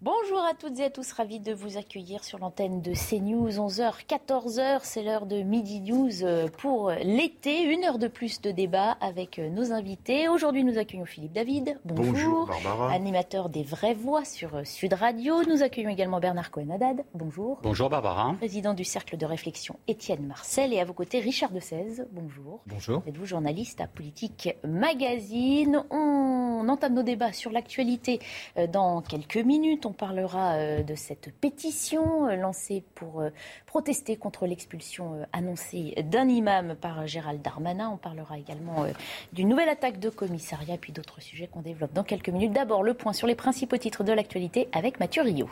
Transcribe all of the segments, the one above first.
Bonjour à toutes et à tous, ravi de vous accueillir sur l'antenne de CNews. 11h, 14h, c'est l'heure de Midi News euh, pour l'été. Une heure de plus de débat avec euh, nos invités. Aujourd'hui, nous accueillons Philippe David. Bonjour. Bonjour, Barbara. Animateur des Vraies Voix sur euh, Sud Radio. Nous accueillons également Bernard Cohen-Haddad. Bonjour. Bonjour Barbara. Président du Cercle de réflexion Étienne Marcel. Et à vos côtés, Richard de 16. Bonjour. Bonjour. Êtes-vous journaliste à Politique Magazine? On entame nos débats sur l'actualité dans quelques minutes. On parlera euh, de cette pétition euh, lancée pour protester contre l'expulsion annoncée d'un imam par Gérald Darmanin. On parlera également d'une nouvelle attaque de commissariat, puis d'autres sujets qu'on développe dans quelques minutes. D'abord, le point sur les principaux titres de l'actualité avec Mathieu Rio.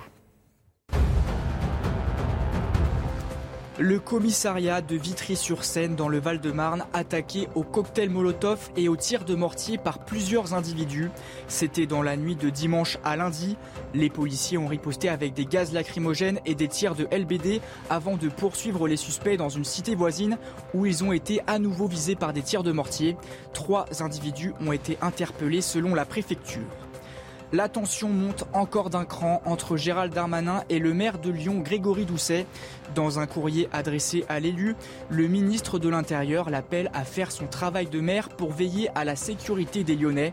Le commissariat de Vitry-sur-Seine dans le Val-de-Marne attaqué au cocktail Molotov et au tir de mortier par plusieurs individus. C'était dans la nuit de dimanche à lundi. Les policiers ont riposté avec des gaz lacrymogènes et des tirs de LBD avant de poursuivre les suspects dans une cité voisine où ils ont été à nouveau visés par des tirs de mortier. Trois individus ont été interpellés selon la préfecture. La tension monte encore d'un cran entre Gérald Darmanin et le maire de Lyon, Grégory Doucet. Dans un courrier adressé à l'élu, le ministre de l'Intérieur l'appelle à faire son travail de maire pour veiller à la sécurité des Lyonnais.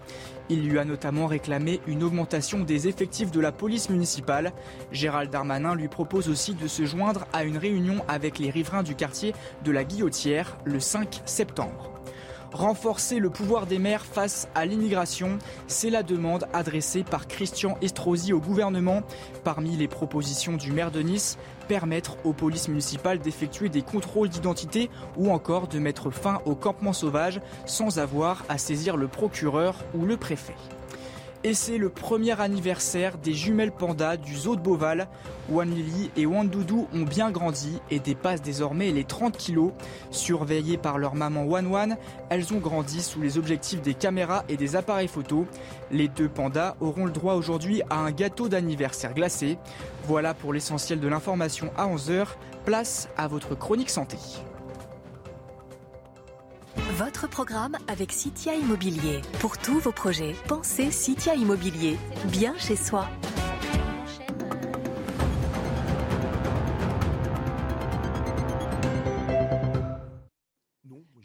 Il lui a notamment réclamé une augmentation des effectifs de la police municipale. Gérald Darmanin lui propose aussi de se joindre à une réunion avec les riverains du quartier de la Guillotière le 5 septembre. Renforcer le pouvoir des maires face à l'immigration, c'est la demande adressée par Christian Estrosi au gouvernement. Parmi les propositions du maire de Nice, permettre aux polices municipales d'effectuer des contrôles d'identité ou encore de mettre fin au campement sauvage sans avoir à saisir le procureur ou le préfet. Et c'est le premier anniversaire des jumelles pandas du zoo de Beauval. Wan et Wan Doudou ont bien grandi et dépassent désormais les 30 kilos. Surveillées par leur maman Wan Wan, elles ont grandi sous les objectifs des caméras et des appareils photo. Les deux pandas auront le droit aujourd'hui à un gâteau d'anniversaire glacé. Voilà pour l'essentiel de l'information à 11h. Place à votre chronique santé. Votre programme avec Citia Immobilier. Pour tous vos projets, pensez Citia Immobilier. Bien chez soi.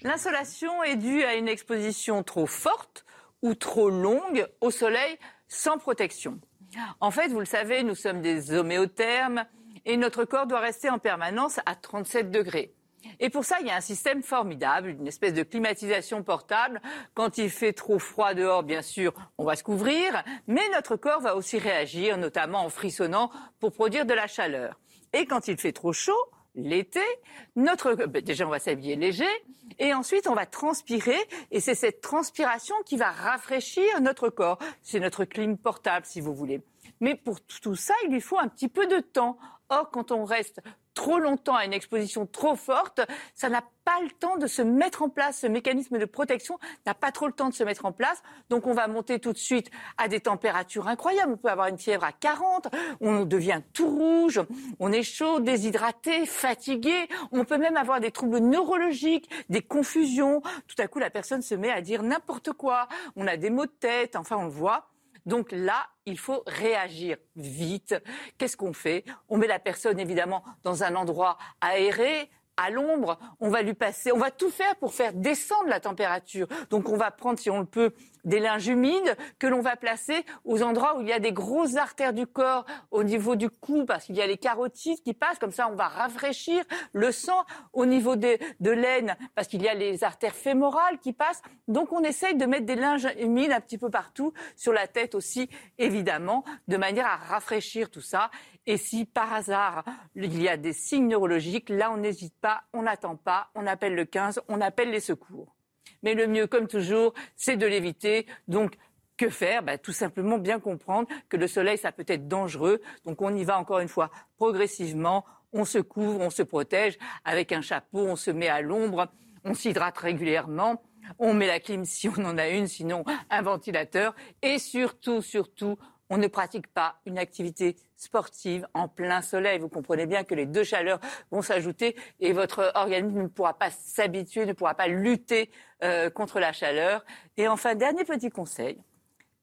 L'insolation est due à une exposition trop forte ou trop longue au soleil sans protection. En fait, vous le savez, nous sommes des homéothermes et notre corps doit rester en permanence à 37 degrés. Et pour ça, il y a un système formidable, une espèce de climatisation portable. Quand il fait trop froid dehors, bien sûr, on va se couvrir, mais notre corps va aussi réagir, notamment en frissonnant, pour produire de la chaleur. Et quand il fait trop chaud, l'été, notre ben, déjà on va s'habiller léger et ensuite on va transpirer et c'est cette transpiration qui va rafraîchir notre corps. C'est notre clim portable si vous voulez. Mais pour tout ça, il lui faut un petit peu de temps. Or, quand on reste trop longtemps à une exposition trop forte, ça n'a pas le temps de se mettre en place. Ce mécanisme de protection n'a pas trop le temps de se mettre en place. Donc on va monter tout de suite à des températures incroyables. On peut avoir une fièvre à 40, on devient tout rouge, on est chaud, déshydraté, fatigué. On peut même avoir des troubles neurologiques, des confusions. Tout à coup, la personne se met à dire n'importe quoi. On a des maux de tête, enfin on le voit. Donc là, il faut réagir vite. Qu'est-ce qu'on fait? On met la personne évidemment dans un endroit aéré, à l'ombre, on va lui passer, on va tout faire pour faire descendre la température. Donc on va prendre, si on le peut, des linges humides que l'on va placer aux endroits où il y a des grosses artères du corps au niveau du cou parce qu'il y a les carotides qui passent. Comme ça, on va rafraîchir le sang au niveau de, de l'aine parce qu'il y a les artères fémorales qui passent. Donc on essaye de mettre des linges humides un petit peu partout, sur la tête aussi, évidemment, de manière à rafraîchir tout ça. Et si par hasard il y a des signes neurologiques, là on n'hésite pas, on n'attend pas, on appelle le 15, on appelle les secours. Mais le mieux, comme toujours, c'est de l'éviter. Donc Que faire? Bah, Tout simplement bien comprendre que le soleil, ça peut être dangereux. Donc on y va encore une fois progressivement. On se couvre, on se protège avec un chapeau, on se met à l'ombre, on s'hydrate régulièrement. On met la clim si on en a une, sinon un ventilateur. Et surtout, surtout, on ne pratique pas une activité sportive en plein soleil. Vous comprenez bien que les deux chaleurs vont s'ajouter et votre organisme ne pourra pas s'habituer, ne pourra pas lutter euh, contre la chaleur. Et enfin, dernier petit conseil,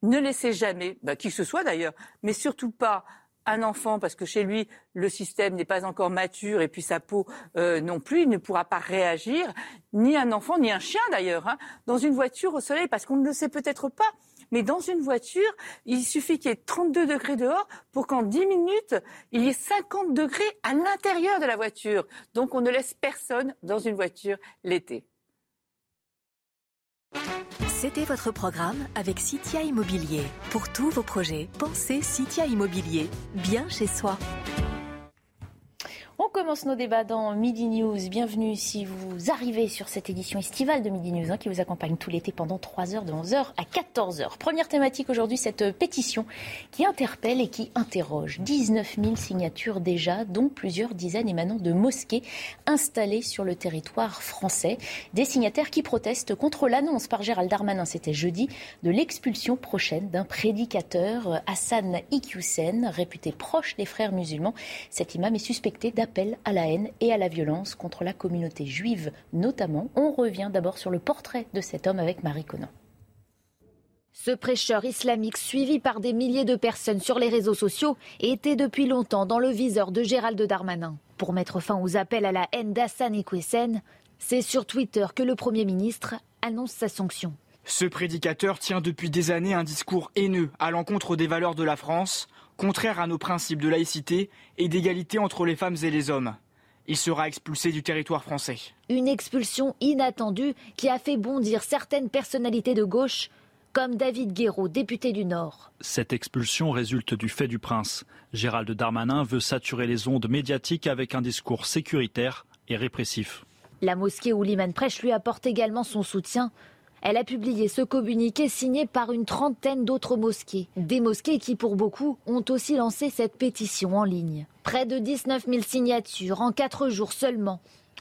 ne laissez jamais, bah, qui que ce soit d'ailleurs, mais surtout pas un enfant, parce que chez lui, le système n'est pas encore mature et puis sa peau euh, non plus, il ne pourra pas réagir, ni un enfant, ni un chien d'ailleurs, hein, dans une voiture au soleil, parce qu'on ne le sait peut-être pas. Mais dans une voiture, il suffit qu'il y ait 32 degrés dehors pour qu'en 10 minutes, il y ait 50 degrés à l'intérieur de la voiture. Donc on ne laisse personne dans une voiture l'été. C'était votre programme avec Citia Immobilier. Pour tous vos projets, pensez Citia Immobilier, bien chez soi. On commence nos débats dans Midi News. Bienvenue si vous arrivez sur cette édition estivale de Midi News qui vous accompagne tout l'été pendant 3 heures de 11h à 14h. Première thématique aujourd'hui, cette pétition qui interpelle et qui interroge. 19 000 signatures déjà, dont plusieurs dizaines émanant de mosquées installées sur le territoire français. Des signataires qui protestent contre l'annonce par Gérald Darmanin, c'était jeudi, de l'expulsion prochaine d'un prédicateur, Hassan Iqiyoussen, réputé proche des frères musulmans. Cet imam est suspecté d'avoir appel à la haine et à la violence contre la communauté juive notamment. On revient d'abord sur le portrait de cet homme avec Marie Conan. Ce prêcheur islamique suivi par des milliers de personnes sur les réseaux sociaux était depuis longtemps dans le viseur de Gérald Darmanin. Pour mettre fin aux appels à la haine d'Hassan Ikwesen, c'est sur Twitter que le Premier ministre annonce sa sanction. Ce prédicateur tient depuis des années un discours haineux à l'encontre des valeurs de la France, contraire à nos principes de laïcité et d'égalité entre les femmes et les hommes. Il sera expulsé du territoire français. Une expulsion inattendue qui a fait bondir certaines personnalités de gauche, comme David Guéraud, député du Nord. Cette expulsion résulte du fait du prince. Gérald Darmanin veut saturer les ondes médiatiques avec un discours sécuritaire et répressif. La mosquée où Liman prêche lui apporte également son soutien. Elle a publié ce communiqué signé par une trentaine d'autres mosquées. Des mosquées qui, pour beaucoup, ont aussi lancé cette pétition en ligne. Près de 19 000 signatures en quatre jours seulement.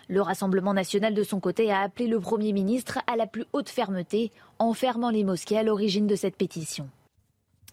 Le Rassemblement national, de son côté, a appelé le Premier ministre à la plus haute fermeté en fermant les mosquées à l'origine de cette pétition.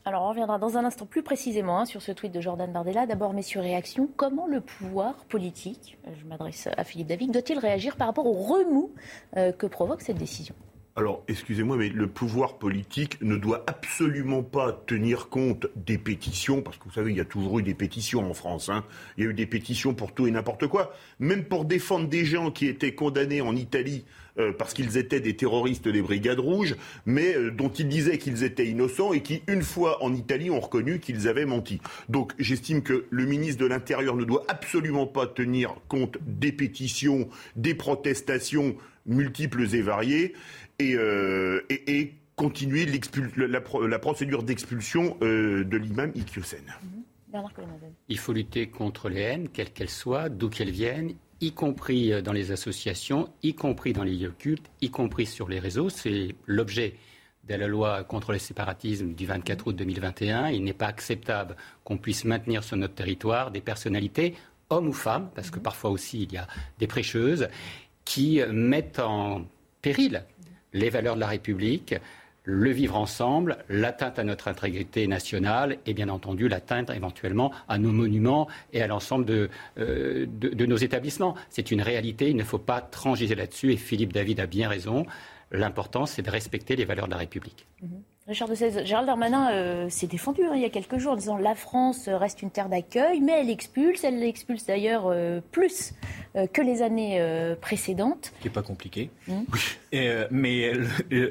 Alors, on reviendra dans un instant plus précisément hein, sur ce tweet de Jordan Bardella. D'abord, messieurs, réaction. Comment le pouvoir politique, je m'adresse à Philippe David, doit-il réagir par rapport au remous euh, que provoque cette décision? Alors, excusez-moi, mais le pouvoir politique ne doit absolument pas tenir compte des pétitions, parce que vous savez, il y a toujours eu des pétitions en France. Hein. Il y a eu des pétitions pour tout et n'importe quoi, même pour défendre des gens qui étaient condamnés en Italie euh, parce qu'ils étaient des terroristes des Brigades Rouges, mais euh, dont ils disaient qu'ils étaient innocents et qui, une fois en Italie, ont reconnu qu'ils avaient menti. Donc, j'estime que le ministre de l'Intérieur ne doit absolument pas tenir compte des pétitions, des protestations multiples et variées. Euh, et, continuer la, procédure d'expulsion euh, de l'imam Iqiyoussen. Mhm. Il faut lutter contre les haines, quelles qu'elles soient, d'où qu'elles viennent, y compris euh, dans les associations, y compris dans les lieux cultes, y compris sur les réseaux. C'est l'objet de la loi contre le séparatisme du 24 août 2021. Il n'est pas acceptable qu'on puisse maintenir sur notre territoire des personnalités, hommes ou femmes, parce que mhm. parfois aussi il y a des prêcheuses, qui mettent en péril les valeurs de la République, le vivre ensemble, l'atteinte à notre intégrité nationale et bien entendu l'atteinte éventuellement à nos monuments et à l'ensemble de, euh, nos établissements. C'est une réalité, il ne faut pas transiger là-dessus et Philippe David a bien raison. L'important, c'est de respecter les valeurs de la République. Mhm. Richard de Gérald Darmanin euh, s'est défendu hein, il y a quelques jours en disant la France reste une terre d'accueil, mais elle expulse, elle expulse d'ailleurs euh, plus euh, que les années précédentes. Ce n'est pas compliqué. Hum. mais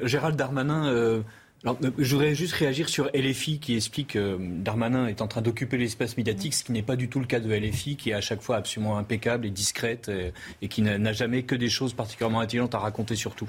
Gérald Darmanin alors, euh, je voudrais juste réagir sur LFI qui explique que Darmanin est en train d'occuper l'espace médiatique, ce qui n'est pas du tout le cas de LFI, qui est à chaque fois absolument impeccable et discrète et, qui n'a jamais que des choses particulièrement intelligentes à raconter surtout.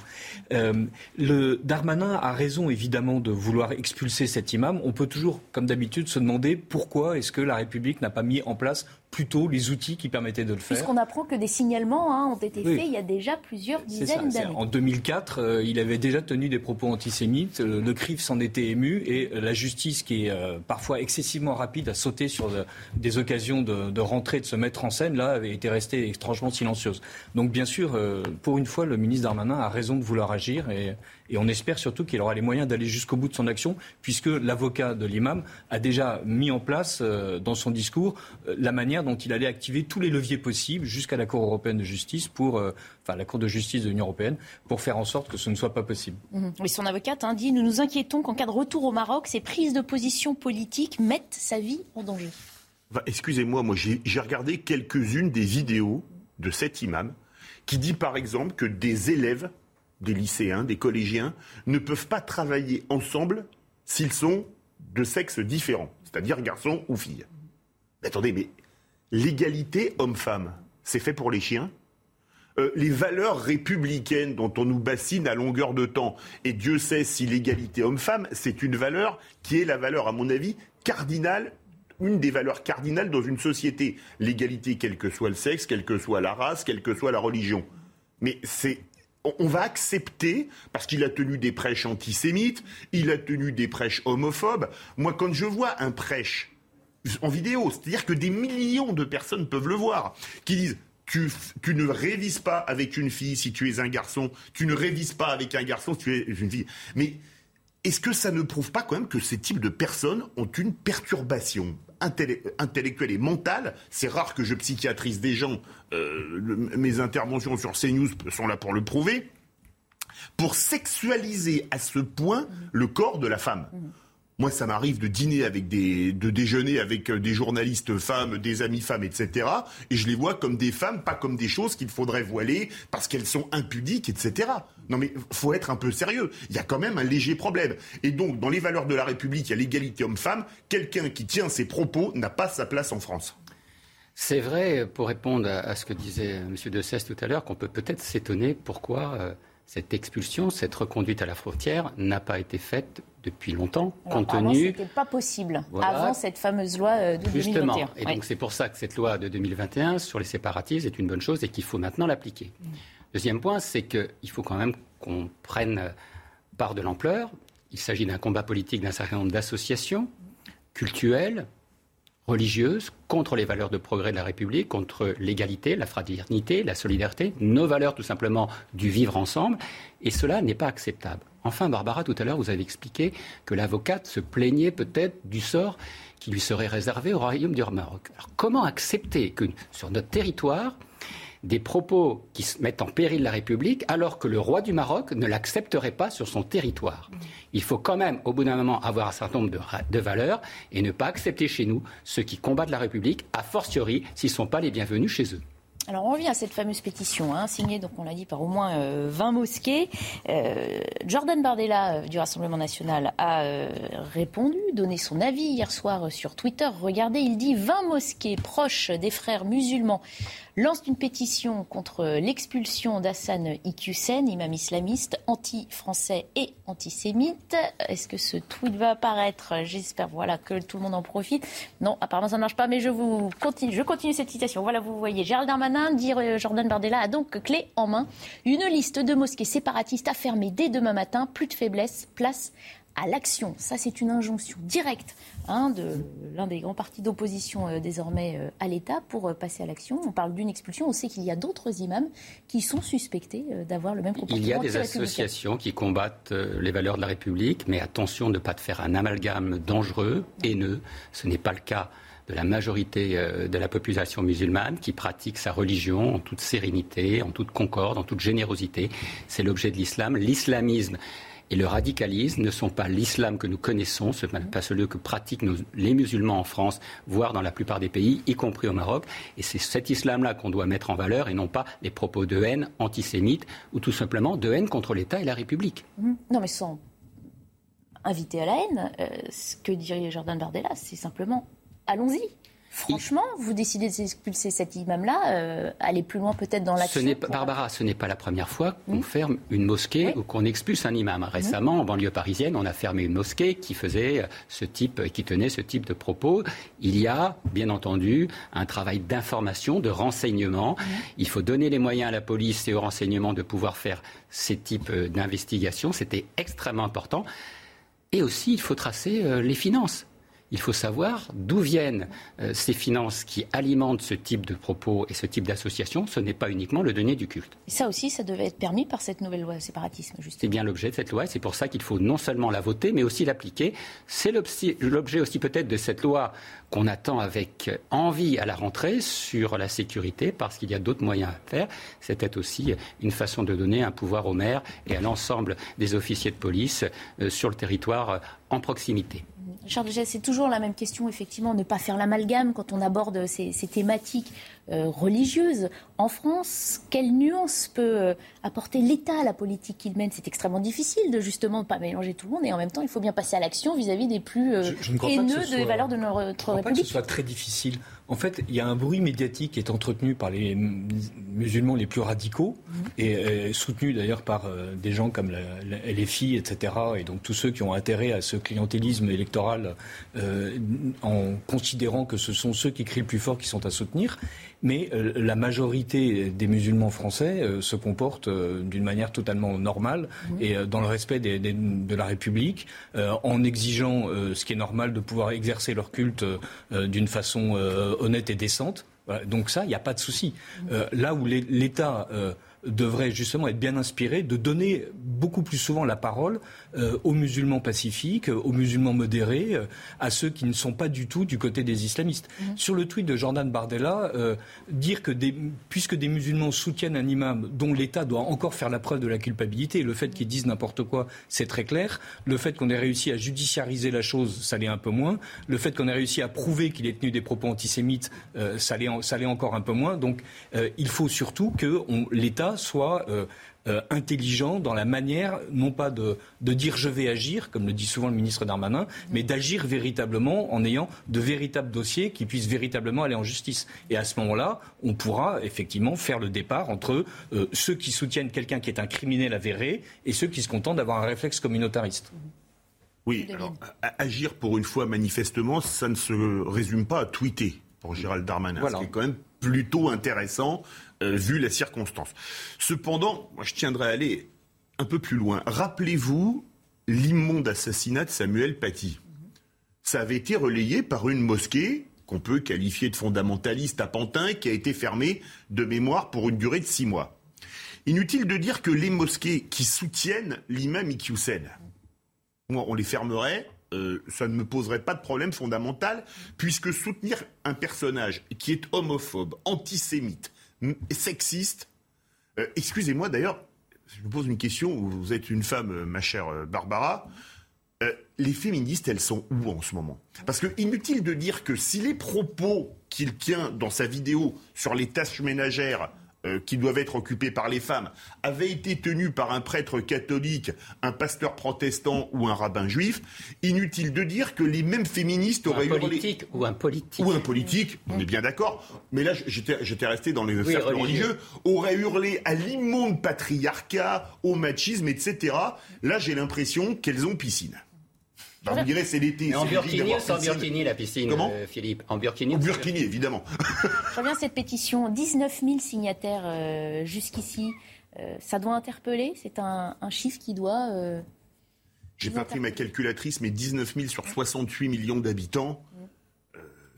Euh, le Darmanin a raison évidemment de vouloir expulser cet imam. On peut toujours, comme d'habitude, se demander pourquoi est-ce que la République n'a pas mis en place plutôt les outils qui permettaient de le faire. Puisqu'on apprend que des signalements hein, ont été faits il y a déjà plusieurs dizaines d'années. En 2004, euh, il avait déjà tenu des propos antisémites. Euh, le CRIF s'en était ému et la justice, qui est euh, parfois excessivement rapide à sauter sur des occasions de, de, rentrer, de se mettre en scène, là, avait été restée étrangement silencieuse. Donc, bien sûr, pour une fois, le ministre Darmanin a raison de vouloir agir et, et on espère surtout qu'il aura les moyens d'aller jusqu'au bout de son action, puisque l'avocat de l'imam a déjà mis en place euh, dans son discours euh, la manière dont il allait activer tous les leviers possibles jusqu'à la Cour européenne de justice pour, euh, enfin la Cour de justice de l'Union européenne, pour faire en sorte que ce ne soit pas possible. Mhm. Mais son avocate hein, dit nous nous inquiétons qu'en cas de retour au Maroc, ces prises de position politiques mettent sa vie en danger. Excusez-moi, moi, j'ai regardé quelques-unes des vidéos de cet imam qui dit par exemple que des élèves des lycéens, des collégiens, ne peuvent pas travailler ensemble s'ils sont de sexe différent, c'est-à-dire garçon ou fille. attendez, mais l'égalité homme-femme, c'est fait pour les chiens? Euh, les valeurs républicaines dont on nous bassine à longueur de temps, et Dieu sait si l'égalité homme-femme, c'est une valeur qui est la valeur, à mon avis, cardinale une des valeurs cardinales dans une société. L'égalité, quel que soit le sexe, quelle que soit la race, quelle que soit la religion. Mais c'est on va accepter, parce qu'il a tenu des prêches antisémites, il a tenu des prêches homophobes. Moi, quand je vois un prêche en vidéo, c'est-à-dire que des millions de personnes peuvent le voir, qui disent tu, ne révises pas avec une fille si tu es un garçon, tu ne révises pas avec un garçon si tu es une fille. Mais est-ce que ça ne prouve pas quand même que ces types de personnes ont une perturbation? Intellectuelle et mentale C'est rare que je psychiatrise des gens. Euh, mes interventions sur CNews sont là pour le prouver. Pour sexualiser à ce point le corps de la femme. Moi, ça m'arrive de dîner avec des, de déjeuner avec euh, des journalistes femmes, des amis femmes, etc. Et je les vois comme des femmes, pas comme des choses qu'il faudrait voiler parce qu'elles sont impudiques, etc. Non mais faut être un peu sérieux. Il y a quand même un léger problème. Et donc, dans les valeurs de la République, il y a l'égalité homme-femme. Quelqu'un qui tient ses propos n'a pas sa place en France. C'est vrai, pour répondre à, ce que disait M. De Cesse tout à l'heure, qu'on peut peut-être s'étonner pourquoi euh, cette expulsion, cette reconduite à la frontière n'a pas été faite depuis longtemps, compte tenu. C'était pas possible avant cette fameuse loi euh, de Justement. 2021. Et donc c'est pour ça que cette loi de 2021 sur les séparatistes est une bonne chose et qu'il faut maintenant l'appliquer. Mm. Deuxième point, c'est qu'il faut quand même qu'on prenne part de l'ampleur. Il s'agit d'un combat politique d'un certain nombre d'associations culturelles, religieuses, contre les valeurs de progrès de la République, contre l'égalité, la fraternité, la solidarité, nos valeurs tout simplement du vivre ensemble. Et cela n'est pas acceptable. Enfin, Barbara, tout à l'heure, vous avez expliqué que l'avocate se plaignait peut-être du sort qui lui serait réservé au royaume du Maroc. Alors comment accepter que sur notre territoire, des propos qui mettent en péril la République alors que le roi du Maroc ne l'accepterait pas sur son territoire. Il faut quand même, au bout d'un moment, avoir un certain nombre de, valeurs et ne pas accepter chez nous ceux qui combattent la République, a fortiori s'ils ne sont pas les bienvenus chez eux. Alors on revient à cette fameuse pétition, hein, signée, donc on l'a dit, par au moins 20 euh, mosquées. Euh, Jordan Bardella euh, du Rassemblement national a répondu, donné son avis hier soir sur Twitter. Regardez, il dit 20 mosquées proches des frères musulmans lance une pétition contre l'expulsion d'Hassan Iqiyoussen, imam islamiste, anti-français et antisémite. Est-ce que ce tweet va apparaître? J'espère voilà, que tout le monde en profite. Non, apparemment ça ne marche pas, mais je, vous continue, je continue cette citation. Voilà, vous voyez, Gérald Darmanin, dire euh, Jordan Bardella a donc clé en main une liste de mosquées séparatistes à fermer dès demain matin. Plus de faiblesse, place à l'action. Ça, c'est une injonction directe hein, de l'un des grands partis d'opposition euh, désormais euh, à l'État pour euh, passer à l'action. On parle d'une expulsion. On sait qu'il y a d'autres imams qui sont suspectés d'avoir le même comportement. Il y a des associations qui combattent les valeurs de la République, mais attention de ne pas faire un amalgame dangereux, haineux. Ce n'est pas le cas de la majorité de la population musulmane qui pratique sa religion en toute sérénité, en toute concorde, en toute générosité. C'est l'objet de l'islam. L'islamisme et le radicalisme ne sont pas l'islam que nous connaissons, ce n'est pas celui que pratiquent les musulmans en France, voire dans la plupart des pays, y compris au Maroc. Et c'est cet islam-là qu'on doit mettre en valeur et non pas les propos de haine antisémites ou tout simplement de haine contre l'État et la République. Mmh. Non, mais sans inviter à la haine, euh, ce que dirait Jordan Bardella, c'est simplement allons-y. Franchement, vous décidez d'expulser cet imam-là, euh, aller plus loin peut-être dans l'action. Ce Barbara, ce n'est pas la première fois qu'on ferme une mosquée ou qu'on expulse un imam. Récemment, en banlieue parisienne, on a fermé une mosquée qui faisait ce type, qui tenait ce type de propos. Il y a, bien entendu, un travail d'information, de renseignement. Il faut donner les moyens à la police et au renseignement de pouvoir faire ces types euh, d'investigations. C'était extrêmement important. Et aussi, il faut tracer euh, les finances. Il faut savoir d'où viennent euh, ces finances qui alimentent ce type de propos et ce type d'association. Ce n'est pas uniquement le donné du culte. Et ça aussi, ça devait être permis par cette nouvelle loi séparatisme, justement. C'est bien l'objet de cette loi. C'est pour ça qu'il faut non seulement la voter, mais aussi l'appliquer. C'est l'objet aussi peut-être de cette loi qu'on attend avec envie à la rentrée sur la sécurité, parce qu'il y a d'autres moyens à faire. C'était aussi une façon de donner un pouvoir aux maires et à l'ensemble des officiers de police euh, sur le territoire euh, en proximité. Charles c'est toujours la même question, effectivement, ne pas faire l'amalgame quand on aborde ces, thématiques euh, religieuses. En France, quelle nuance peut euh, apporter l'État à la politique qu'il mène? C'est extrêmement difficile de justement ne pas mélanger tout le monde et en même temps, il faut bien passer à l'action vis-à-vis des plus euh, haineux des valeurs de notre je crois République. Pas que ce soit très difficile. En fait, il y a un bruit médiatique qui est entretenu par les musulmans les plus radicaux mhm. et soutenu d'ailleurs par des gens comme la, la, LFI, etc. Et donc tous ceux qui ont intérêt à ce clientélisme électoral euh, en considérant que ce sont ceux qui crient le plus fort qui sont à soutenir. Mais euh, la majorité des musulmans français euh, se comportent d'une manière totalement normale mmh. et dans le respect de la République, en exigeant ce qui est normal de pouvoir exercer leur culte d'une façon honnête et décente. Donc ça, il n'y a pas de souci. Là où l'État devrait justement être bien inspiré de donner beaucoup plus souvent la parole euh, aux musulmans pacifiques, aux musulmans modérés, euh, à ceux qui ne sont pas du tout du côté des islamistes. Mmh. Sur le tweet de Jordan Bardella, euh, dire que des, puisque des musulmans soutiennent un imam dont l'État doit encore faire la preuve de la culpabilité, le fait qu'ils disent n'importe quoi, c'est très clair. Le fait qu'on ait réussi à judiciariser la chose, ça l'est un peu moins. Le fait qu'on ait réussi à prouver qu'il ait tenu des propos antisémites, ça l'est encore un peu moins. Donc il faut surtout que l'État soit euh, euh, intelligent dans la manière, non pas de, dire je vais agir, comme le dit souvent le ministre Darmanin, mais d'agir véritablement en ayant de véritables dossiers qui puissent véritablement aller en justice. Et à ce moment-là, on pourra effectivement faire le départ entre euh, ceux qui soutiennent quelqu'un qui est un criminel avéré et ceux qui se contentent d'avoir un réflexe communautariste. Oui, alors agir pour une fois manifestement, ça ne se résume pas à tweeter pour Gérald Darmanin, ce qui est quand même plutôt intéressant euh, vu la circonstance. Cependant, moi, je tiendrais à aller un peu plus loin. Rappelez-vous l'immonde assassinat de Samuel Paty. Ça avait été relayé par une mosquée qu'on peut qualifier de fondamentaliste à Pantin, qui a été fermée de mémoire pour une durée de six mois. Inutile de dire que les mosquées qui soutiennent l'imam Iqiyoussen, moi, on les fermerait, euh, ça ne me poserait pas de problème fondamental, puisque soutenir un personnage qui est homophobe, antisémite, sexiste. Euh, excusez-moi d'ailleurs, je vous pose une question, vous êtes une femme, euh, ma chère euh, Barbara. les féministes, elles sont où en ce moment? Parce que inutile de dire que si les propos qu'il tient dans sa vidéo sur les tâches ménagères euh, qui doivent être occupées par les femmes avaient été tenues par un prêtre catholique, un pasteur protestant ou un rabbin juif, inutile de dire que les mêmes féministes auraient un politique, Ou un politique. Ou un politique, on est bien d'accord. Mais là, j'étais resté dans les oui, cercles religieux. auraient hurlé à l'immonde patriarcat, au machisme, etc. Là, j'ai l'impression qu'elles ont piscine. Bah, vous direz, c'est l'été. En burkini ou sans burkini, la piscine, Comment euh, Philippe En burkini En burkini, évidemment. Je reviens à cette pétition. 19 000 signataires euh, jusqu'ici. Euh, ça doit interpeller C'est un, chiffre qui doit... J'ai pas pris ma calculatrice, mais 19 000 sur 68 millions d'habitants.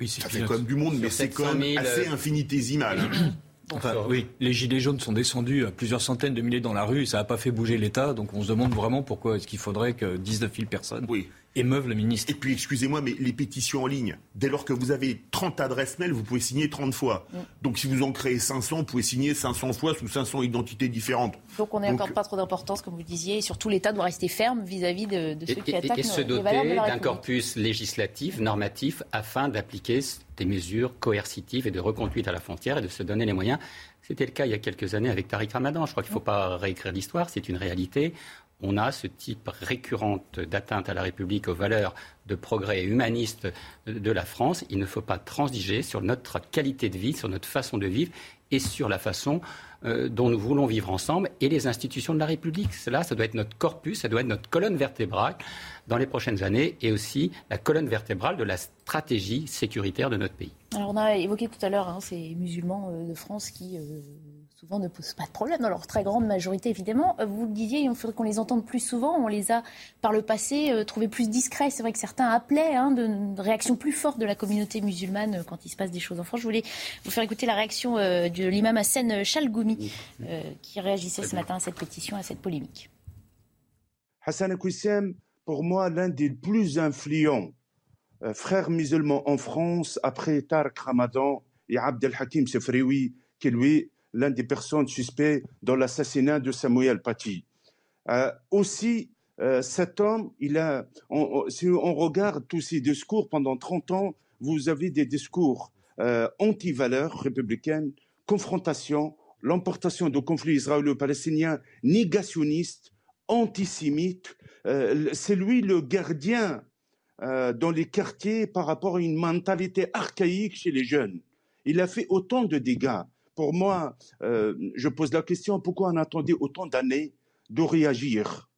Oui, ça fait quand même du monde, mais c'est quand même assez infinitésimal. Enfin, oui, les gilets jaunes sont descendus à plusieurs centaines de milliers dans la rue et ça n'a pas fait bouger l'État. Donc on se demande vraiment pourquoi est-ce qu'il faudrait que 19 000 personnes oui émeuvent le ministre. Et puis, excusez-moi, mais les pétitions en ligne, dès lors que vous avez 30 adresses mail, vous pouvez signer 30 fois. Mm. Donc, si vous en créez 500, vous pouvez signer 500 fois sous 500 identités différentes. Donc, on n'accorde pas trop d'importance, comme vous disiez, et surtout l'État doit rester ferme vis-à-vis de, ceux qui attaquent et, et se doter d'un corpus législatif, normatif, afin d'appliquer des mesures coercitives et de reconduite à la frontière et de se donner les moyens. C'était le cas il y a quelques années avec Tariq Ramadan. Je crois qu'il ne faut pas réécrire l'histoire, c'est une réalité on a ce type récurrente d'atteinte à la République, aux valeurs de progrès humaniste de la France, il ne faut pas transiger sur notre qualité de vie, sur notre façon de vivre et sur la façon euh, dont nous voulons vivre ensemble et les institutions de la République. Cela, ça doit être notre corpus, ça doit être notre colonne vertébrale dans les prochaines années et aussi la colonne vertébrale de la stratégie sécuritaire de notre pays. Alors on a évoqué tout à l'heure hein, ces musulmans euh, de France qui... Euh, souvent ne posent pas de problème, dans leur très grande majorité évidemment. Euh, vous le disiez, il faudrait qu'on les entende plus souvent. On les a par le passé euh, trouvés plus discrets. C'est vrai que certains appelaient hein, de, réactions plus fortes de la communauté musulmane euh, quand il se passe des choses en France. Je voulais vous faire écouter la réaction de l'imam Hassan Chalgoumi qui réagissait ce matin à cette pétition, à cette polémique. Hassan Kouissem, pour moi, l'un des plus influents frères musulmans en France après Tarek Ramadan et Abdel Hakim Sefrioui, qui lui l'un des personnes suspectes dans l'assassinat de Samuel Paty. Euh, aussi, euh, cet homme, il a, si on regarde tous ses discours pendant 30 ans, vous avez des discours euh, anti-valeurs républicaines, confrontation, l'emportation de conflits israélo-palestiniens, négationnistes, antisémites. C'est lui le gardien dans les quartiers par rapport à une mentalité archaïque chez les jeunes. Il a fait autant de dégâts pour moi, euh, je pose la question, pourquoi on attendait autant d'années de réagir?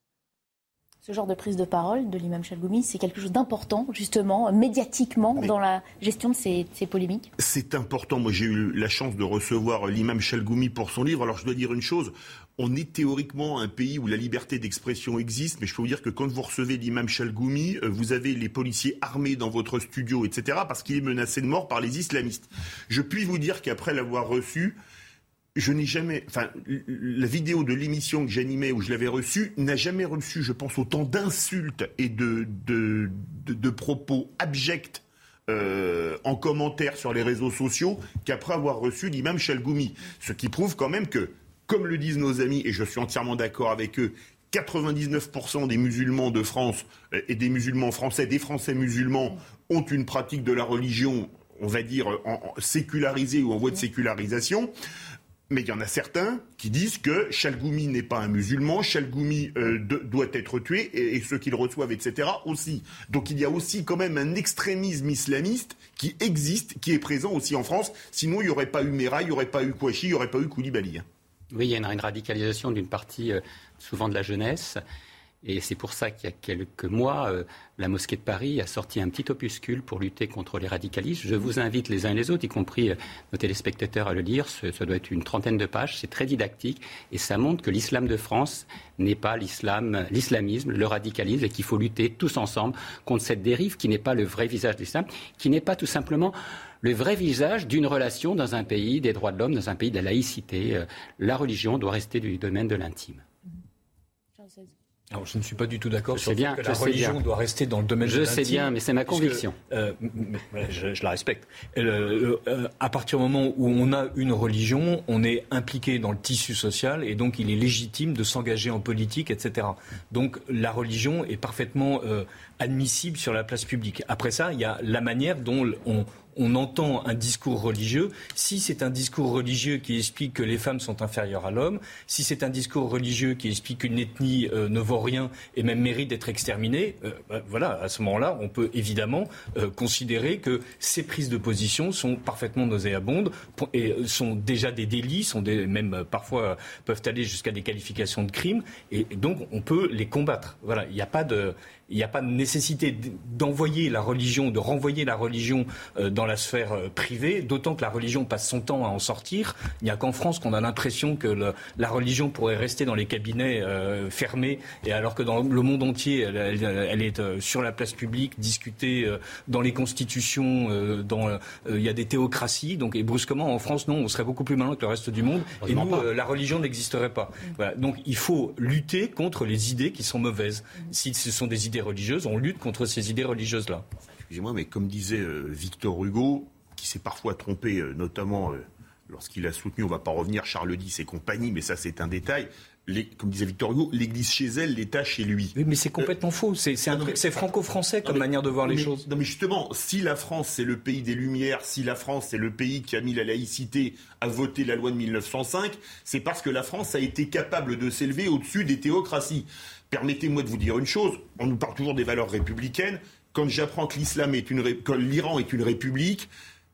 Ce genre de prise de parole de l'imam Chalgoumi, c'est quelque chose d'important, justement, médiatiquement, dans la gestion de ces, ces polémiques? C'est important. Moi, j'ai eu la chance de recevoir l'imam Chalgoumi pour son livre. Alors, je dois dire une chose on est théoriquement un pays où la liberté d'expression existe, mais je peux vous dire que quand vous recevez l'imam Chalgoumi, euh, vous avez les policiers armés dans votre studio, etc., parce qu'il est menacé de mort par les islamistes. Je puis vous dire qu'après l'avoir reçu, je n'ai jamais, enfin, la vidéo de l'émission que j'animais où je l'avais reçu n'a jamais reçu, je pense, autant d'insultes et de, de, propos abjects euh, en commentaire sur les réseaux sociaux qu'après avoir reçu l'imam Chalgoumi. Ce qui prouve quand même que comme le disent nos amis, et je suis entièrement d'accord avec eux, 99% des musulmans de France euh, et des musulmans français, des Français musulmans, ont une pratique de la religion, on va dire, sécularisée ou en voie de sécularisation. Mais il y en a certains qui disent que Chalgoumi n'est pas un musulman, Chalgoumi euh, doit être tué, et, et ceux qui le reçoivent, etc. aussi. Donc il y a aussi quand même un extrémisme islamiste qui existe, qui est présent aussi en France. Sinon, il n'y aurait pas eu Mera, il n'y aurait pas eu Kouachi, il n'y aurait pas eu Koulibaly. Oui, il y a une, radicalisation d'une partie, euh, souvent de la jeunesse. Et c'est pour ça qu'il y a quelques mois, euh, la mosquée de Paris a sorti un petit opuscule pour lutter contre les radicalistes. Je vous invite les uns et les autres, y compris euh, nos téléspectateurs, à le lire. Ça doit être une trentaine de pages. C'est très didactique et ça montre que l'islam de France n'est pas l'islam, l'islamisme, le radicalisme et qu'il faut lutter tous ensemble contre cette dérive qui n'est pas le vrai visage de l'islam, qui n'est pas tout simplement le vrai visage d'une relation dans un pays des droits de l'homme, dans un pays de la laïcité. Euh, la religion doit rester du domaine de l'intime. Alors, je ne suis pas du tout d'accord sur bien, que la religion doit rester dans le domaine je de l'intime. Je sais bien, mais c'est ma conviction. Euh, je, la respecte. Euh, à partir du moment où on a une religion, on est impliqué dans le tissu social et donc il est légitime de s'engager en politique, etc. Donc la religion est parfaitement admissible sur la place publique. Après ça, il y a la manière dont on, on entend un discours religieux, si c'est un discours religieux qui explique que les femmes sont inférieures à l'homme, si c'est un discours religieux qui explique qu'une ethnie euh, ne vaut rien et même mérite d'être exterminée, euh, bah, voilà, à ce moment-là, on peut évidemment euh, considérer que ces prises de position sont parfaitement nauséabondes et sont déjà des délits, sont des, même parfois peuvent aller jusqu'à des qualifications de crimes, et donc on peut les combattre. Voilà, il n'y a pas de il n'y a pas de nécessité d'envoyer la religion, de renvoyer la religion euh, dans la sphère euh, privée, d'autant que la religion passe son temps à en sortir. Il n'y a qu'en France qu'on a l'impression que la religion pourrait rester dans les cabinets euh, fermés, et alors que dans le monde entier, elle, est sur la place publique, discutée dans les constitutions, dans, il y a des théocraties. Donc, et brusquement, en France, non, on serait beaucoup plus malin que le reste du monde. Et nous, la religion n'existerait pas. Voilà. Donc, il faut lutter contre les idées qui sont mauvaises. Si ce sont des idées religieuses, on lutte contre ces idées religieuses-là. Excusez-moi, mais comme disait euh, Victor Hugo, qui s'est parfois trompé, euh, notamment euh, lorsqu'il a soutenu, on ne va pas revenir, Charles X et compagnie, mais ça c'est un détail, comme disait Victor Hugo, l'Église chez elle, l'État chez lui. Oui, mais c'est complètement faux. C'est franco-français comme manière de voir les choses. Non, mais justement, si la France c'est le pays des Lumières, si la France c'est le pays qui a mis la laïcité à voter la loi de 1905, c'est parce que la France a été capable de s'élever au-dessus des théocraties. Permettez-moi de vous dire une chose. On nous parle toujours des valeurs républicaines. Quand j'apprends que l'islam est une, que l'Iran est une république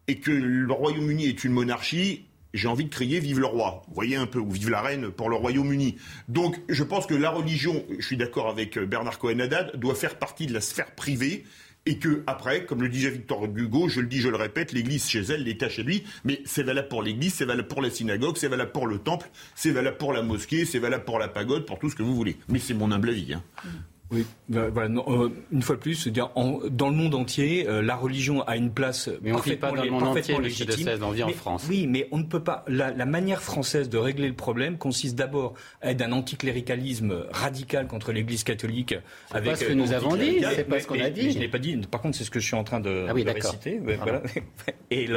et que le Royaume-Uni est une monarchie, j'ai envie de crier vive le roi, vous voyez un peu, ou vive la reine pour le Royaume-Uni. Donc je pense que la religion, je suis d'accord avec euh, Bernard Cohen-Haddad, doit faire partie de la sphère privée et que après, comme le disait Victor Hugo, je le dis, je le répète, l'Église chez elle, l'État chez lui, mais c'est valable pour l'Église, c'est valable pour la synagogue, c'est valable pour le temple, c'est valable pour la mosquée, c'est valable pour la pagode, pour tout ce que vous voulez. Mais c'est mon humble avis. Hein. Oui, bah, voilà, euh, une fois de plus, dire dans le monde entier, euh, la religion a une place mais on ne pas dans le monde entier, légitime. De on vit en France. Oui, mais on ne peut pas. La, manière française de régler le problème consiste d'abord à être d'un anticléricalisme radical contre l'Église catholique. C'est pas ce que nous avons dit, c'est pas ce qu'on a dit. je n'ai pas dit. Par contre, c'est ce que je suis en train de, ah réciter. Voilà. et,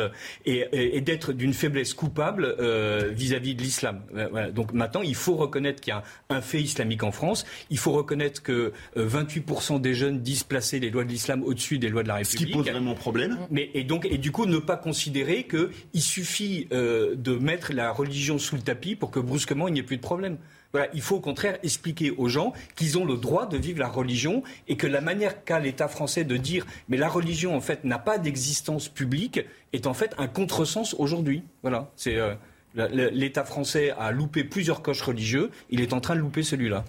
et, et d'être d'une faiblesse coupable euh, vis-à-vis de l'islam. Voilà. Donc maintenant, il faut reconnaître qu'il y a un fait islamique en France. Il faut reconnaître que 28% euh, des jeunes disent placer les lois de l'islam au-dessus des lois de la République. Ce qui pose vraiment problème. Mais, et, donc, et du coup, ne pas considérer qu'il suffit euh, de mettre la religion sous le tapis pour que brusquement il n'y ait plus de problème. Voilà, il faut au contraire expliquer aux gens qu'ils ont le droit de vivre la religion et que la manière qu'a l'État français de dire mais la religion en fait n'a pas d'existence publique est en fait un contresens aujourd'hui. Voilà, c'est euh, l'État français a loupé plusieurs coches religieux, il est en train de louper celui-là.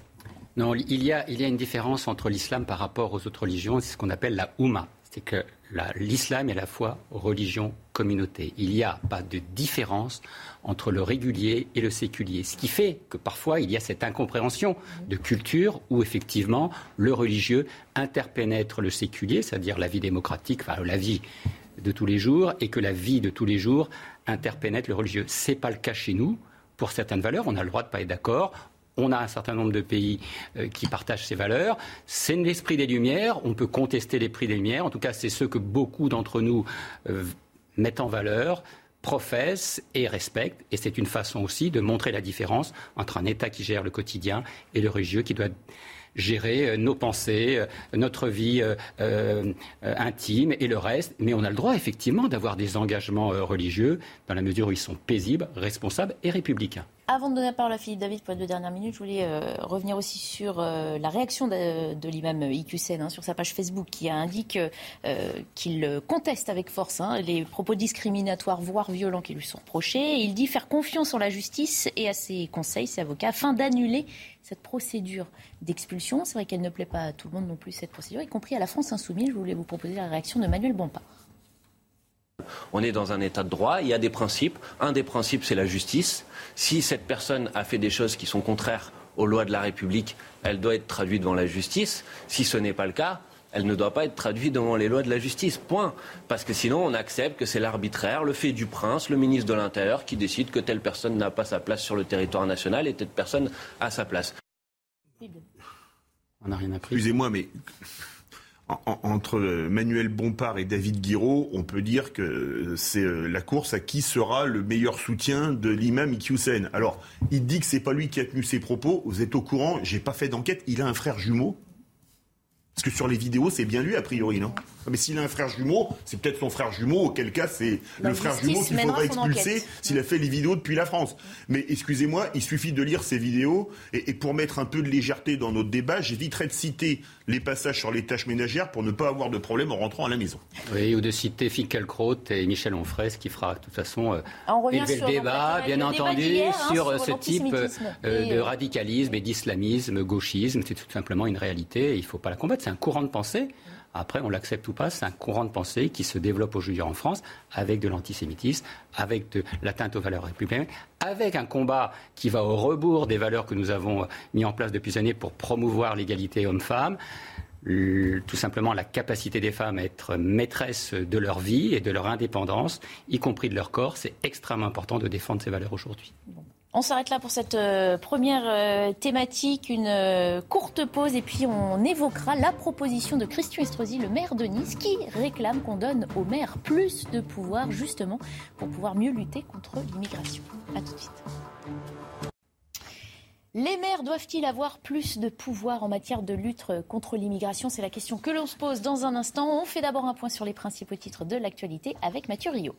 Non, il y, a, une différence entre l'islam par rapport aux autres religions, c'est ce qu'on appelle la Oumma. C'est que l'islam est à la fois religion, communauté. Il n'y a pas de différence entre le régulier et le séculier. Ce qui fait que parfois il y a cette incompréhension de culture où effectivement le religieux interpénètre le séculier, c'est-à-dire la vie démocratique, enfin la vie de tous les jours, et que la vie de tous les jours interpénètre le religieux. Ce n'est pas le cas chez nous. Pour certaines valeurs, on a le droit de ne pas être d'accord. On a un certain nombre de pays euh, qui partagent ces valeurs. C'est l'esprit des Lumières. On peut contester l'esprit des Lumières. En tout cas, c'est ce que beaucoup d'entre nous euh, mettent en valeur professent et respectent. Et c'est une façon aussi de montrer la différence entre un État qui gère le quotidien et le religieux qui doit gérer euh, nos pensées, notre vie intime et le reste. Mais on a le droit effectivement d'avoir des engagements religieux dans la mesure où ils sont paisibles, responsables et républicains. Avant de donner la parole à Philippe David pour les deux dernières minutes, je voulais euh, revenir aussi sur euh, la réaction de, l'imam Iqiyoussen hein, sur sa page Facebook qui indique euh, qu'il conteste avec force hein, les propos discriminatoires, voire violents qui lui sont reprochés. il dit faire confiance en la justice et à ses conseils, ses avocats, afin d'annuler cette procédure d'expulsion. C'est vrai qu'elle ne plaît pas à tout le monde non plus, cette procédure, y compris à la France insoumise. Je voulais vous proposer la réaction de Manuel Bompard. On est dans un état de droit, il y a des principes. Un des principes, c'est la justice. Si cette personne a fait des choses qui sont contraires aux lois de la République, elle doit être traduite devant la justice. Si ce n'est pas le cas, elle ne doit pas être traduite devant les lois de la justice. Point. Parce que sinon, on accepte que c'est l'arbitraire, le fait du prince, le ministre de l'Intérieur, qui décide que telle personne n'a pas sa place sur le territoire national et telle personne a sa place. On n'a rien appris. Excusez-moi, mais entre Manuel Bompard et David Guiraud, on peut dire que c'est euh, la course à qui sera le meilleur soutien de l'imam Iqiyoussen. Alors, il dit que c'est pas lui qui a tenu ses propos. Vous êtes au courant J'ai pas fait d'enquête. Il a un frère jumeau. Parce que sur les vidéos, c'est bien lui a priori, non? Ah, mais s'il a un frère jumeau, c'est peut-être son frère jumeau, auquel cas c'est le frère jumeau qu'il faudrait expulser s'il a fait les vidéos depuis la France. Mais excusez-moi, il suffit de lire ces vidéos, et, pour mettre un peu de légèreté dans notre débat, j'éviterai de citer les passages sur les tâches ménagères pour ne pas avoir de problème en rentrant à la maison. Oui, ou de citer Finkielkraut et Michel Onfray, ce qui fera de toute façon euh, élever le débat, bien entendu, hein, sur, ce type euh, de radicalisme et d'islamisme, gauchisme. C'est tout simplement une réalité, il ne faut pas la combattre, c'est un courant de pensée. Après, on l'accepte ou pas, c'est un courant de pensée qui se développe aujourd'hui en France avec de l'antisémitisme, avec de l'atteinte aux valeurs républicaines, avec un combat qui va au rebours des valeurs que nous avons mis en place depuis des années pour promouvoir l'égalité homme-femme tout simplement la capacité des femmes à être maîtresses de leur vie et de leur indépendance, y compris de leur corps. C'est extrêmement important de défendre ces valeurs aujourd'hui. On s'arrête là pour cette euh, première euh, thématique, une euh, courte pause et puis on évoquera la proposition de Christian Estrosi, le maire de Nice, qui réclame qu'on donne aux maires plus de pouvoir justement pour pouvoir mieux lutter contre l'immigration. A tout de suite. Les maires doivent-ils avoir plus de pouvoir en matière de lutte contre l'immigration? C'est la question que l'on se pose dans un instant. On fait d'abord un point sur les principaux titres de l'actualité avec Mathieu Rio.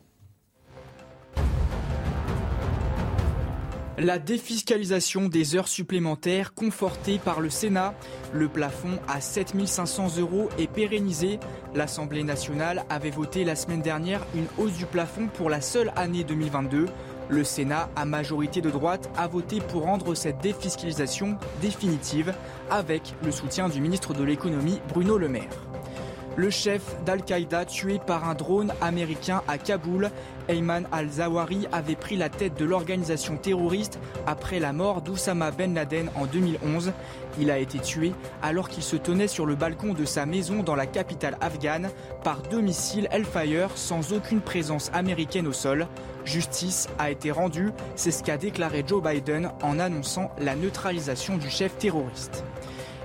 La défiscalisation des heures supplémentaires confortée par le Sénat. Le plafond à 7500 euros est pérennisé. L'Assemblée nationale avait voté la semaine dernière une hausse du plafond pour la seule année 2022. Le Sénat, à majorité de droite, a voté pour rendre cette défiscalisation définitive avec le soutien du ministre de l'économie Bruno Le Maire. Le chef d'Al-Qaïda tué par un drone américain à Kaboul, Ayman al-Zawahiri avait pris la tête de l'organisation terroriste après la mort d'Oussama Ben Laden en 2011. Il a été tué alors qu'il se tenait sur le balcon de sa maison dans la capitale afghane par deux missiles Hellfire sans aucune présence américaine au sol. Justice a été rendue, c'est ce qu'a déclaré Joe Biden en annonçant la neutralisation du chef terroriste.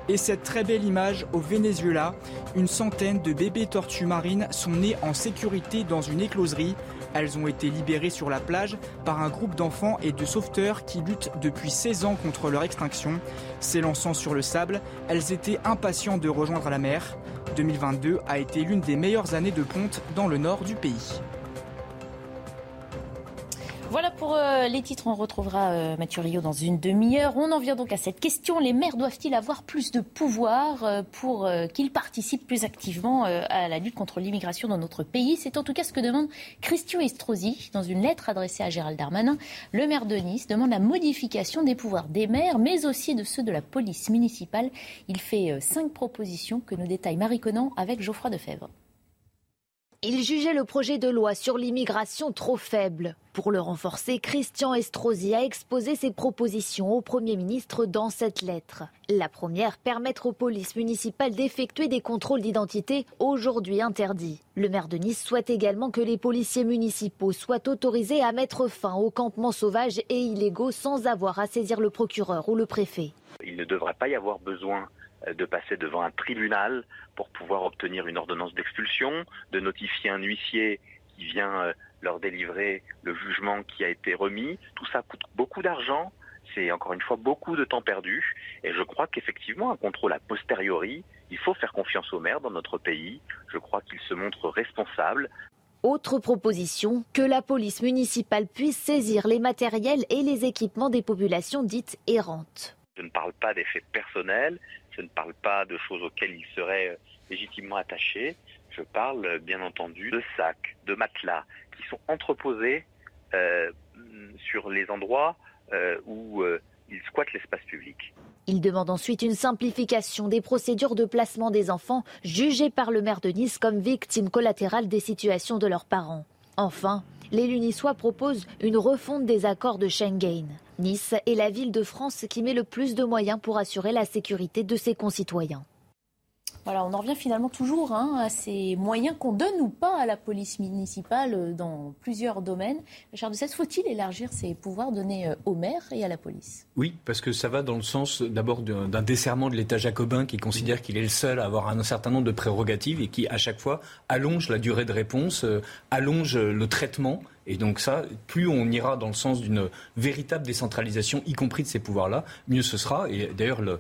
Et cette très belle image au Venezuela, une centaine de bébés tortues marines sont nés en sécurité dans une écloserie. Elles ont été libérées sur la plage par un groupe d'enfants et de sauveteurs qui luttent depuis 16 ans contre leur extinction. S'élançant sur le sable, elles étaient impatientes de rejoindre la mer. 2022 a été l'une des meilleures années de ponte dans le nord du pays. Voilà pour euh, les titres. On retrouvera euh, Mathieu Rio dans une demi-heure. On en vient donc à cette question. Les maires doivent-ils avoir plus de pouvoir euh, pour qu'ils participent plus activement à la lutte contre l'immigration dans notre pays? C'est en tout cas ce que demande Christian Estrosi dans une lettre adressée à Gérald Darmanin. Le maire de Nice demande la modification des pouvoirs des maires, mais aussi de ceux de la police municipale. Il fait cinq propositions que nous détaille Marie Conan avec Geoffroy Defebvre. Il jugeait le projet de loi sur l'immigration trop faible. Pour le renforcer, Christian Estrosi a exposé ses propositions au Premier ministre dans cette lettre. La première, permettre aux polices municipales d'effectuer des contrôles d'identité aujourd'hui interdits. Le maire de Nice souhaite également que les policiers municipaux soient autorisés à mettre fin aux campements sauvages et illégaux sans avoir à saisir le procureur ou le préfet. Il ne devrait pas y avoir besoin euh, de passer devant un tribunal pour pouvoir obtenir une ordonnance d'expulsion, de notifier un huissier qui vient euh, leur délivrer le jugement qui a été remis. Tout ça coûte beaucoup d'argent, c'est encore une fois beaucoup de temps perdu. Et je crois qu'effectivement, un contrôle a posteriori, il faut faire confiance aux maires dans notre pays. Je crois qu'ils se montrent responsables. Autre proposition, que la police municipale puisse saisir les matériels et les équipements des populations dites errantes. Je ne parle pas d'effets personnels, je ne parle pas de choses auxquelles ils seraient euh, légitimement attachés. Je parle euh, bien entendu de sacs, de matelas qui sont entreposés euh, sur les endroits où ils squattent l'espace public. Il demande ensuite une simplification des procédures de placement des enfants jugés par le maire de Nice comme victimes collatérales des situations de leurs parents. Enfin, les Lunissois proposent une refonte des accords de Schengen. Nice est la ville de France qui met le plus de moyens pour assurer la sécurité de ses concitoyens. Voilà, on en revient finalement toujours hein, à ces moyens qu'on donne ou pas à la police municipale euh, dans plusieurs domaines. Richard de faut-il élargir ces pouvoirs donnés euh, aux maires et à la police? Oui, parce que ça va dans le sens d'abord d'un desserrement de l'État jacobin qui considère qu'il est le seul à avoir un certain nombre de prérogatives et qui, à chaque fois, allonge la durée de réponse, euh, allonge le traitement et donc ça, plus on ira dans le sens d'une véritable décentralisation, y compris de ces pouvoirs-là, mieux ce sera. Et d'ailleurs, euh,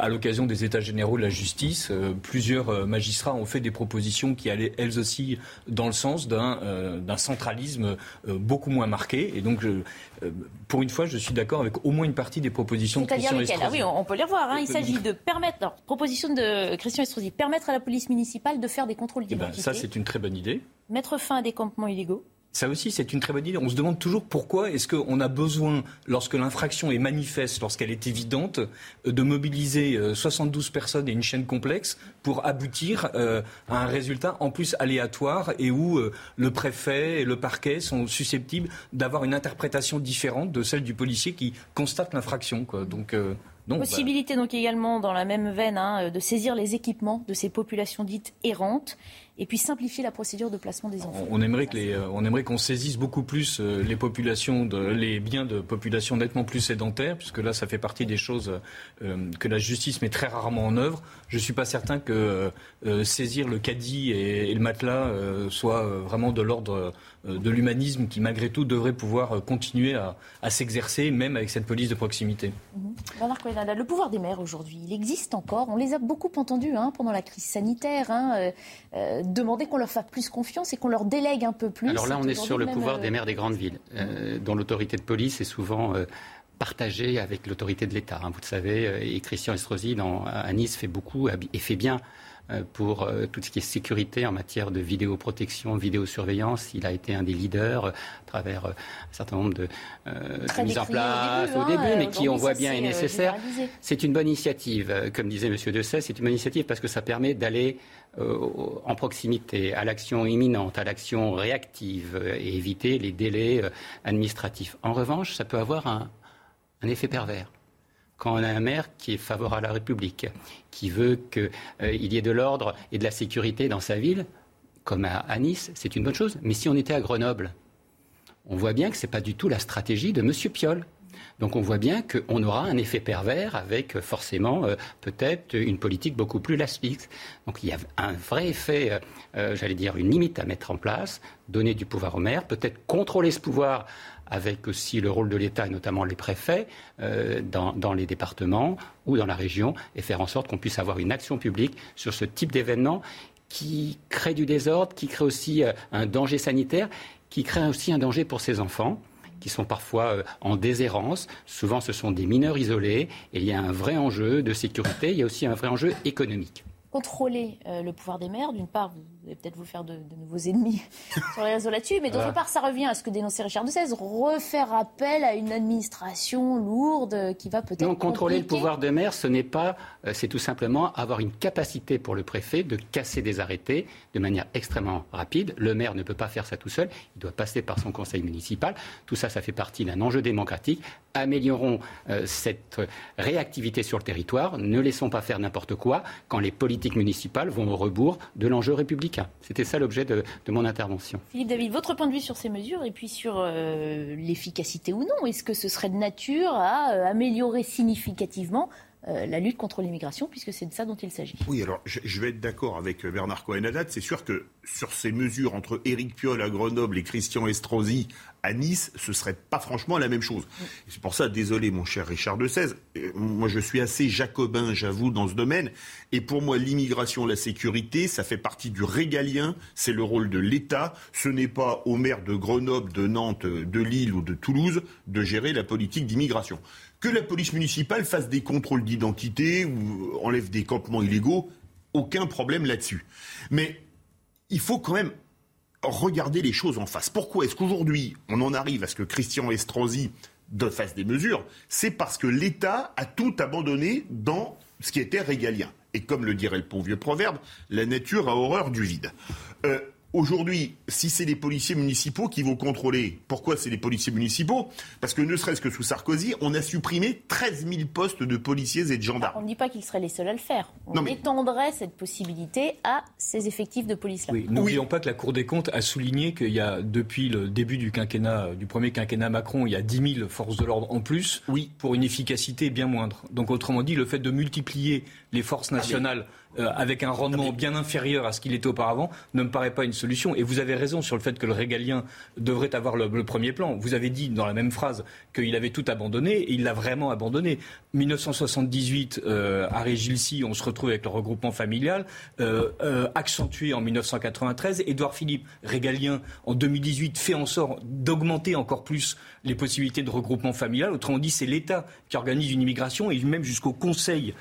à l'occasion des États généraux de la justice, euh, plusieurs euh, magistrats ont fait des propositions qui allaient elles aussi dans le sens d'un centralisme beaucoup moins marqué. Et donc, pour une fois, je suis d'accord avec au moins une partie des propositions de Christian Estrosi. Ah oui, on peut les revoir. Hein. Il s'agit de permettre, proposition de Christian Estrosi, permettre à la police municipale de faire des contrôles eh ben, d'identité. ça, c'est une très bonne idée. Mettre fin à des campements illégaux ça aussi, c'est une très bonne idée. On se demande toujours pourquoi est-ce qu'on a besoin, lorsque l'infraction est manifeste, lorsqu'elle est évidente, de mobiliser 72 euh, personnes et une chaîne complexe pour aboutir euh, à un résultat en plus aléatoire et où euh, le préfet et le parquet sont susceptibles d'avoir une interprétation différente de celle du policier qui constate l'infraction. Donc bah. Possibilité donc également dans la même veine hein, de saisir les équipements de ces populations dites errantes. Et puis simplifier la procédure de placement des enfants. On aimerait que les, on aimerait qu'on saisisse beaucoup plus les populations, de, les biens de populations nettement plus sédentaires, puisque là, ça fait partie des choses que la justice met très rarement en œuvre. Je ne suis pas certain que saisir le caddie et, le matelas soit vraiment de l'ordre euh, de l'humanisme qui, malgré tout, devrait pouvoir euh, continuer à, s'exercer, même avec cette police de proximité. Mhm. le pouvoir des maires aujourd'hui, il existe encore. On les a beaucoup entendus hein, pendant la crise sanitaire, hein, euh, demander qu'on leur fasse plus confiance et qu'on leur délègue un peu plus. Alors là, on est sur le pouvoir des maires des grandes villes, dont l'autorité de police est souvent partagée avec l'autorité de l'État. Hein, vous le savez, et Christian Estrosi à Nice fait beaucoup et fait bien euh, pour euh, tout ce qui est sécurité en matière de vidéoprotection, vidéosurveillance. Il a été un des leaders euh, à travers un certain nombre de, mises en place au début, hein, mais qui, on voit bien, est nécessaire. C'est une bonne initiative, comme disait M. Dessay, c'est une bonne initiative parce que ça permet d'aller en proximité à l'action imminente, à l'action réactive et éviter les délais administratifs. En revanche, ça peut avoir un effet pervers quand on a un maire qui est favorable à la République, qui veut qu'il euh, y ait de l'ordre et de la sécurité dans sa ville, comme à, Nice, c'est une bonne chose. Mais si on était à Grenoble, on voit bien que ce n'est pas du tout la stratégie de M. Piolle. Donc on voit bien qu'on aura un effet pervers avec euh, forcément euh, peut-être une politique beaucoup plus laxique. Donc il y a un vrai effet, j'allais dire, une limite à mettre en place, donner du pouvoir au maire, peut-être contrôler ce pouvoir avec aussi le rôle de l'État et notamment les préfets euh, dans, les départements ou dans la région et faire en sorte qu'on puisse avoir une action publique sur ce type d'événement qui crée du désordre, qui crée aussi euh, un danger sanitaire, qui crée aussi un danger pour ces enfants qui sont parfois euh, en déshérence. Souvent, ce sont des mineurs isolés et il y a un vrai enjeu de sécurité, il y a aussi un vrai enjeu économique contrôler le pouvoir des maires. D'une part, vous allez peut-être vous faire de, nouveaux ennemis sur les réseaux là-dessus, mais d'autre part, ça revient à ce que dénonçait Richard de XVI, refaire appel à une administration lourde qui va peut-être. Non, contrôler le pouvoir des maires, ce n'est pas, euh, c'est tout simplement avoir une capacité pour le préfet de casser des arrêtés de manière extrêmement rapide. Le maire ne peut pas faire ça tout seul, il doit passer par son conseil municipal. Tout ça, ça fait partie d'un enjeu démocratique. Améliorons euh, cette réactivité sur le territoire, ne laissons pas faire n'importe quoi quand les politiques municipales vont au rebours de l'enjeu républicain. C'était ça l'objet de, mon intervention. Philippe David, votre point de vue sur ces mesures et puis sur euh, l'efficacité ou non, est-ce que ce serait de nature à euh, améliorer significativement euh, la lutte contre l'immigration, puisque c'est de ça dont il s'agit? Oui, alors je, vais être d'accord avec Bernard Cohen-Haddad. C'est sûr que sur ces mesures entre Éric Piolle à Grenoble et Christian Estrosi à Nice, ce serait pas franchement la même chose. C'est pour ça, désolé mon cher Richard de XVI, euh, moi je suis assez jacobin, j'avoue, dans ce domaine. Et pour moi, l'immigration, la sécurité, ça fait partie du régalien, c'est le rôle de l'État. Ce n'est pas aux maires de Grenoble, de Nantes, de Lille ou de Toulouse de gérer la politique d'immigration. Que la police municipale fasse des contrôles d'identité ou enlève des campements illégaux, aucun problème là-dessus. Mais il faut quand même regarder les choses en face. Pourquoi est-ce qu'aujourd'hui, on en arrive à ce que Christian Estrosi fasse des mesures? C'est parce que l'État a tout abandonné dans ce qui était régalien. Et comme le dirait le bon vieux proverbe, la nature a horreur du vide. Euh, Aujourd'hui, si c'est les policiers municipaux qui vont contrôler, pourquoi c'est les policiers municipaux? Parce que ne serait-ce que sous Sarkozy, on a supprimé 13 000 postes de policiers et de gendarmes. on ne dit pas qu'ils seraient les seuls à le faire. On étendrait cette possibilité à ces effectifs de police-là. Oui, n'oublions pas que la Cour des comptes a souligné qu'il y a, depuis le début du quinquennat, du premier quinquennat Macron, il y a 10 000 forces de l'ordre en plus, oui. pour une efficacité bien moindre. Donc autrement dit, le fait de multiplier les forces ah, nationales... Euh, avec un rendement bien inférieur à ce qu'il était auparavant ne me paraît pas une solution. Et vous avez raison sur le fait que le régalien devrait avoir le, premier plan. Vous avez dit dans la même phrase qu'il avait tout abandonné et il l'a vraiment abandonné. 1978, euh, à Régilcy, on se retrouve avec le regroupement familial, euh, accentué en 1993. Édouard Philippe, régalien, en 2018, fait en sorte d'augmenter encore plus les possibilités de regroupement familial. Autrement dit, c'est l'État qui organise une immigration et même jusqu'au Conseil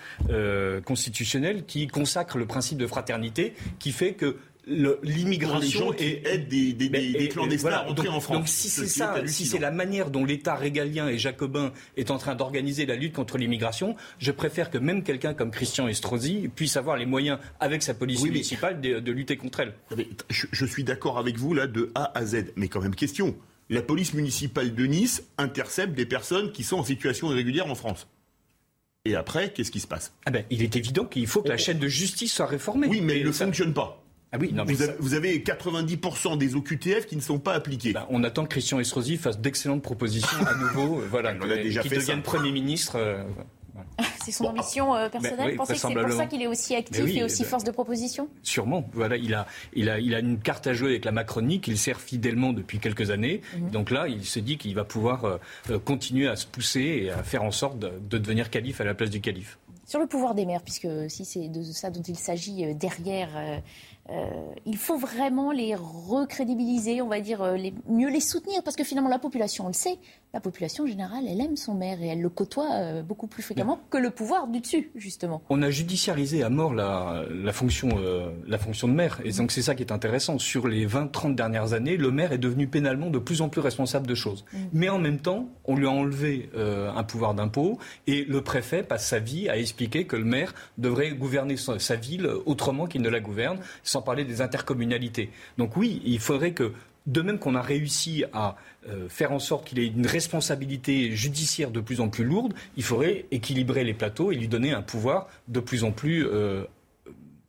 constitutionnel qui consacre le principe de fraternité qui fait que l'immigration et aide des, des, des, clandestins à rentrer en France. Donc si c'est ça, si c'est la manière dont l'État régalien et jacobin est en train d'organiser la lutte contre l'immigration, je préfère que même quelqu'un comme Christian Estrosi puisse avoir les moyens, avec sa police municipale, de, lutter contre elle. Je, je suis d'accord avec vous là de A à Z, mais quand même question. La police municipale de Nice intercepte des personnes qui sont en situation irrégulière en France. Et après, qu'est-ce qui se passe? Ah ben, Il est évident qu'il faut que la chaîne de justice soit réformée. Oui, mais elle ne fonctionne pas. Ah oui, non, vous, avez, 90% des OQTF qui ne sont pas appliqués. Bah, on attend que Christian Estrosi fasse d'excellentes propositions à nouveau, euh, voilà, on a déjà fait devienne Premier ministre. Euh, c'est son ambition euh, personnelle. Vous pensez que c'est pour ça qu'il est aussi actif et aussi force de proposition Sûrement. Voilà, il a, il, a, il a une carte à jouer avec la Macronie qu'il sert fidèlement depuis quelques années. Mhm. Donc là, il se dit qu'il va pouvoir continuer à se pousser et à faire en sorte de, de devenir calife à la place du calife. Sur le pouvoir des maires, puisque si c'est de ça dont il s'agit derrière euh, il faut vraiment les recrédibiliser, on va dire, euh, les, mieux les soutenir, parce que finalement la population, on le sait, la population générale, elle aime son maire et elle le côtoie euh, beaucoup plus fréquemment que le pouvoir du dessus, justement. On a judiciarisé à mort la, fonction, la fonction de maire, et donc c'est ça qui est intéressant. Sur les 20-30 dernières années, le maire est devenu pénalement de plus en plus responsable de choses. Mais en même temps, on lui a enlevé un pouvoir d'impôt, et le préfet passe sa vie à expliquer que le maire devrait gouverner sa ville autrement qu'il ne la gouverne sans parler des intercommunalités. Donc oui, il faudrait que de même qu'on a réussi à euh, faire en sorte qu'il ait une responsabilité judiciaire de plus en plus lourde, il faudrait équilibrer les plateaux et lui donner un pouvoir de plus en plus euh,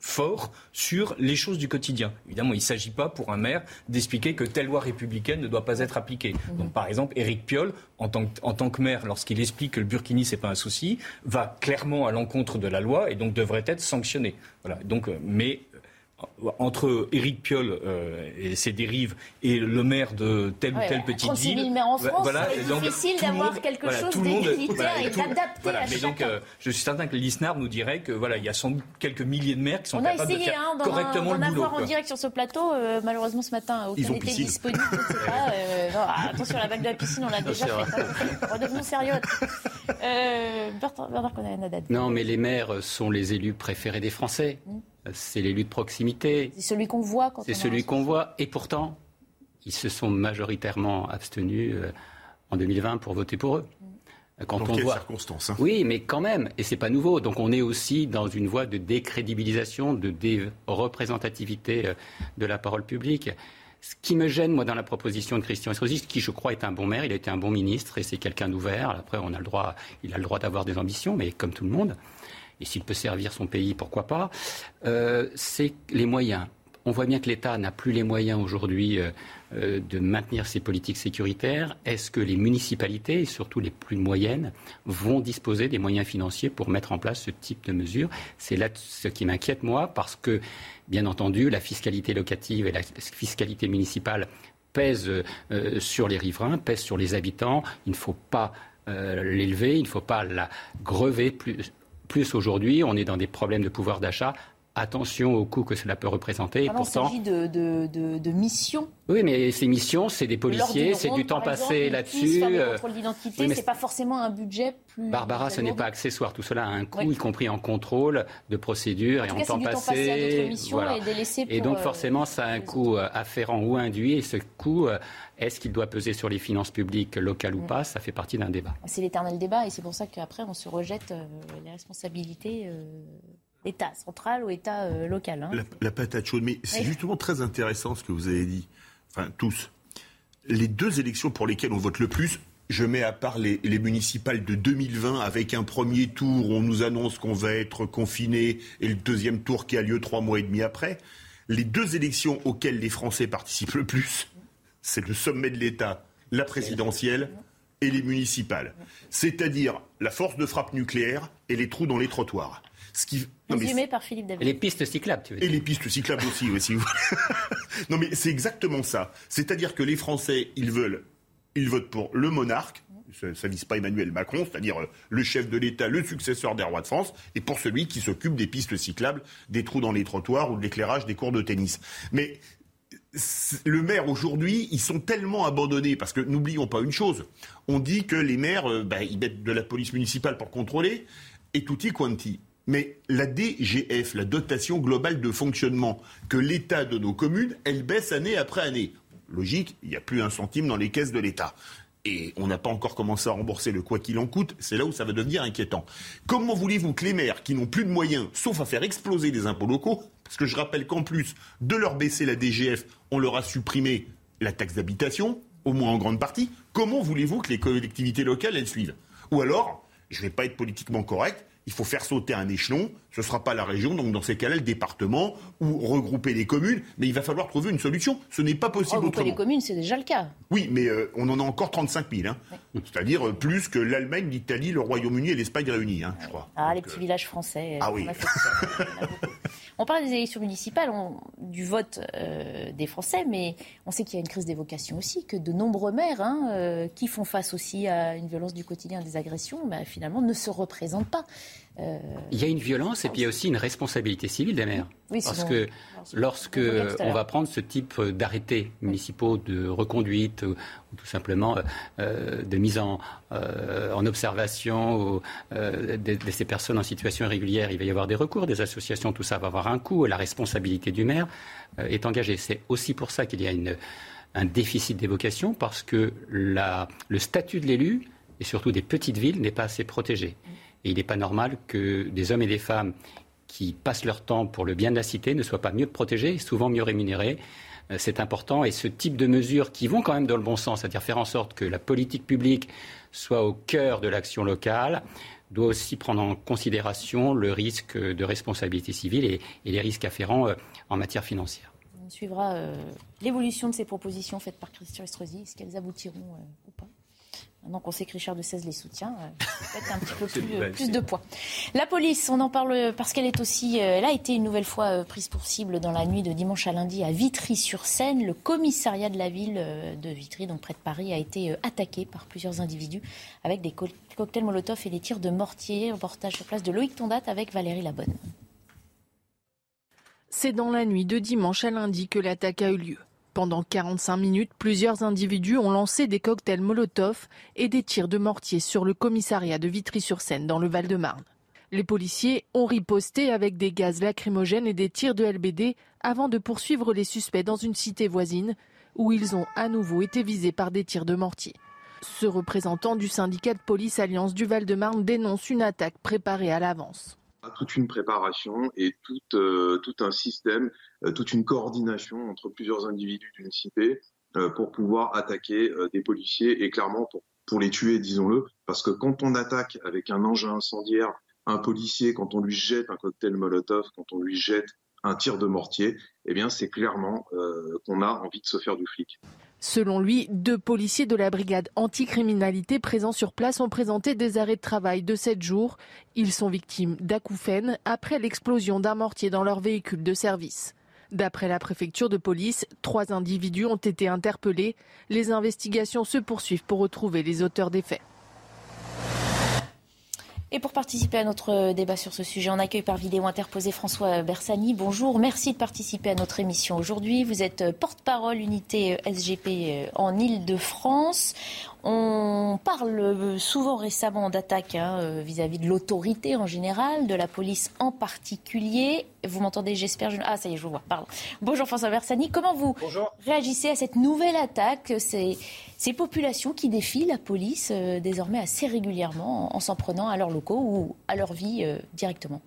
fort sur les choses du quotidien. Évidemment, il ne s'agit pas pour un maire d'expliquer que telle loi républicaine ne doit pas être appliquée. Mhm. Donc, par exemple, Éric Piolle, en tant que, en tant que maire, lorsqu'il explique que le burkini, ce n'est pas un souci, va clairement à l'encontre de la loi et donc devrait être sanctionné. Voilà. Donc, euh, mais entre Éric Piolle euh, et ses dérives et le maire de telle ou telle petite 36 000 maires en France, voilà, c'est difficile d'avoir quelque chose d'égalitaire et d'adapté à mais donc, euh, je suis certain que l'ISNAR nous dirait que voilà, il y a sans doute quelques milliers de maires qui sont capables de faire hein, correctement le boulot. On a avoir en direct sur ce plateau. Euh, malheureusement, ce matin, aucun n'était disponible. Je sais pas. non, attention, la vague de la piscine, on l'a déjà fait. Hein. Redevenons sérieux. Bernard Non, mais les maires sont les élus préférés des Français. Mm c'est l'élu de proximité. C'est celui qu'on voit quand C'est celui qu'on voit. Et pourtant, ils se sont majoritairement abstenus euh, en 2020 pour voter pour eux. Quand dans on voit... circonstances hein? Oui, mais quand même, et c'est pas nouveau. Donc on est aussi dans une voie de décrédibilisation, de déreprésentativité euh, de la parole publique. Ce qui me gêne, moi, dans la proposition de Christian Estrosi, qui je crois est un bon maire, il a été un bon ministre et c'est quelqu'un d'ouvert. Après, on a le droit, il a le droit d'avoir des ambitions, mais comme tout le monde et s'il peut servir son pays, pourquoi pas, euh, c'est les moyens. On voit bien que l'État n'a plus les moyens aujourd'hui euh, euh, de maintenir ses politiques sécuritaires. Est-ce que les municipalités, et surtout les plus moyennes, vont disposer des moyens financiers pour mettre en place ce type de mesures? C'est là ce qui m'inquiète, moi, parce que, bien entendu, la fiscalité locative et la fiscalité municipale pèsent sur les riverains, pèsent sur les habitants. Il ne faut pas l'élever, il ne faut pas la grever plus, plus aujourd'hui, on est dans des problèmes de pouvoir d'achat attention au coût que cela peut représenter. Pourtant, il s'agit de, de, de, missions. Oui, mais ces missions, c'est des policiers, c'est du temps passé là-dessus. Le euh, contrôle d'identité, c'est pas forcément un budget plus. Barbara, ce n'est pas accessoire. Tout cela a un coût, y compris en contrôle de procédure et en, temps, passé. et, donc euh, forcément, ça a un coût euh, afférent ou induit. Et ce coût, est-ce qu'il doit peser sur les finances publiques locales ou mm. pas? Ça fait partie d'un débat. C'est l'éternel débat, et c'est pour ça qu'après, on se rejette les responsabilités. État central ou État euh, local. Hein. La, patate chaude. Mais c'est justement très intéressant ce que vous avez dit. Enfin, tous. Les deux élections pour lesquelles on vote le plus, je mets à part les, municipales de 2020 avec un premier tour où on nous annonce qu'on va être confiné et le deuxième tour qui a lieu trois mois et demi après. Les deux élections auxquelles les Français participent le plus, c'est le sommet de l'État, la présidentielle et les municipales. C'est-à-dire la force de frappe nucléaire et les trous dans les trottoirs. Ce qui... par Philippe David. Et les pistes cyclables, tu veux dire. Et les pistes cyclables aussi, aussi. non, mais c'est exactement ça. C'est-à-dire que les Français, ils veulent, ils votent pour le monarque, ça ne vise pas Emmanuel Macron, c'est-à-dire euh, le chef de l'État, le successeur des rois de France, et pour celui qui s'occupe des pistes cyclables, des trous dans les trottoirs ou de l'éclairage des cours de tennis. Mais le maire aujourd'hui, ils sont tellement abandonnés parce que n'oublions pas une chose. On dit que les maires, euh, bah, ils mettent de la police municipale pour contrôler et tutti quanti. Mais la DGF, la dotation globale de fonctionnement que l'État donne aux communes, elle baisse année après année. Logique, il n'y a plus un centime dans les caisses de l'État. Et on n'a pas encore commencé à rembourser le quoi qu'il en coûte, c'est là où ça va devenir inquiétant. Comment voulez-vous que les maires qui n'ont plus de moyens, sauf à faire exploser les impôts locaux, parce que je rappelle qu'en plus de leur baisser la DGF, on leur a supprimé la taxe d'habitation, au moins en grande partie, comment voulez-vous que les collectivités locales, elles suivent? Ou alors, je ne vais pas être politiquement correct, il faut faire sauter un échelon. Ce ne sera pas la région, donc dans ces cas-là, le département ou regrouper les communes. Mais il va falloir trouver une solution. Ce n'est pas possible regrouper autrement. les communes, c'est déjà le cas. Oui, mais euh, on en a encore 35 000. Hein. C'est-à-dire euh, plus que l'Allemagne, l'Italie, le Royaume-Uni et l'Espagne réunis, hein, je crois. Ah, les petits villages français. Ah on oui. a fait ça. On parle des élections municipales, du vote euh, des Français, mais on sait qu'il y a une crise des vocations aussi, que de nombreux maires hein, euh, qui font face aussi à une violence du quotidien, des agressions, bah, finalement ne se représentent pas. Euh, Il y a une violence et puis il y a aussi une responsabilité civile des maires. Oui, Parce que lorsque on va prendre ce type d'arrêtés municipaux de reconduite ou, ou tout simplement euh, euh, de mise en, euh, en observation de, de ces personnes en situation irrégulière, il va y avoir des recours, des associations, tout ça va avoir un coût. La responsabilité du maire est engagée. C'est aussi pour ça qu'il y a une, un déficit d'évocation parce que la, le statut de l'élu et surtout des petites villes n'est pas assez protégé. Et il n'est pas normal que des hommes et des femmes qui passent leur temps pour le bien de la cité ne soient pas mieux protégés souvent mieux rémunérés. Euh, C'est important et ce type de mesures qui vont quand même dans le bon sens, c'est-à-dire faire en sorte que la politique publique soit au cœur de l'action locale, doit aussi prendre en considération le risque de responsabilité civile et, les risques afférents euh, en matière financière. on suivra euh, l'évolution de ces propositions faites par Christian Estrosi. Est-ce qu'elles aboutiront ou pas? Maintenant qu'on sait que Richard de 16 les soutient, euh, peut-être un petit peu plus, de poids. La police, on en parle parce qu'elle est aussi, euh, elle a été une nouvelle fois euh, prise pour cible dans la nuit de dimanche à lundi à Vitry-sur-Seine. Le commissariat de la ville de Vitry, donc près de Paris, a été attaqué par plusieurs individus avec des co- cocktails Molotov et des tirs de mortier. Reportage sur place de Loïc Tondat avec Valérie Labonne. C'est dans la nuit de dimanche à lundi que l'attaque a eu lieu. Pendant 45 minutes, plusieurs individus ont lancé des cocktails Molotov et des tirs de mortier sur le commissariat de Vitry-sur-Seine dans le Val-de-Marne. Les policiers ont riposté avec des gaz lacrymogènes et des tirs de LBD avant de poursuivre les suspects dans une cité voisine où ils ont à nouveau été visés par des tirs de mortier. Ce représentant du syndicat de police Alliance du Val-de-Marne dénonce une attaque préparée à l'avance. Toute une préparation et tout, euh, un système, euh, toute une coordination entre plusieurs individus d'une cité euh, pour pouvoir attaquer des policiers et clairement pour les tuer, disons-le, parce que quand on attaque avec un engin incendiaire un policier, quand on lui jette un cocktail Molotov, quand on lui jette un tir de mortier, eh bien c'est clairement euh, qu'on a envie de se faire du flic. Selon lui, deux policiers de la brigade anticriminalité présents sur place ont présenté des arrêts de travail de 7 jours. Ils sont victimes d'acouphènes après l'explosion d'un mortier dans leur véhicule de service. D'après la préfecture de police, trois individus ont été interpellés. Les investigations se poursuivent pour retrouver les auteurs des faits. Et pour participer à notre débat sur ce sujet, on accueille par vidéo interposée François Bersani. Bonjour, merci de participer à notre émission aujourd'hui. Vous êtes porte-parole unité SGP en Ile-de-France. On parle souvent récemment d'attaques hein, vis-à-vis de l'autorité en général, de la police en particulier. Vous m'entendez, j'espère. Je... Ah, ça y est, je vous vois. Pardon. Bonjour François Bersani. Comment vous Bonjour. réagissez à cette nouvelle attaque? Ces, ces populations qui défient la police euh, désormais assez régulièrement en, en s'en prenant à leurs locaux ou à leur vie euh, directement?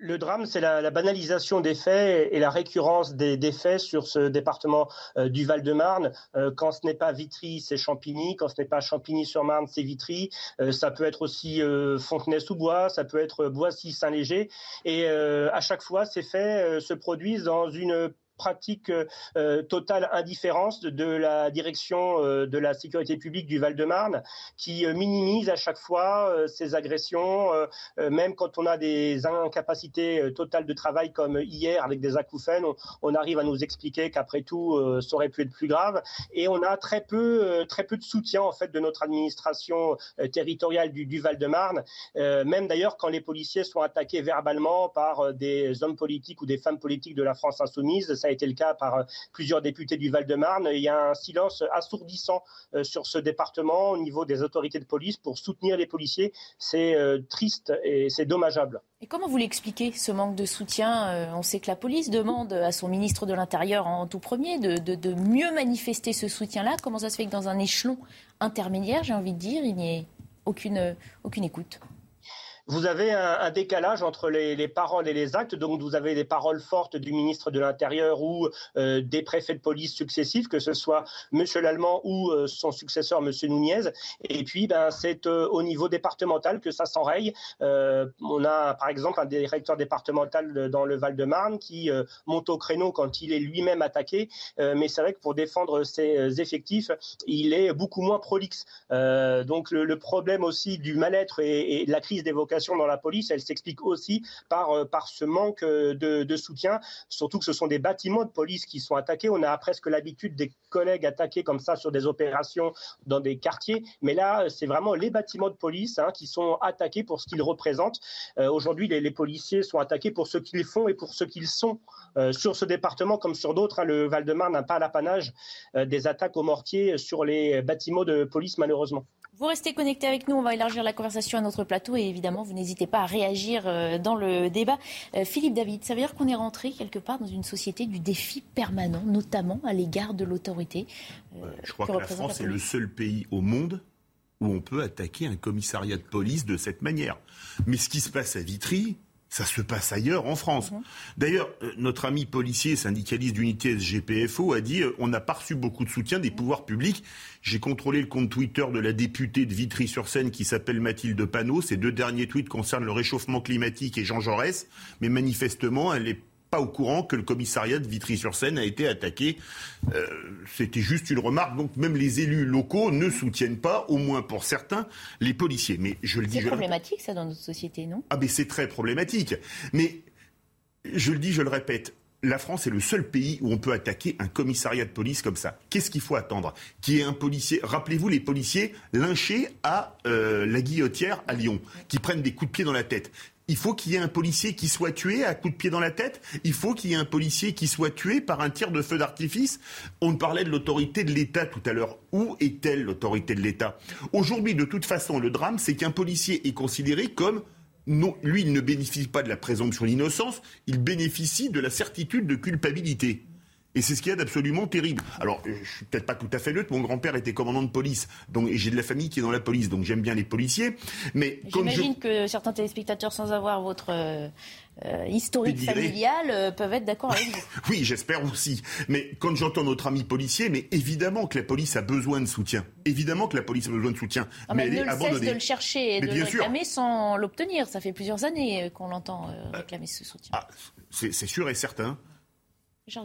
Le drame, c'est la, banalisation des faits et la récurrence des, des faits sur ce département euh, du Val-de-Marne. Euh, quand ce n'est pas Vitry, c'est Champigny. Quand ce n'est pas Champigny-sur-Marne, c'est Vitry. Euh, ça peut être aussi Fontenay-sous-Bois, ça peut être Boissy-Saint-Léger. Et à chaque fois, ces faits se produisent dans une pratique euh, totale indifférence de, la direction euh, de la sécurité publique du Val-de-Marne qui euh, minimise à chaque fois ces agressions, même quand on a des incapacités totales de travail comme hier avec des acouphènes, on, arrive à nous expliquer qu'après tout, ça aurait pu être plus grave. Et on a très peu, très peu de soutien en fait de notre administration territoriale du, Val-de-Marne, même d'ailleurs quand les policiers sont attaqués verbalement par des hommes politiques ou des femmes politiques de la France insoumise. A été le cas par plusieurs députés du Val-de-Marne. Il y a un silence assourdissant sur ce département au niveau des autorités de police pour soutenir les policiers. C'est triste et c'est dommageable. Et comment vous l'expliquez, ce manque de soutien On sait que la police demande à son ministre de l'Intérieur en tout premier de, mieux manifester ce soutien-là. Comment ça se fait que dans un échelon intermédiaire, j'ai envie de dire, il n'y ait aucune écoute? Vous avez un, décalage entre les, paroles et les actes. Donc, vous avez les paroles fortes du ministre de l'Intérieur ou euh, des préfets de police successifs, que ce soit M. Lallemand ou euh, son successeur, M. Nunez. Et puis, ben, c'est euh, au niveau départemental que ça s'enraye. on a, par exemple, un directeur départemental dans le Val-de-Marne qui monte au créneau quand il est lui-même attaqué. mais c'est vrai que pour défendre ses effectifs, il est beaucoup moins prolixe. donc, le, problème aussi du mal-être et, et de la crise des vocations dans la police, elle s'explique aussi par, euh, ce manque euh, de, soutien, surtout que ce sont des bâtiments de police qui sont attaqués. On a presque l'habitude des collègues attaqués comme ça sur des opérations dans des quartiers, mais là, c'est vraiment les bâtiments de police hein, qui sont attaqués pour ce qu'ils représentent. Euh, aujourd'hui, les, policiers sont attaqués pour ce qu'ils font et pour ce qu'ils sont. sur ce département, comme sur d'autres, hein, le Val-de-Marne n'a pas l'apanage des attaques aux mortiers sur les bâtiments de police, malheureusement. Vous restez connecté avec nous, on va élargir la conversation à notre plateau et évidemment, vous n'hésitez pas à réagir euh, dans le débat. Euh, Philippe David, ça veut dire qu'on est rentré quelque part dans une société du défi permanent, notamment à l'égard de l'autorité. Euh, je crois que la France est le seul pays au monde où on peut attaquer un commissariat de police de cette manière. Mais ce qui se passe à Vitry, ça se passe ailleurs en France. Mhm. D'ailleurs, euh, notre ami policier syndicaliste d'unité SGPFO a dit euh, on n'a pas reçu beaucoup de soutien des pouvoirs publics. J'ai contrôlé le compte Twitter de la députée de Vitry-sur-Seine qui s'appelle Mathilde Panot. Ces deux derniers tweets concernent le réchauffement climatique et Jean Jaurès. Mais manifestement, elle est pas au courant que le commissariat de Vitry-sur-Seine a été attaqué. Euh, c'était juste une remarque. Donc même les élus locaux ne soutiennent pas, au moins pour certains, les policiers. Mais je le dis. C'est problématique ça dans notre société, non? Ah mais c'est très problématique. Mais je le dis, je le répète. La France est le seul pays où on peut attaquer un commissariat de police comme ça. Qu'est-ce qu'il faut attendre? Qui est un policier Rappelez-vous les policiers lynchés à euh, la guillotière à Lyon, qui prennent des coups de pied dans la tête il faut qu'il y ait un policier qui soit tué à coup de pied dans la tête. Il faut qu'il y ait un policier qui soit tué par un tir de feu d'artifice. On parlait de l'autorité de l'État tout à l'heure. Où est-elle l'autorité de l'État? Aujourd'hui, de toute façon, le drame, c'est qu'un policier est considéré comme non, lui, il ne bénéficie pas de la présomption d'innocence, il bénéficie de la certitude de culpabilité. Et c'est ce qu'il y a d'absolument terrible. Alors, je suis peut-être pas tout à fait neutre. Mon grand-père était commandant de police, donc j'ai de la famille qui est dans la police, donc j'aime bien les policiers. Mais j'imagine que certains téléspectateurs, sans avoir votre euh, euh, historique familial, euh, peuvent être d'accord avec vous. oui, j'espère aussi. Mais quand j'entends notre ami policier, mais évidemment que la police a besoin de soutien. Évidemment que la police a besoin de soutien. mais, elle, ne le cesse de le chercher et de le réclamer sans l'obtenir. Ça fait plusieurs années qu'on l'entend réclamer ce soutien. Ah, c'est sûr et certain.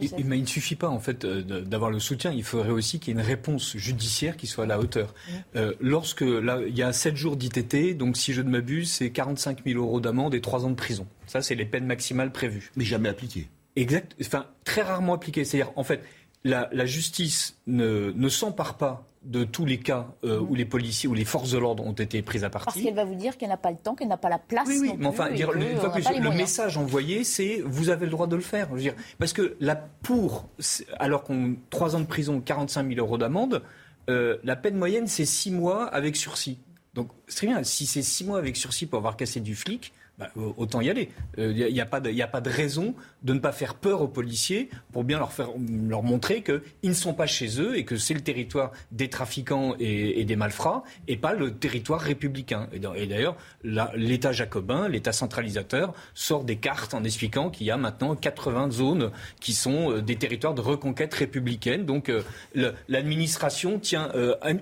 Il, mais il ne suffit pas en fait euh, d'avoir le soutien. Il faudrait aussi qu'il y ait une réponse judiciaire qui soit à la hauteur. Euh, lorsque là, il y a 7 jours d'ITT, donc si je ne m'abuse, c'est 45 000 euros d'amende et 3 ans de prison. Ça, c'est les peines maximales prévues. Mais jamais appliquées. Exact. Enfin, très rarement appliquées. C'est-à-dire, en fait, la, la justice ne, ne s'empare pas de tous les cas euh, où les policiers ou les forces de l'ordre ont été prises à partie. Parce qu'elle va vous dire qu'elle n'a pas le temps, qu'elle n'a pas la place. Oui, oui, mais enfin, dire, le message envoyé, c'est vous avez le droit de le faire. Je veux dire, parce que la pour, alors qu'on trois ans de prison, 45 000 euros d'amende, euh, la peine moyenne c'est six mois avec sursis. Donc c'est très bien. Si c'est six mois avec sursis pour avoir cassé du flic, bah, autant y aller. Il euh, n'y a, pas de, raison de ne pas faire peur aux policiers pour bien leur, faire, leur montrer qu'ils ne sont pas chez eux et que c'est le territoire des trafiquants et, des malfrats et pas le territoire républicain. Et d'ailleurs, l'État jacobin, l'État centralisateur, sort des cartes en expliquant qu'il y a maintenant 80 zones qui sont euh, des territoires de reconquête républicaine. Donc euh, l'administration tient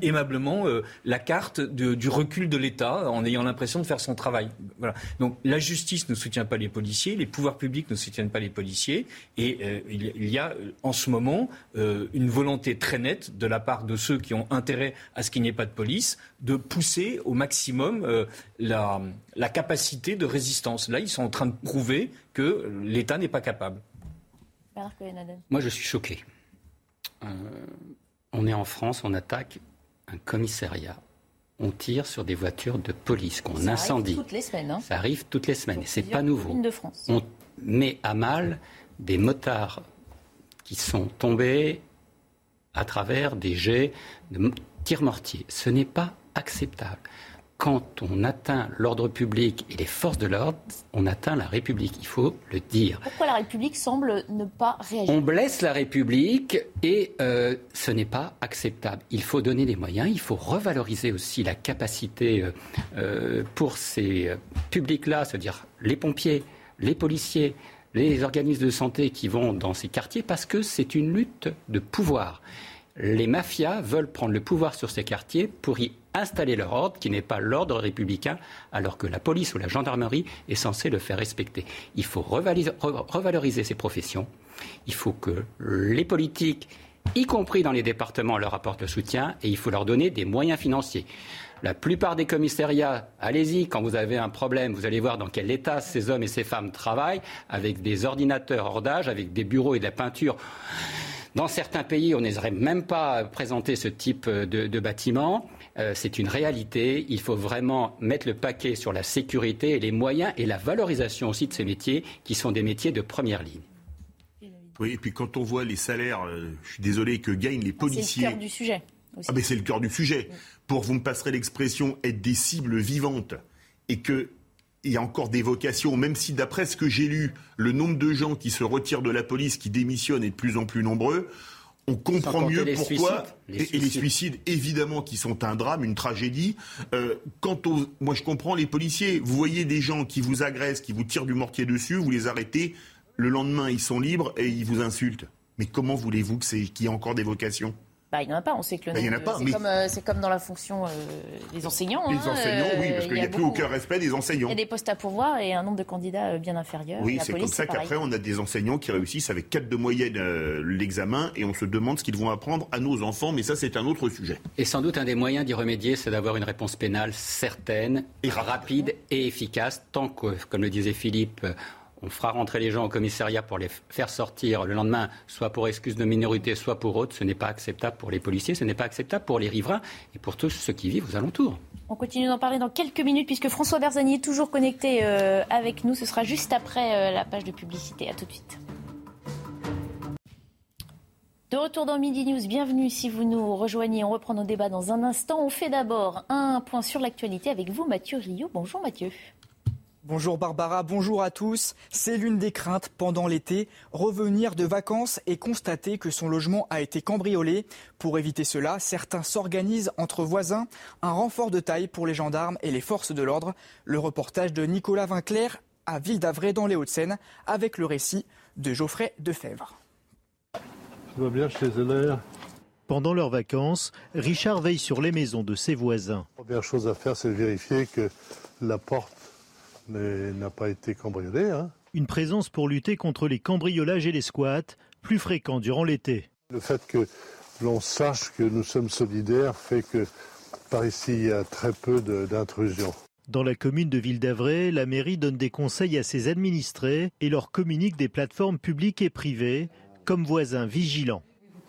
aimablement la carte du recul de l'État en ayant l'impression de faire son travail. Voilà. Donc la justice ne soutient pas les policiers, les pouvoirs publics ne soutiennent pas les policiers, et euh, il, y a euh, en ce moment euh, une volonté très nette de la part de ceux qui ont intérêt à ce qu'il n'y ait pas de police de pousser au maximum la, capacité de résistance. Là, ils sont en train de prouver que l'État n'est pas capable. Moi, je suis choqué. on est en France, on attaque un commissariat on tire sur des voitures de police, qu'on incendie. Ça arrive toutes les semaines. Hein. Ça arrive toutes les semaines. C'est pas nouveau. On met à mal des motards qui sont tombés à travers des jets de tirs mortiers. Ce n'est pas acceptable. Quand on atteint l'ordre public et les forces de l'ordre, on atteint la République. Il faut le dire. Pourquoi la République semble ne pas réagir? On blesse la République et euh, ce n'est pas acceptable. Il faut donner les moyens, il faut revaloriser aussi la capacité euh, euh, pour ces publics-là, c'est-à-dire les pompiers, les policiers, les organismes de santé qui vont dans ces quartiers, parce que c'est une lutte de pouvoir les mafias veulent prendre le pouvoir sur ces quartiers pour y installer leur ordre, qui n'est pas l'ordre républicain, alors que la police ou la gendarmerie est censée le faire respecter. Il faut revaloriser ces professions. Il faut que les politiques, y compris dans les départements, leur apportent le soutien et il faut leur donner des moyens financiers. La plupart des commissariats, allez-y, quand vous avez un problème, vous allez voir dans quel état ces hommes et ces femmes travaillent, avec des ordinateurs hors d'âge, avec des bureaux et de la peinture. Dans certains pays, on n'oserait même pas présenter ce type de, bâtiment. Euh, c'est une réalité. Il faut vraiment mettre le paquet sur la sécurité et les moyens et la valorisation aussi de ces métiers qui sont des métiers de première ligne. Oui, et puis quand on voit les salaires, euh, je suis désolé, que gagnent les policiers. C'est le cœur du sujet. Ah, mais c'est le cœur du sujet. Pour, vous me passerez l'expression, être des cibles vivantes et que il y a encore des vocations, même si d'après ce que j'ai lu, le nombre de gens qui se retirent de la police, qui démissionnent est de plus en plus nombreux. On comprend mieux pourquoi. et, les suicides, évidemment, qui sont un drame, une tragédie. Euh, quant aux, moi, je comprends les policiers. Vous voyez des gens qui vous agressent, qui vous tirent du mortier dessus, vous les arrêtez. Le lendemain, ils sont libres et ils vous insultent. Mais comment voulez-vous qu'il y ait encore des vocations? Bah, il n'y en a pas. On sait que le bah, c'est, comme, euh, c'est comme dans la fonction euh, des enseignants. Les hein, enseignants, oui, parce qu'il n'y a, plus aucun respect des enseignants. Il y a des postes à pourvoir et un nombre de candidats euh, bien inférieur. Oui, c'est comme ça qu'après, on a des enseignants qui réussissent avec 4 de moyenne l'examen et on se demande ce qu'ils vont apprendre à nos enfants, mais ça, c'est un autre sujet. Et sans doute, un des moyens d'y remédier, c'est d'avoir une réponse pénale certaine, et rapide et efficace, tant que, comme le disait Philippe, on fera rentrer les gens au commissariat pour les faire sortir le lendemain, soit pour excuse de minorité, soit pour autre. Ce n'est pas acceptable pour les policiers, ce n'est pas acceptable pour les riverains et pour tous ceux qui vivent aux alentours. On continue d'en parler dans quelques minutes puisque François Berzani est toujours connecté euh, avec nous. Ce sera juste après euh, la page de publicité. À tout de suite. De retour dans Midi News, bienvenue si vous nous rejoignez. On reprend nos débats dans un instant. On fait d'abord un point sur l'actualité avec vous, Mathieu Rio. Bonjour Mathieu. Bonjour Barbara, bonjour à tous. C'est l'une des craintes pendant l'été, revenir de vacances et constater que son logement a été cambriolé. Pour éviter cela, certains s'organisent entre voisins, un renfort de taille pour les gendarmes et les forces de l'ordre. Le reportage de Nicolas Vinclair à Ville d'Avray dans les Hauts-de-Seine avec le récit de Geoffrey Defebvre. Je bien chez Pendant leurs vacances, Richard veille sur les maisons de ses voisins. La première chose à faire, c'est de vérifier que la porte n'a pas été cambriolé. Hein. Une présence pour lutter contre les cambriolages et les squats, plus fréquents durant l'été. Le fait que l'on sache que nous sommes solidaires fait que par ici, il y a très peu d'intrusions. Dans la commune de Ville d'Avray, la mairie donne des conseils à ses administrés et leur communique des plateformes publiques et privées comme voisins vigilants.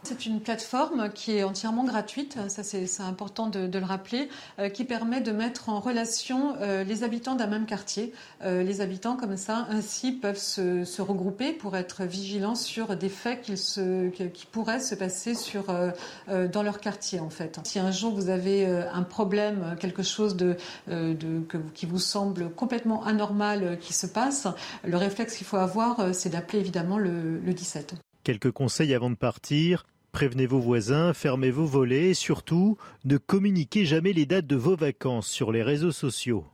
C'est une plateforme qui est entièrement gratuite, ça c'est important de, le rappeler, euh, qui permet de mettre en relation euh, les habitants d'un même quartier. Euh, les habitants comme ça ainsi peuvent se, regrouper pour être vigilants sur des faits qui pourraient se passer sur, dans leur quartier en fait. Si un jour vous avez un problème, quelque chose qui vous semble complètement anormal qui se passe, le réflexe qu'il faut avoir c'est d'appeler évidemment le 17. Quelques conseils avant de partir. Prévenez vos voisins, fermez vos volets et surtout, ne communiquez jamais les dates de vos vacances sur les réseaux sociaux.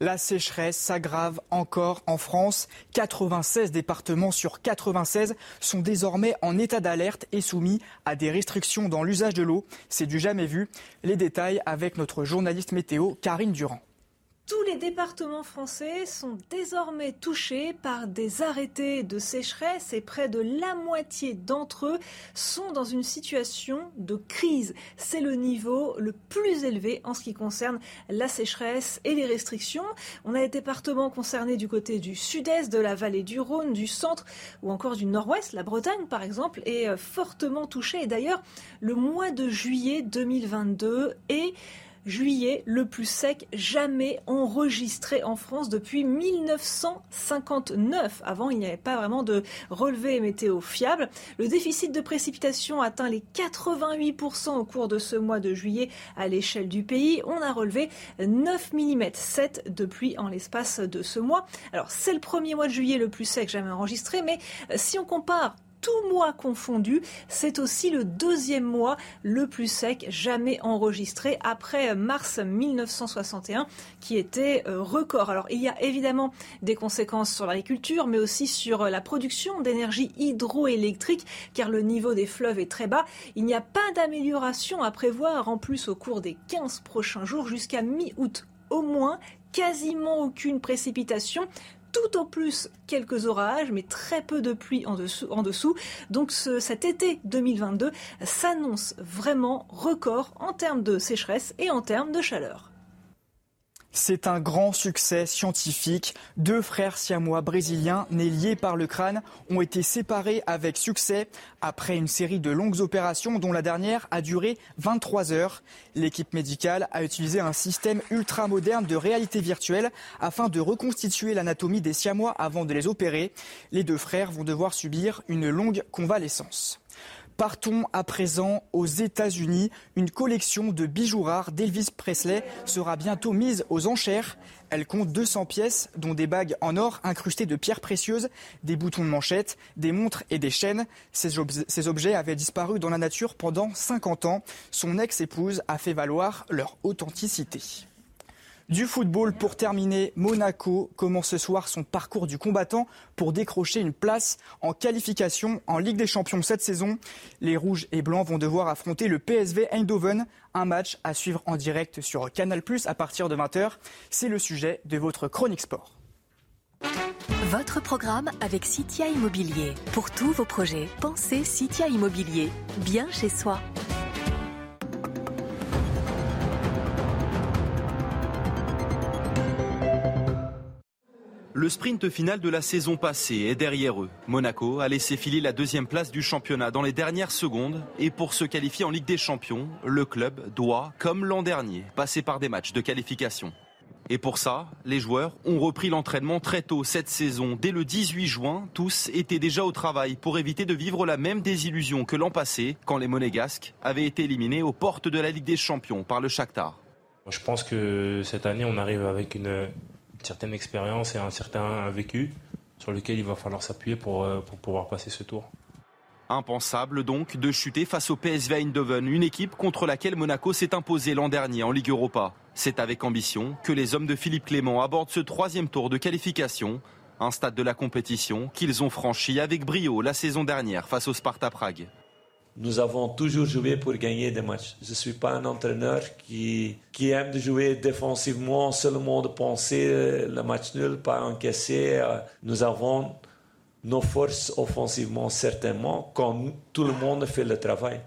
La sécheresse s'aggrave encore en France. 96 départements sur 96 sont désormais en état d'alerte et soumis à des restrictions dans l'usage de l'eau. C'est du jamais vu. Les détails avec notre journaliste météo Karine Durand. Tous les départements français sont désormais touchés par des arrêtés de sécheresse et près de la moitié d'entre eux sont dans une situation de crise. C'est le niveau le plus élevé en ce qui concerne la sécheresse et les restrictions. On a des départements concernés du côté du sud-est, de la vallée du Rhône, du centre ou encore du nord-ouest. La Bretagne, par exemple, est fortement touchée. Et d'ailleurs, le mois de juillet 2022 est juillet le plus sec jamais enregistré en France depuis 1959. Avant, il n'y avait pas vraiment de relevé météo fiable. Le déficit de précipitation atteint les 88% au cours de ce mois de juillet à l'échelle du pays. On a relevé 9 mm 7 de pluie en l'espace de ce mois. Alors, c'est le premier mois de juillet le plus sec jamais enregistré, mais si on compare tout mois confondu, c'est aussi le deuxième mois le plus sec jamais enregistré après mars 1961 qui était euh, record. Alors il y a évidemment des conséquences sur l'agriculture mais aussi sur la production d'énergie hydroélectrique car le niveau des fleuves est très bas. Il n'y a pas d'amélioration à prévoir en plus au cours des 15 prochains jours jusqu'à mi-août au moins quasiment aucune précipitation tout au plus quelques orages, mais très peu de pluie en dessous. En dessous. Donc cet été 2022 s'annonce vraiment record en termes de sécheresse et en termes de chaleur. C'est un grand succès scientifique. Deux frères siamois brésiliens nés liés par le crâne ont été séparés avec succès après une série de longues opérations dont la dernière a duré 23 heures. L'équipe médicale a utilisé un système ultra moderne de réalité virtuelle afin de reconstituer l'anatomie des siamois avant de les opérer. Les deux frères vont devoir subir une longue convalescence. Partons à présent aux États-Unis. Une collection de bijoux rares d'Elvis Presley sera bientôt mise aux enchères. Elle compte 200 pièces, dont des bagues en or incrustées de pierres précieuses, des boutons de manchette, des montres et des chaînes. Ces, ces objets avaient disparu dans la nature pendant 50 ans. Son ex-épouse a fait valoir leur authenticité. Du football pour terminer, Monaco commence ce soir son parcours du combattant pour décrocher une place en qualification en Ligue des Champions cette saison. Les Rouges et Blancs vont devoir affronter le PSV Eindhoven, un match à suivre en direct sur Canal+ à partir de 20h. C'est le sujet de votre chronique sport. Votre programme avec Citia Immobilier. Pour tous vos projets, pensez Citia Immobilier, bien chez soi. Le sprint final de la saison passée est derrière eux. Monaco a laissé filer la deuxième place du championnat dans les dernières secondes et pour se qualifier en Ligue des Champions, le club doit, comme l'an dernier, passer par des matchs de qualification. Et pour ça, les joueurs ont repris l'entraînement très tôt cette saison. Dès le 18 juin, tous étaient déjà au travail pour éviter de vivre la même désillusion que l'an passé, quand les Monégasques avaient été éliminés aux portes de la Ligue des Champions par le Shakhtar. Je pense que cette année, on arrive avec une, certaine expérience et un certain vécu sur lequel il va falloir s'appuyer pour, euh, pour pouvoir passer ce tour. Impensable donc de chuter face au PSV Eindhoven, une équipe contre laquelle Monaco s'est imposé l'an dernier en Ligue Europa. C'est avec ambition que les hommes de Philippe Clément abordent ce troisième tour de qualification, un stade de la compétition qu'ils ont franchi avec brio la saison dernière face au Sparta Prague nous avons toujours joué pour gagner des matchs. Je ne suis pas un entraîneur qui, qui aime jouer défensivement, seulement de penser le match nul, pas encaisser. Nous avons nos forces offensivement, certainement, quand tout le monde fait le travail.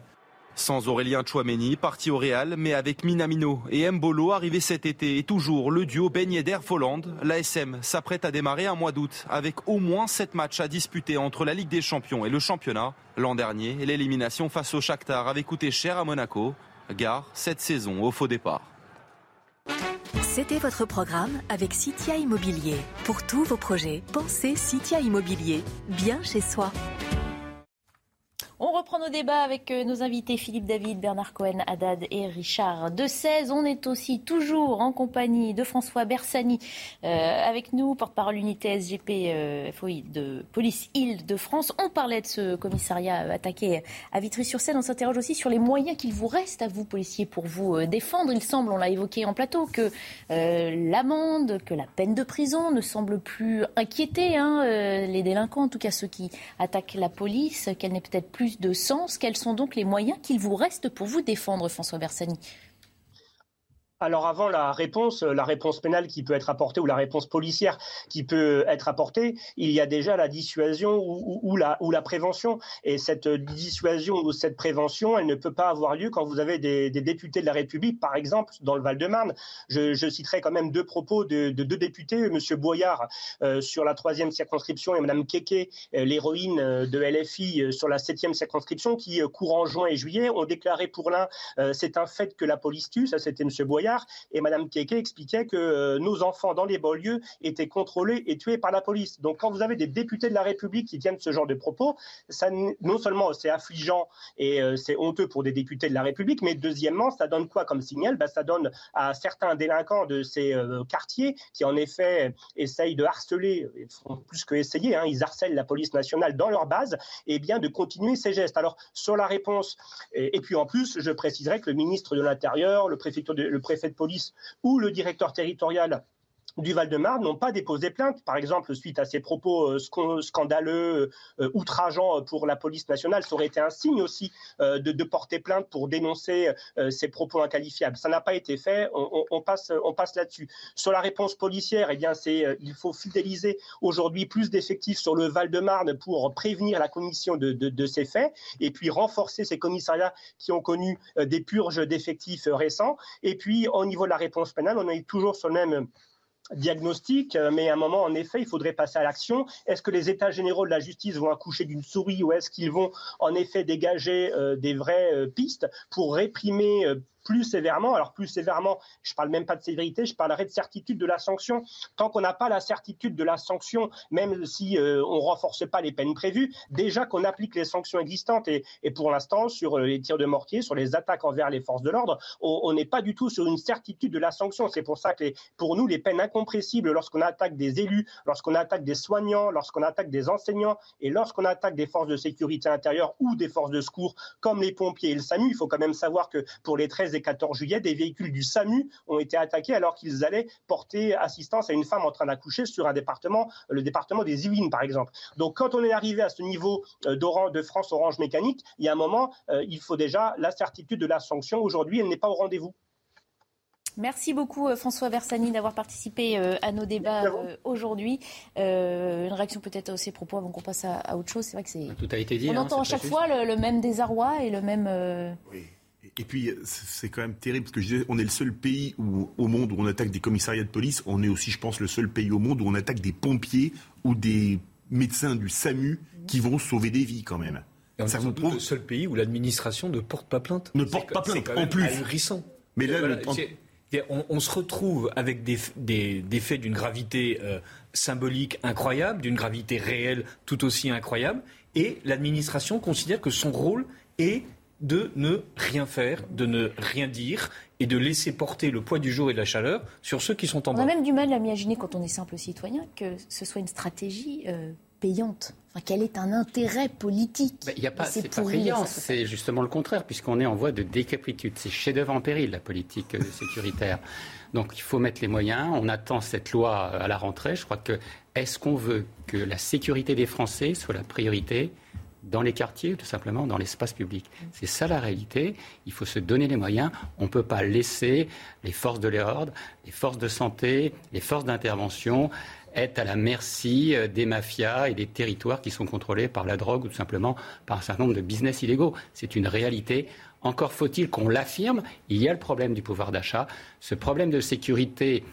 Sans Aurélien Chouameni, parti au Real, mais avec Minamino et Mbolo arrivé cet été et toujours le duo Ben Yedder Folland, l'ASM s'apprête à démarrer un mois d'août avec au moins 7 matchs à disputer entre la Ligue des Champions et le championnat. L'an dernier, l'élimination face au Shakhtar avait coûté cher à Monaco. Gare cette saison au faux départ. C'était votre programme avec Citia Immobilier. Pour tous vos projets, pensez Citia Immobilier, bien chez soi. On reprend nos débats avec euh, nos invités Philippe David, Bernard Cohen, Haddad et Richard de 16. On est aussi toujours en compagnie de François Bersani euh, avec nous, porte-parole unité SGP euh, de police Île-de-France. On parlait de ce commissariat attaqué à Vitry-sur-Seine. On s'interroge aussi sur les moyens qu'il vous reste à vous, policiers, pour vous défendre. Il semble, on l'a évoqué en plateau, que l'amende, que la peine de prison ne semble plus inquiéter hein, les délinquants, en tout cas ceux qui attaquent la police, qu'elle n'est peut-être plus de sens. Quels sont donc les moyens qu'il vous reste pour vous défendre, François Bersani? Alors avant la réponse, la réponse pénale qui peut être apportée ou la réponse policière qui peut être apportée, il y a déjà la dissuasion ou, la, prévention. Et cette dissuasion ou cette prévention, elle ne peut pas avoir lieu quand vous avez des, députés de la République, par exemple dans le Val-de-Marne. Je, citerai quand même deux propos de, deux députés, M. Boyard euh, sur la troisième circonscription et Mme Keke, euh, l'héroïne euh, de LFI sur la septième circonscription, qui courant juin et juillet ont déclaré pour l'un, c'est un fait que la police tue, ça c'était M. Boyard Et Madame Keke expliquaient que nos enfants dans les banlieues étaient contrôlés et tués par la police. Donc quand vous avez des députés de la République qui tiennent ce genre de propos, ça, non seulement c'est affligeant et c'est honteux pour des députés de la République, mais deuxièmement, ça donne quoi comme signal? Ben, Ça donne à certains délinquants de ces quartiers qui en effet essayent de harceler, plus que essayer, hein, ils harcèlent la police nationale dans leur base, et eh bien de continuer ces gestes. Alors sur la réponse, et, puis en plus, je préciserai que le ministre de l'Intérieur, le, le préfet de police ou le directeur territorial du Val-de-Marne n'ont pas déposé plainte, par exemple, suite à ces propos euh, scandaleux, euh, outrageants pour la police nationale. Ça aurait été un signe aussi euh, de, porter plainte pour dénoncer ces propos inqualifiables. Ça n'a pas été fait. On, passe, là-dessus. Sur la réponse policière, eh bien, il faut fidéliser aujourd'hui plus d'effectifs sur le Val-de-Marne pour prévenir la commission de, de, ces faits et puis renforcer ces commissariats qui ont connu des purges d'effectifs récents. Et puis, au niveau de la réponse pénale, on est toujours sur le même diagnostic, euh, mais à un moment, en effet, il faudrait passer à l'action. Est-ce que les États généraux de la justice vont accoucher d'une souris ou est-ce qu'ils vont en effet dégager euh, des vraies euh, pistes pour réprimer plus sévèrement. Alors plus sévèrement, je ne parle même pas de sévérité, je parlerai de certitude de la sanction. Tant qu'on n'a pas la certitude de la sanction, même si euh, on renforce pas les peines prévues, déjà qu'on applique les sanctions existantes et, pour l'instant sur euh, les tirs de mortier, sur les attaques envers les forces de l'ordre, on n'est pas du tout sur une certitude de la sanction. C'est pour ça que pour nous, les peines incompressibles lorsqu'on attaque des élus, lorsqu'on attaque des soignants, lorsqu'on attaque des enseignants et lorsqu'on attaque des forces de sécurité intérieure ou des forces de secours comme les pompiers et le SAMU, il faut quand même savoir que pour les 13 14 juillet, des véhicules du SAMU ont été attaqués alors qu'ils allaient porter assistance à une femme en train d'accoucher sur un département, le département des Yvelines par exemple. Donc quand on est arrivé à ce niveau euh, de France Orange Mécanique, il y a un moment, euh, il faut déjà la certitude de la sanction. Aujourd'hui, elle n'est pas au rendez-vous. Merci beaucoup euh, François Versani d'avoir participé à nos débats aujourd'hui. une réaction peut-être à ces propos avant qu'on passe à, autre chose. C'est vrai que c'est. Tout a été dit. On hein, entend à chaque fois le, même désarroi et le même. Oui. Et puis, c'est quand même terrible, parce que je disais, on est le seul pays où, au monde où on attaque des commissariats de police. On est aussi, je pense, le seul pays au monde où on attaque des pompiers ou des médecins du SAMU qui vont sauver des vies, quand même. ça vous prouve... le seul pays où l'administration ne porte pas plainte. Ne porte pas plainte, en plus. Ahurissant. Mais là, on, se retrouve avec des, des, faits d'une gravité euh, symbolique incroyable, d'une gravité réelle tout aussi incroyable, et l'administration considère que son rôle est de ne rien faire, de ne rien dire et de laisser porter le poids du jour et de la chaleur sur ceux qui sont en bas. On a même du mal à imaginer, quand on est simple citoyen, que ce soit une stratégie euh, payante. Enfin, quel est un intérêt politique ben, Il n'y a pas, c'est pas payant, c'est justement le contraire, puisqu'on est en voie de décapitude. C'est chef-d'œuvre en péril, la politique euh, sécuritaire. Donc il faut mettre les moyens. On attend cette loi à la rentrée. Je crois que est-ce qu'on veut que la sécurité des Français soit la priorité dans les quartiers, tout simplement dans l'espace public. C'est ça la réalité. Il faut se donner les moyens. On ne peut pas laisser les forces de l'ordre, les forces de santé, les forces d'intervention être à la merci euh, des mafias et des territoires qui sont contrôlés par la drogue ou tout simplement par un certain nombre de business illégaux. C'est une réalité. Encore faut-il qu'on l'affirme. Il y a le problème du pouvoir d'achat. Ce problème de sécurité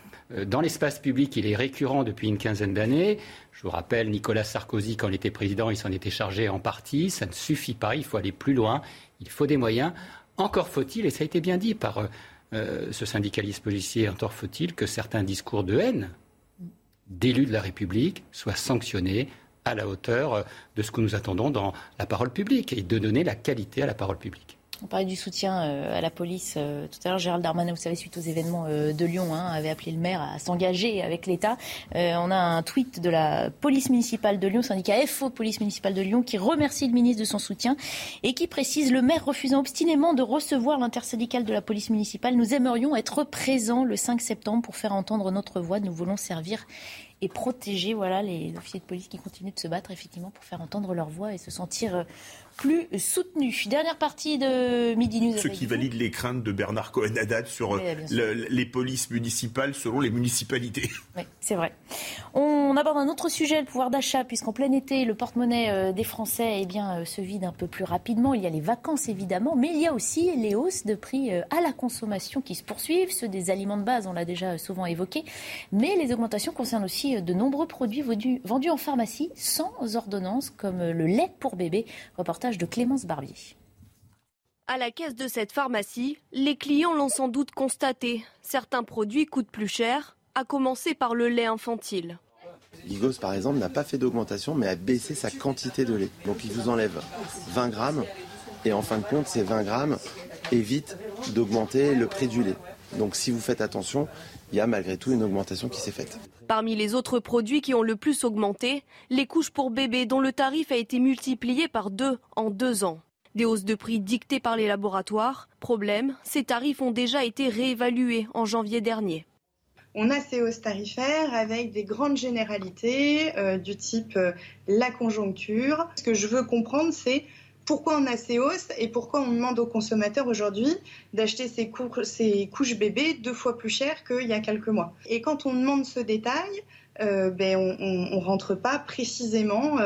dans l'espace public, il est récurrent depuis une quinzaine d'années. Je vous rappelle, Nicolas Sarkozy, quand il était président, il s'en était chargé en partie. Ça ne suffit pas, il faut aller plus loin, il faut des moyens. Encore faut-il, et ça a été bien dit par euh, ce syndicaliste policier, encore faut-il que certains discours de haine d'élus de la République soient sanctionnés à la hauteur euh, de ce que nous attendons dans la parole publique et de donner la qualité à la parole publique. On parlait du soutien euh, à la police euh, tout à l'heure. Gérald Darmanin, vous savez, suite aux événements euh, de Lyon, hein, avait appelé le maire à s'engager avec l'État. on a un tweet de la police municipale de Lyon, syndicat FO Police municipale de Lyon, qui remercie le ministre de son soutien et qui précise le maire refusant obstinément de recevoir l'intersyndicale de la police municipale. Nous aimerions être présents le 5 septembre pour faire entendre notre voix. Nous voulons servir et protéger voilà, les officiers de police qui continuent de se battre effectivement pour faire entendre leur voix et se sentir plus soutenu. Dernière partie de Midi News. Ceux qui valident les craintes de Bernard Cohen-Haddad sur les polices municipales selon les municipalités. Oui, c'est vrai. On aborde un autre sujet, le pouvoir d'achat, puisqu'en plein été, le porte-monnaie euh, des Français eh bien, euh, se vide un peu plus rapidement. Il y a les vacances, évidemment, mais il y a aussi les hausses de prix euh, à la consommation qui se poursuivent. Ceux des aliments de base, on l'a déjà souvent évoqué. Mais les augmentations concernent aussi de nombreux produits vendus en pharmacie sans ordonnance, comme le lait pour bébé. Reportage de Clémence Barbier. À la caisse de cette pharmacie, les clients l'ont sans doute constaté. Certains produits coûtent plus cher, à commencer par le lait infantile. Ligos, par exemple, n'a pas fait d'augmentation, mais a baissé sa quantité de lait. Donc il vous enlève 20 grammes, et en fin de compte, ces 20 grammes évitent d'augmenter le prix du lait. Donc si vous faites attention, il y a malgré tout une augmentation qui s'est faite. Parmi les autres produits qui ont le plus augmenté, les couches pour bébés dont le tarif a été multiplié par deux en deux ans. Des hausses de prix dictées par les laboratoires. Problème, ces tarifs ont déjà été réévalués en janvier dernier. On a ces hausses tarifaires avec des grandes généralités euh, du type euh, la conjoncture. Ce que je veux comprendre, c'est pourquoi on a ces hausses et pourquoi on demande aux consommateurs aujourd'hui d'acheter ces, couches bébés deux fois plus cher qu'il y a quelques mois. Et quand on demande ce détail, euh, ben on ne rentre pas précisément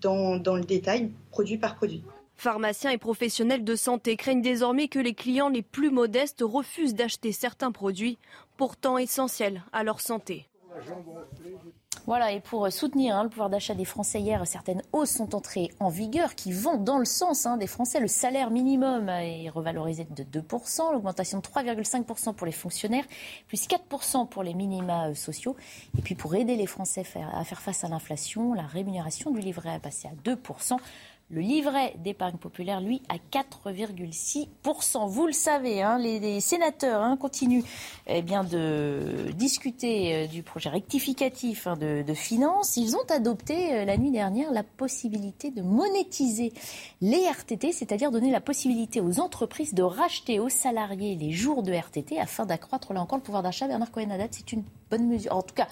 dans, dans le détail produit par produit. Pharmaciens et professionnels de santé craignent désormais que les clients les plus modestes refusent d'acheter certains produits, pourtant essentiels à leur santé. Voilà, et pour soutenir hein, le pouvoir d'achat des Français hier, certaines hausses sont entrées en vigueur qui vont dans le sens hein, des Français. Le salaire minimum est revalorisé de 2%, l'augmentation de 3,5% pour les fonctionnaires, plus 4% pour les minima euh, sociaux. Et puis pour aider les Français à faire face à l'inflation, la rémunération du livret a passé à 2%. Le livret d'épargne populaire, lui, à 4,6%. Vous le savez, hein, les, sénateurs hein, continuent eh bien, de discuter euh, du projet rectificatif hein, de, finances. Ils ont adopté euh, la nuit dernière la possibilité de monétiser les RTT, c'est-à-dire donner la possibilité aux entreprises de racheter aux salariés les jours de RTT afin d'accroître là encore le pouvoir d'achat. Bernard Cohen-Haddad, c'est une bonne mesure. En tout cas,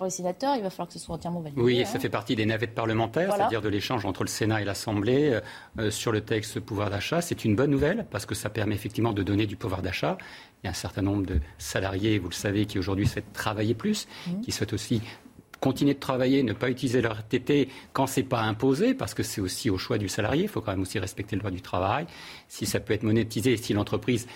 pour les sénateurs, il va falloir que ce soit entièrement validé. Oui, ça hein. fait partie des navettes parlementaires, c'est-à-dire de l'échange entre le Sénat et l'Assemblée euh, euh, sur le texte pouvoir d'achat. C'est une bonne nouvelle parce que ça permet effectivement de donner du pouvoir d'achat. Il y a un certain nombre de salariés, vous le savez, qui aujourd'hui souhaitent travailler plus, mmh. qui souhaitent aussi continuer de travailler, ne pas utiliser leur TT quand c'est pas imposé, parce que c'est aussi au choix du salarié. Il faut quand même aussi respecter le droit du travail. Si ça peut être monétisé, si l'entreprise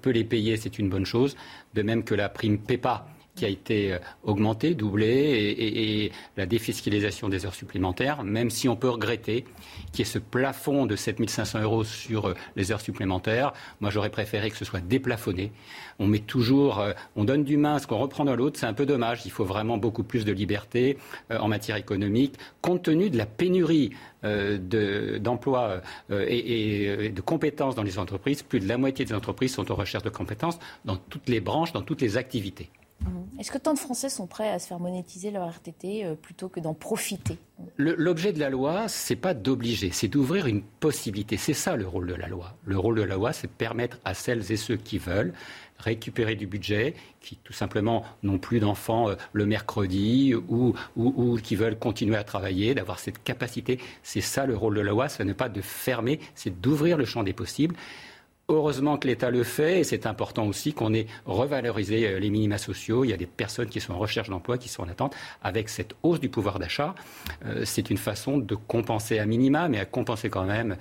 peut les payer, c'est une bonne chose. De même que la prime PEPA qui a été euh, augmentée, doublée, et, la défiscalisation des heures supplémentaires, même si on peut regretter qu'il y ait ce plafond de 7500 euros sur euh, les heures supplémentaires. Moi, j'aurais préféré que ce soit déplafonné. On met toujours, euh, on donne du main, ce qu'on reprend dans l'autre, c'est un peu dommage. Il faut vraiment beaucoup plus de liberté en matière économique, compte tenu de la pénurie d'emplois et, et, de compétences dans les entreprises. Plus de la moitié des entreprises sont en recherche de compétences dans toutes les branches, dans toutes les activités. Mmh. Est-ce que tant de Français sont prêts à se faire monétiser leur RTT euh, plutôt que d'en profiter? L'objet de la loi, c'est pas d'obliger, c'est d'ouvrir une possibilité. C'est ça le rôle de la loi. Le rôle de la loi, c'est de permettre à celles et ceux qui veulent récupérer du budget, qui tout simplement n'ont plus d'enfants euh, le mercredi ou, ou, qui veulent continuer à travailler, d'avoir cette capacité. C'est ça le rôle de la loi, ce n'est pas de fermer, c'est d'ouvrir le champ des possibles. Heureusement que l'État le fait et c'est important aussi qu'on ait revalorisé euh, les minima sociaux. Il y a des personnes qui sont en recherche d'emploi, qui sont en attente. Avec cette hausse du pouvoir d'achat, euh, c'est une façon de compenser à minima, mais à compenser quand même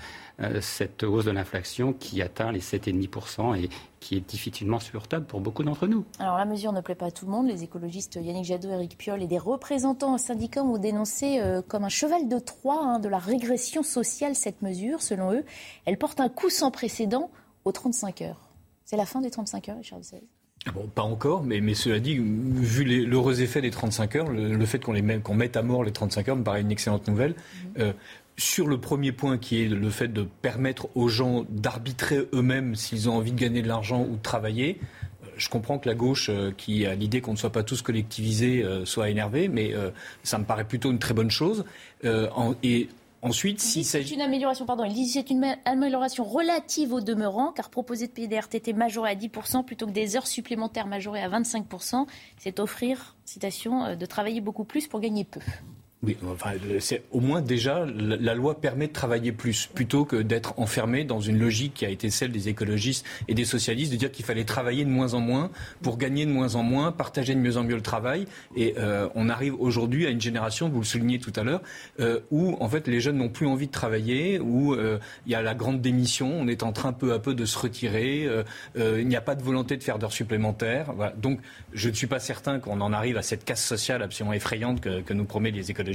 cette hausse de l'inflation qui atteint les 7,5% et qui est difficilement supportable pour beaucoup d'entre nous. Alors la mesure ne plaît pas à tout le monde. Les écologistes Yannick Jadot, Eric Piolle et des représentants syndicats ont dénoncé comme un cheval de Troie hein, de la régression sociale cette mesure. Selon eux, elle porte un coup sans précédent aux 35 heures. C'est la fin des 35 heures, Richard XVI ah Bon, pas encore, mais, mais cela dit, vu l'heureux effet des 35 heures, le, fait qu'on qu'on mette à mort les 35 heures me paraît une excellente nouvelle. Mhm. Euh, sur le premier point qui est le fait de permettre aux gens d'arbitrer eux-mêmes s'ils ont envie de gagner de l'argent ou de travailler, euh, je comprends que la gauche, euh, qui a l'idée qu'on ne soit pas tous collectivisés, soit énervée, mais ça me paraît plutôt une très bonne chose. et Ensuite, si c'est une amélioration, pardon, il dit c'est une amélioration relative au demeurant, car proposer de payer des RTT majorés à 10% plutôt que des heures supplémentaires majorées à 25%, c'est offrir, citation, euh, de travailler beaucoup plus pour gagner peu. Oui, enfin, au moins déjà la loi permet de travailler plus plutôt que d'être enfermé dans une logique qui a été celle des écologistes et des socialistes de dire qu'il fallait travailler de moins en moins pour gagner de moins en moins, partager de mieux en mieux le travail. Et euh, on arrive aujourd'hui à une génération, vous le soulignez tout à l'heure, euh, où en fait les jeunes n'ont plus envie de travailler, où euh, il y a la grande démission, on est en train peu à peu de se retirer, il n'y a pas de volonté de faire d'heures supplémentaires. Donc je ne suis pas certain qu'on en arrive à cette casse sociale absolument effrayante que, que nous promet les écologistes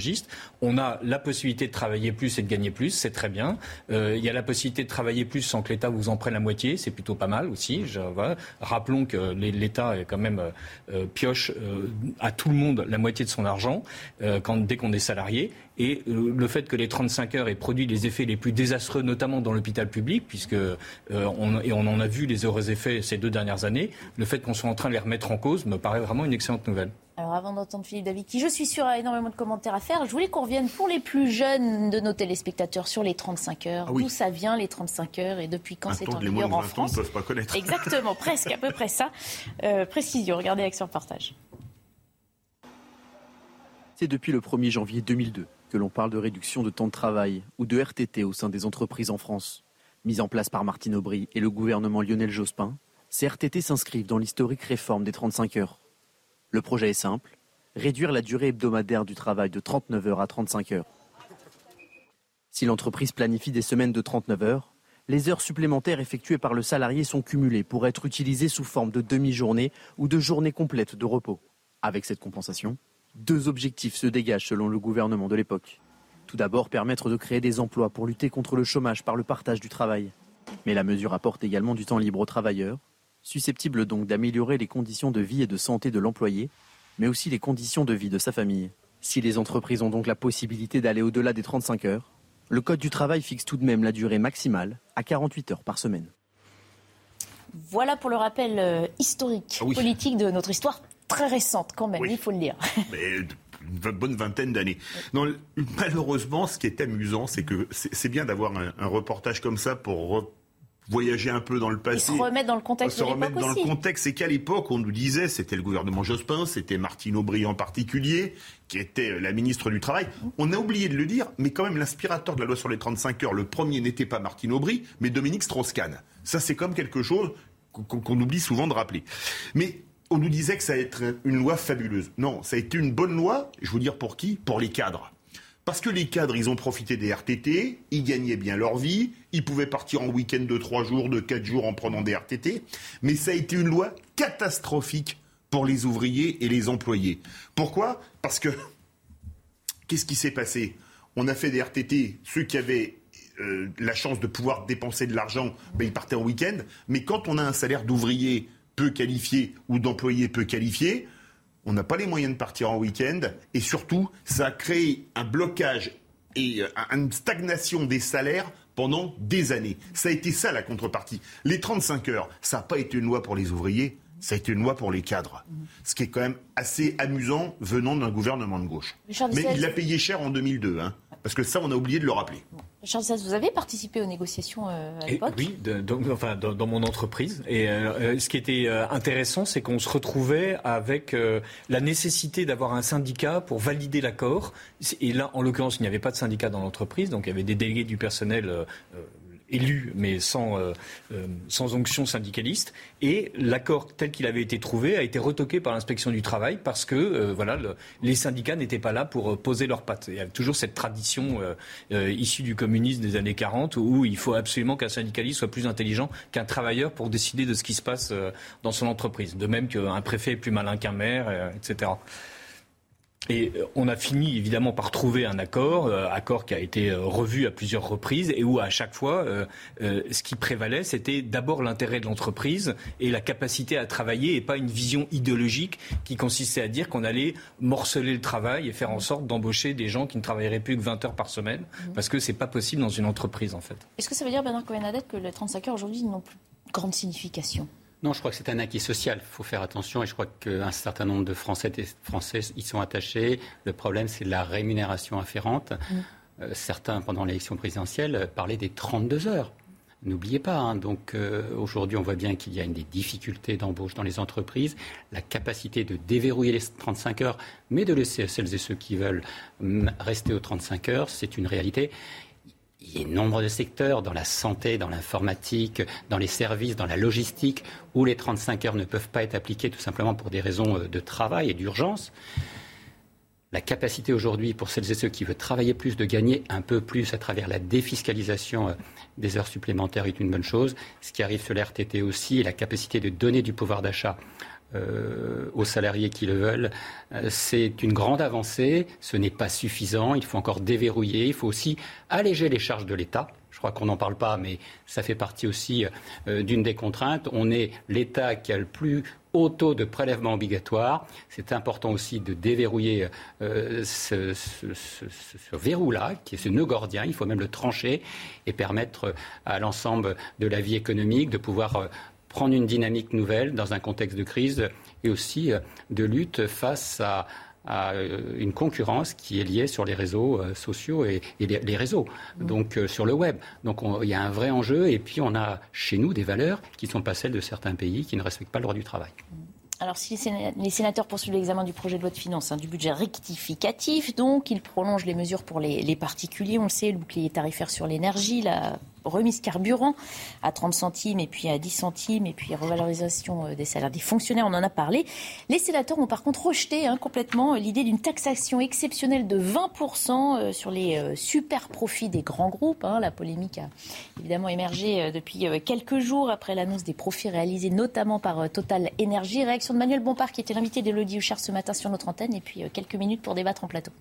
On a la possibilité de travailler plus et de gagner plus, c'est très bien. il y a la possibilité de travailler plus sans que l'État vous en prenne la moitié, c'est plutôt pas mal aussi. Rappelons que l'État quand même pioche à tout le monde la moitié de son argent dès qu'on est salarié. Et le fait que les 35 heures aient produit les effets les plus désastreux, notamment dans l'hôpital public, puisque on en a vu les heureux effets ces deux dernières années, le fait qu'on soit en train de les remettre en cause me paraît vraiment une excellente nouvelle. Alors avant d'entendre Philippe David, qui je suis sûr a énormément de commentaires à faire, je voulais qu'on revienne pour les plus jeunes de nos téléspectateurs sur les 35 heures. Ah D'où ça vient les 35 heures et depuis quand c'est en vigueur en France ne peuvent pas connaître. Exactement, presque, à peu près ça. Euh, précision, regardez Action Partage. C'est depuis le 1er janvier 2002 que l'on parle de réduction de temps de travail ou de RTT au sein des entreprises en France. Mise en place par Martine Aubry et le gouvernement Lionel Jospin, ces RTT s'inscrivent dans l'historique réforme des 35 heures. Le projet est simple, réduire la durée hebdomadaire du travail de 39 heures à 35 heures. Si l'entreprise planifie des semaines de 39 heures, les heures supplémentaires effectuées par le salarié sont cumulées pour être utilisées sous forme de demi-journée ou de journée complète de repos. Avec cette compensation, deux objectifs se dégagent selon le gouvernement de l'époque. Tout d'abord, permettre de créer des emplois pour lutter contre le chômage par le partage du travail. Mais la mesure apporte également du temps libre aux travailleurs, susceptible donc d'améliorer les conditions de vie et de santé de l'employé, mais aussi les conditions de vie de sa famille. Si les entreprises ont donc la possibilité d'aller au-delà des 35 heures, le Code du travail fixe tout de même la durée maximale à 48 heures par semaine. Voilà pour le rappel euh, historique, ah politique de notre histoire très récente quand même, il faut le dire. une bonne vingtaine d'années. malheureusement, ce qui est amusant, c'est que c'est bien d'avoir un, reportage comme ça pour voyager un peu dans le passé. Et se remettre dans le contexte. Se remettre dans le contexte, c'est qu'à l'époque, on nous disait, c'était le gouvernement Jospin, c'était Martine Aubry en particulier, qui était la ministre du Travail. On a oublié de le dire, mais quand même, l'inspirateur de la loi sur les 35 heures, le premier n'était pas Martine Aubry, mais Dominique Strauss-Kahn. Ça, c'est comme quelque chose qu'on oublie souvent de rappeler. Mais on nous disait que ça allait être une loi fabuleuse. Non, ça a été une bonne loi, je veux dire pour qui? Pour les cadres. Parce que les cadres, ils ont profité des RTT, ils gagnaient bien leur vie, ils pouvaient partir en week-end de 3 jours, de 4 jours en prenant des RTT, mais ça a été une loi catastrophique pour les ouvriers et les employés. Pourquoi? Parce que, qu'est-ce qui s'est passé? On a fait des RTT, ceux qui avaient euh, la chance de pouvoir dépenser de l'argent, ben, ils partaient en week-end, mais quand on a un salaire d'ouvrier peu qualifié ou d'employés peu qualifiés, on n'a pas les moyens de partir en week-end et surtout, ça a créé un blocage et euh, une stagnation des salaires pendant des années. Ça a été ça la contrepartie. Les 35 heures, ça n'a pas été une loi pour les ouvriers, ça a été une loi pour les cadres. Ce qui est quand même assez amusant venant d'un gouvernement de gauche. Mais il l'a payé cher en 2002. Hein. Parce que ça, on a oublié de le rappeler. Charles vous avez participé aux négociations euh, à l'époque? Oui, enfin, dans, mon entreprise. Et euh, euh, ce qui était intéressant, c'est qu'on se retrouvait avec la nécessité d'avoir un syndicat pour valider l'accord. Et là, en l'occurrence, il n'y avait pas de syndicat dans l'entreprise, donc il y avait des délégués du personnel élu, mais sans, euh, euh, sans onction syndicaliste. Et l'accord tel qu'il avait été trouvé a été retoqué par l'inspection du travail parce que euh, voilà, les syndicats n'étaient pas là pour poser leurs pattes. Il y a toujours cette tradition issue du communisme des années 40 où il faut absolument qu'un syndicaliste soit plus intelligent qu'un travailleur pour décider de ce qui se passe dans son entreprise. De même qu'un préfet est plus malin qu'un maire, etc. Et euh, on a fini évidemment par trouver un accord, euh, accord qui a été euh, revu à plusieurs reprises et où à chaque fois, ce qui prévalait, c'était d'abord l'intérêt de l'entreprise et la capacité à travailler et pas une vision idéologique qui consistait à dire qu'on allait morceler le travail et faire en sorte d'embaucher des gens qui ne travailleraient plus que 20 heures par semaine, mhm. parce que c'est pas possible dans une entreprise en fait. Est-ce que ça veut dire, Bernard cohen que les 35 heures aujourd'hui n'ont plus grande signification? Non, je crois que c'est un acquis social. Il faut faire attention et je crois qu'un certain nombre de Français, Français y sont attachés. Le problème, c'est la rémunération afférente. Mm. Euh, certains, pendant l'élection présidentielle, parlaient des 32 heures. N'oubliez pas, hein, donc euh, aujourd'hui on voit bien qu'il y a une des difficultés d'embauche dans les entreprises, la capacité de déverrouiller les 35 heures, mais de laisser celles et ceux qui veulent mm, rester aux 35 heures, c'est une réalité il y a nombre de secteurs, dans la santé, dans l'informatique, dans les services, dans la logistique, où les 35 heures ne peuvent pas être appliquées tout simplement pour des raisons euh, de travail et d'urgence. La capacité aujourd'hui pour celles et ceux qui veulent travailler plus de gagner un peu plus à travers la défiscalisation euh, des heures supplémentaires est une bonne chose. Ce qui arrive sur l'RTT aussi, la capacité de donner du pouvoir d'achat aux salariés qui le veulent. c'est une grande avancée. Ce n'est pas suffisant. Il faut encore déverrouiller. Il faut aussi alléger les charges de l'État. Je crois qu'on n'en parle pas, mais ça fait partie aussi d'une des contraintes. On est l'État qui a le plus haut taux de prélèvement obligatoire. C'est important aussi de déverrouiller euh, ce, verrou-là, qui est ce nœud gordien. Il faut même le trancher et permettre à l'ensemble de la vie économique de pouvoir euh, prendre une dynamique nouvelle dans un contexte de crise et aussi euh, de lutte face à, une concurrence qui est liée sur les réseaux sociaux et, les, réseaux, mmh. donc sur le web. Donc il y a un vrai enjeu et puis on a chez nous des valeurs qui ne sont pas celles de certains pays qui ne respectent pas le droit du travail. Alors, si les sénateurs poursuivent l'examen du projet de loi de finances, hein, du budget rectificatif, donc, ils prolongent les mesures pour les, les, particuliers, on le sait, le bouclier tarifaire sur l'énergie, la remise carburant à 30 centimes et puis à 10 centimes et puis revalorisation euh, des salaires des fonctionnaires, on en a parlé. Les sénateurs ont par contre rejeté hein, complètement l'idée d'une taxation exceptionnelle de 20% euh, sur les euh, super profits des grands groupes. Hein. La polémique a évidemment émergé depuis quelques jours après l'annonce des profits réalisés notamment par Total Énergie. Réaction de Manuel Bompard qui était l'invité d'Elodie Huchard ce matin sur notre antenne et puis quelques minutes pour débattre en plateau.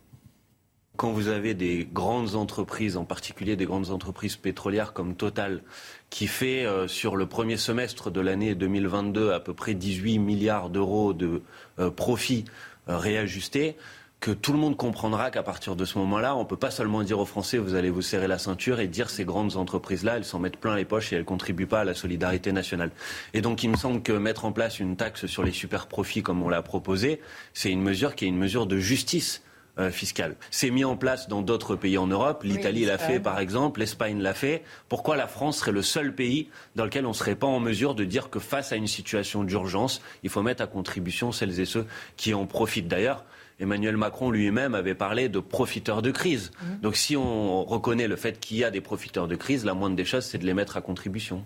Quand vous avez des grandes entreprises, en particulier des grandes entreprises pétrolières comme Total, qui fait euh, sur le premier semestre de l'année 2022 à peu près 18 milliards d'euros de euh, profits euh, réajustés, que tout le monde comprendra qu'à partir de ce moment-là, on ne peut pas seulement dire aux Français vous allez vous serrer la ceinture et dire ces grandes entreprises-là, elles s'en mettent plein les poches et elles ne contribuent pas à la solidarité nationale. Et donc il me semble que mettre en place une taxe sur les super profits comme on l'a proposé, c'est une mesure qui est une mesure de justice euh, fiscale. C'est mis en place dans d'autres pays en Europe. L'Italie l'a fait, par exemple. L'Espagne l'a fait. Pourquoi la France serait le seul pays dans lequel on ne serait pas en mesure de dire que face à une situation d'urgence, il faut mettre à contribution celles et ceux qui en profitent? D'ailleurs Emmanuel Macron lui-même avait parlé de profiteurs de crise. Mmh. Donc si on reconnaît le fait qu'il y a des profiteurs de crise, la moindre des choses, c'est de les mettre à contribution.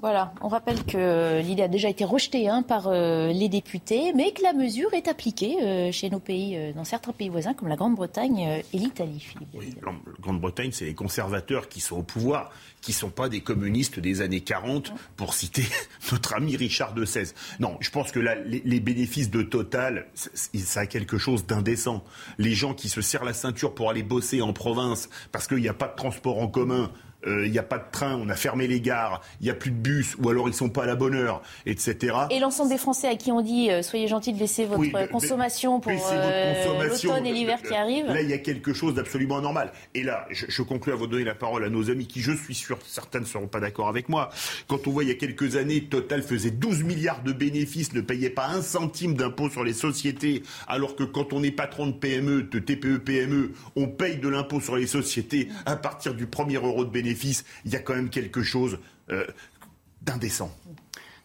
Voilà, on rappelle que l'idée a déjà été rejetée hein, par euh, les députés, mais que la mesure est appliquée euh, chez nos pays, euh, dans certains pays voisins comme la Grande-Bretagne et l'Italie. Oui, la Grande-Bretagne, c'est les conservateurs qui sont au pouvoir, qui ne sont pas des communistes des années 40, pour citer notre ami Richard de XVI. Non, je pense que les, les, bénéfices de Total, ça a quelque chose d'indécent. Les gens qui se serrent la ceinture pour aller bosser en province parce qu'il n'y a pas de transport en commun il euh, n'y a pas de train, on a fermé les gares, il n'y a plus de bus, ou alors ils ne sont pas à la bonne heure, etc. Et l'ensemble des Français à qui on dit euh, soyez gentils de baisser votre consommation pour euh, l'automne et l'hiver qui arrivent. Là, il y a quelque chose d'absolument anormal. Et là, je, je, conclue à vous donner la parole à nos amis qui, je suis sûr, certains ne seront pas d'accord avec moi. Quand on voit il y a quelques années, Total faisait 12 milliards de bénéfices, ne payait pas un centime d'impôt sur les sociétés, alors que quand on est patron de PME, de TPE, PME, on paye de l'impôt sur les sociétés à partir du premier euro de bénéfice il y a quand même quelque chose euh, d'indécent.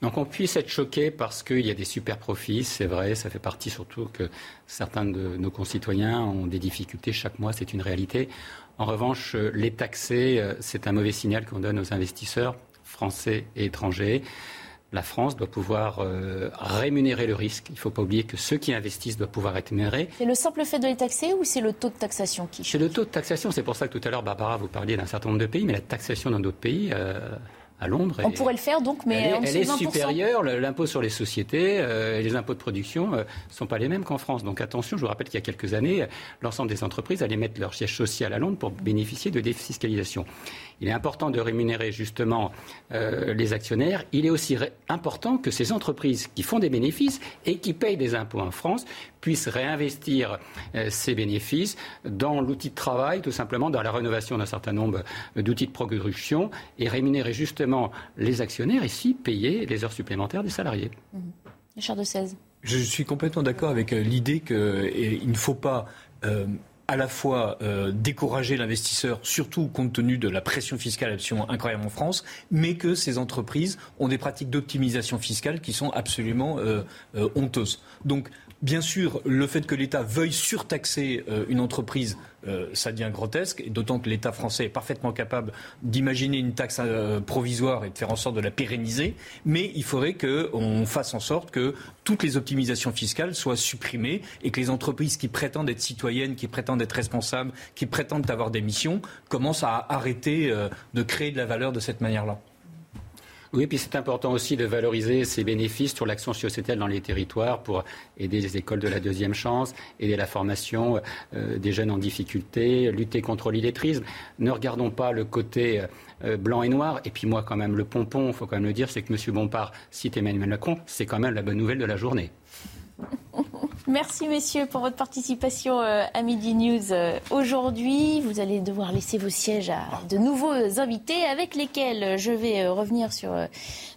Donc on puisse être choqué parce qu'il y a des super profits, c'est vrai, ça fait partie surtout que certains de nos concitoyens ont des difficultés chaque mois, c'est une réalité. En revanche, les taxer, euh, c'est un mauvais signal qu'on donne aux investisseurs français et étrangers la France doit pouvoir euh, rémunérer le risque. Il ne faut pas oublier que ceux qui investissent doivent pouvoir être rémunérés. C'est le simple fait de les taxer ou c'est le taux de taxation qui C'est le taux de taxation. C'est pour ça que tout à l'heure, Barbara, vous parliez d'un certain nombre de pays, mais la taxation dans d'autres pays, euh, à Londres. On pourrait le faire donc, mais elle est, en elle est supérieure. L'impôt sur les sociétés euh, et les impôts de production ne sont pas les mêmes qu'en France. Donc attention, je vous rappelle qu'il y a quelques années, l'ensemble des entreprises allaient mettre leur siège social à Londres pour bénéficier de défiscalisation. Il est important de rémunérer justement euh, les actionnaires. Il est aussi important que ces entreprises qui font des bénéfices et qui payent des impôts en France puissent réinvestir euh, ces bénéfices dans l'outil de travail, tout simplement dans la rénovation d'un certain nombre d'outils de production et rémunérer justement les actionnaires ici, payer les heures supplémentaires des salariés. Mmh. Richard de 16. Je suis complètement d'accord avec euh, l'idée qu'il ne faut pas à la fois euh, décourager l'investisseur, surtout compte tenu de la pression fiscale absolument incroyable en France, mais que ces entreprises ont des pratiques d'optimisation fiscale qui sont absolument euh, euh, honteuses. Donc Bien sûr, le fait que l'État veuille surtaxer euh, une entreprise, euh, ça devient grotesque, d'autant que l'État français est parfaitement capable d'imaginer une taxe euh, provisoire et de faire en sorte de la pérenniser. Mais il faudrait qu'on fasse en sorte que toutes les optimisations fiscales soient supprimées et que les entreprises qui prétendent être citoyennes, qui prétendent être responsables, qui prétendent avoir des missions, commencent à arrêter de créer de la valeur de cette manière-là. Oui, puis c'est important aussi de valoriser ces bénéfices sur l'action sociétale dans les territoires pour aider les écoles de la deuxième chance, aider la formation euh, des jeunes en difficulté, lutter contre l'illettrisme. Ne regardons pas le côté euh, blanc et noir. Et puis moi, quand même, le pompon, il faut quand même le dire, c'est que M. Bompard cite Emmanuel Macron. C'est quand même la bonne nouvelle de la journée. Merci messieurs pour votre participation euh, à Midi News euh, aujourd'hui. Vous allez devoir laisser vos sièges à de nouveaux invités avec lesquels je vais euh, revenir sur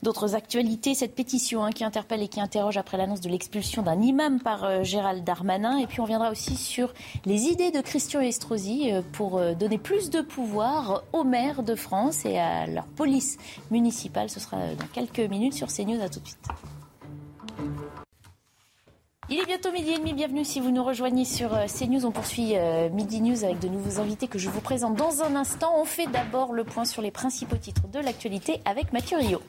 d'autres actualités. Cette pétition hein, qui interpelle et qui interroge après l'annonce de l'expulsion d'un imam par Gérald Darmanin. Et puis on viendra aussi sur les idées de Christian Estrosi pour donner plus de pouvoir aux maires de France et à leur police municipale. Ce sera dans quelques minutes sur CNews. À tout de suite. Il est bientôt midi et demi. Bienvenue si vous nous rejoignez sur euh, CNews. On poursuit euh, Midi News avec de nouveaux invités que je vous présente dans un instant. On fait d'abord le point sur les principaux titres de l'actualité avec Mathieu Rio.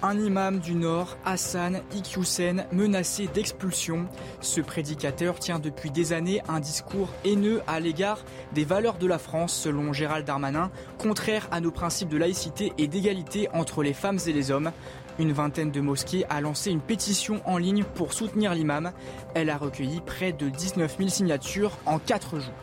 Un imam du Nord, Hassan Iqiyoussen, menacé d'expulsion. Ce prédicateur tient depuis des années un discours haineux à l'égard des valeurs de la France, selon Gérald Darmanin, contraire à nos principes de laïcité et d'égalité entre les femmes et les hommes. Une vingtaine de mosquées a lancé une pétition en ligne pour soutenir l'imam. Elle a recueilli près de 19 000 signatures en 4 jours.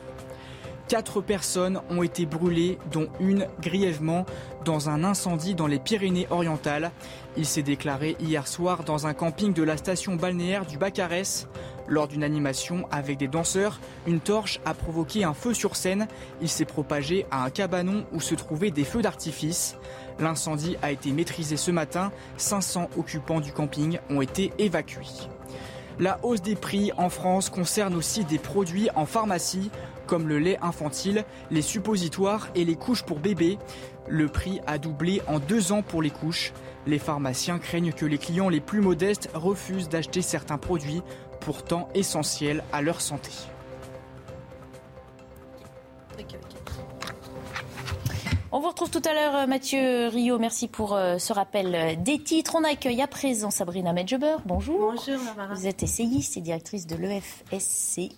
Quatre personnes ont été brûlées, dont une grièvement, dans un incendie dans les Pyrénées-Orientales. Il s'est déclaré hier soir dans un camping de la station balnéaire du Bacarès. Lors d'une animation avec des danseurs, une torche a provoqué un feu sur scène. Il s'est propagé à un cabanon où se trouvaient des feux d'artifice. L'incendie a été maîtrisé ce matin. 500 occupants du camping ont été évacués. La hausse des prix en France concerne aussi des produits en pharmacie, comme le lait infantile, les suppositoires et les couches pour bébés. Le prix a doublé en deux ans pour les couches. Les pharmaciens craignent que les clients les plus modestes refusent d'acheter certains produits, pourtant essentiels à leur santé. On vous retrouve tout à l'heure, euh, Mathieu Rio. Merci pour euh, ce rappel euh, des titres. On accueille à présent Sabrina Medjeber. Bonjour. Bonjour, Barbara. Vous êtes essayiste et directrice de l'EFSCI.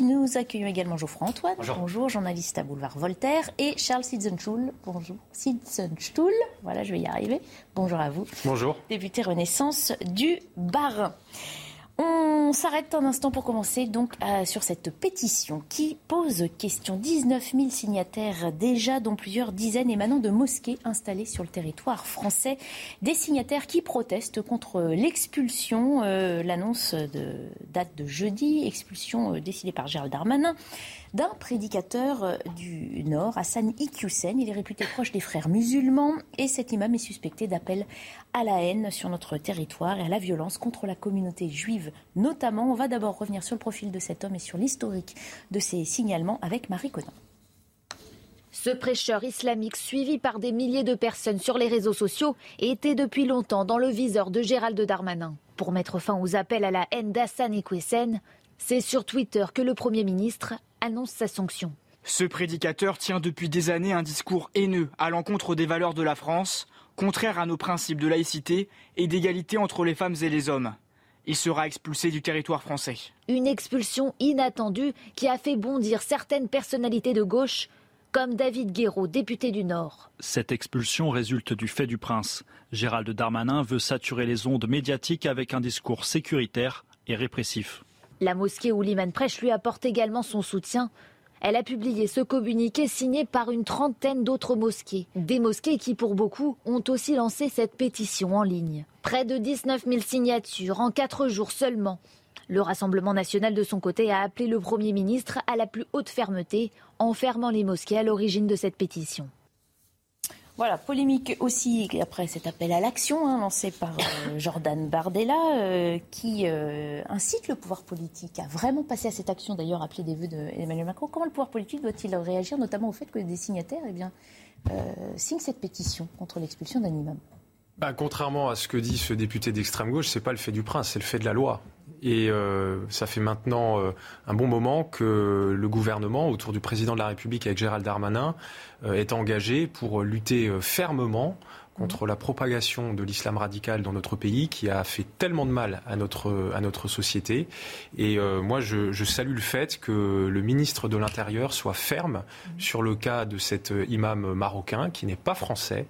Nous accueillons également Geoffroy Antoine. Bonjour. journaliste à Boulevard Voltaire. Et Charles Sidzenstuhl. Bonjour. Sidzenstuhl. Voilà, je vais y arriver. Bonjour à vous. Bonjour. Député Renaissance du Barin. On s'arrête un instant pour commencer donc euh, sur cette pétition qui pose question. 19 000 signataires déjà, dont plusieurs dizaines émanant de mosquées installées sur le territoire français. Des signataires qui protestent contre l'expulsion, euh, l'annonce de date de jeudi, expulsion euh, décidée par Gérald Darmanin d'un prédicateur euh, du Nord, Hassan Iqiyoussen. Il est réputé proche des frères musulmans et cet imam est suspecté d'appel à la haine sur notre territoire et à la violence contre la communauté juive notamment. On va d'abord revenir sur le profil de cet homme et sur l'historique de ces signalements avec Marie Conan. Ce prêcheur islamique, suivi par des milliers de personnes sur les réseaux sociaux, était depuis longtemps dans le viseur de Gérald Darmanin. Pour mettre fin aux appels à la haine d'Hassan Iqiyoussen, c'est sur Twitter que le Premier ministre annonce sa sanction. Ce prédicateur tient depuis des années un discours haineux à l'encontre des valeurs de la France, contraire à nos principes de laïcité et d'égalité entre les femmes et les hommes. Il sera expulsé du territoire français. Une expulsion inattendue qui a fait bondir certaines personnalités de gauche, comme David Guéraud, député du Nord. Cette expulsion résulte du fait du prince. Gérald Darmanin veut saturer les ondes médiatiques avec un discours sécuritaire et répressif. La mosquée où l'imam prêche lui apporte également son soutien. Elle a publié ce communiqué signé par une trentaine d'autres mosquées. Des mosquées qui, pour beaucoup, ont aussi lancé cette pétition en ligne. Près de 19 000 signatures en quatre jours seulement. Le Rassemblement national, de son côté, a appelé le Premier ministre à la plus haute fermeté en fermant les mosquées à l'origine de cette pétition. Voilà, polémique aussi après cet appel à l'action hein, lancé par euh, Jordan Bardella, euh, qui euh, incite le pouvoir politique à vraiment passer à cette action, d'ailleurs appelée des vœux d'Emmanuel Macron. Comment le pouvoir politique doit-il réagir, notamment au fait que des signataires eh signent cette pétition contre l'expulsion d'un imam? Bah, contrairement à ce que dit ce député d'extrême gauche, c'est pas le fait du prince, c'est le fait de la loi. Et ça fait maintenant un bon moment que le gouvernement, autour du président de la République avec Gérald Darmanin, est engagé pour lutter fermement contre la propagation de l'islam radical dans notre pays qui a fait tellement de mal à notre, à notre société. Et euh, moi, je, salue le fait que le ministre de l'Intérieur soit ferme sur le cas de cet imam marocain qui n'est pas français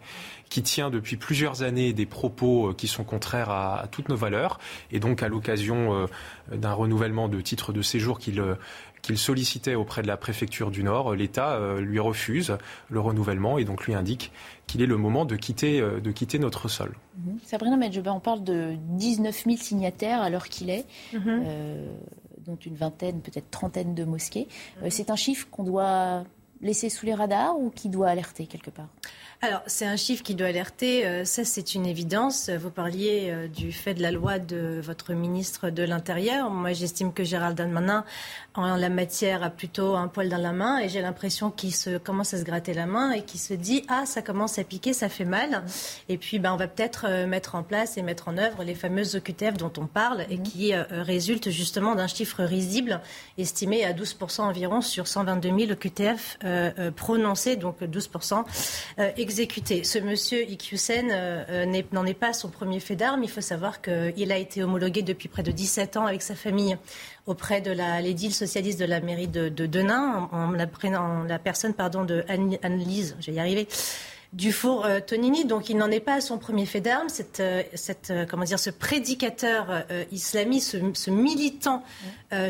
qui tient depuis plusieurs années des propos euh, qui sont contraires à, toutes nos valeurs. Et donc, à l'occasion euh, d'un renouvellement de titre de séjour qu'il qu'il sollicitait auprès de la préfecture du Nord, l'État lui refuse le renouvellement et donc lui indique qu'il est le moment de quitter, euh, de quitter notre sol. Mhm. Sabrina Medjeba, on parle de 19 000 signataires à l'heure qu'il est, mhm. euh, dont une vingtaine, peut-être trentaine de mosquées. Euh, c'est un chiffre qu'on doit laisser sous les radars ou qui doit alerter quelque part? Alors, c'est un chiffre qui doit alerter, euh, ça c'est une évidence. Vous parliez euh, du fait de la loi de votre ministre de l'Intérieur. Moi, j'estime que Gérald Darmanin, en la matière, a plutôt un poil dans la main et j'ai l'impression qu'il se commence à se gratter la main et qu'il se dit Ah, ça commence à piquer, ça fait mal. Et puis, ben, on va peut-être euh, mettre en place et mettre en œuvre les fameuses OQTF dont on parle et qui résultent justement d'un chiffre risible estimé à 12% environ sur 122 000 OQTF prononcés, donc 12% exécuté. Ce monsieur Iqiyoussen euh, euh, n'en est, pas son premier fait d'armes. Il faut savoir qu'il a été homologué depuis près de 17 ans avec sa famille auprès de l'édile socialiste de la mairie de, Denain, en, la, la, personne pardon, de Anne-Lise, je vais y arriver, Dufour euh, Tonini. Donc il n'en est pas à son premier fait d'armes. Cette, euh, cette, euh, comment dire, ce prédicateur islamiste, ce, militant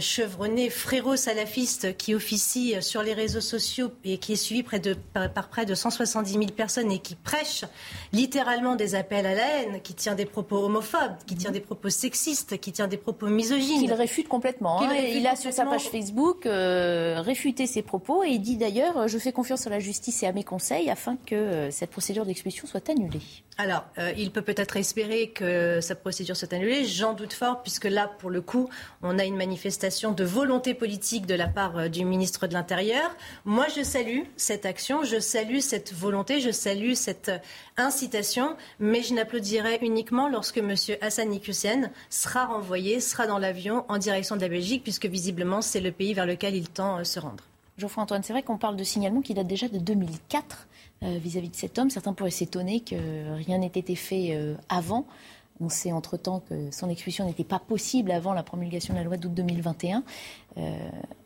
chevronné, frérot-salafiste qui officie sur les réseaux sociaux et qui est suivi près de, par, près de 170 000 personnes et qui prêche littéralement des appels à la haine, qui tient des propos homophobes, qui tient des propos sexistes, qui tient des propos misogynes. Il réfute complètement. Hein. il a sur sa page Facebook réfuté ses propos et il dit d'ailleurs Je fais confiance à la justice et à mes conseils afin que cette procédure d'expulsion soit annulée Alors, euh, il peut peut-être espérer que cette procédure soit annulée. J'en doute fort, puisque là, pour le coup, on a une manifestation de volonté politique de la part euh, du ministre de l'Intérieur. Moi, je salue cette action, je salue cette volonté, je salue cette euh, incitation, mais je n'applaudirai uniquement lorsque M. Hassan Iqiyoussen sera renvoyé, sera dans l'avion en direction de la Belgique, puisque visiblement, c'est le pays vers lequel il tend se rendre. Geoffroy Antoine, c'est vrai qu'on parle de signalement qui date déjà de 2004. Euh, vis-à-vis de cet homme. Certains pourraient s'étonner que rien n'ait été fait euh, avant. On sait entre-temps que son expulsion n'était pas possible avant la promulgation de la loi d'août 2021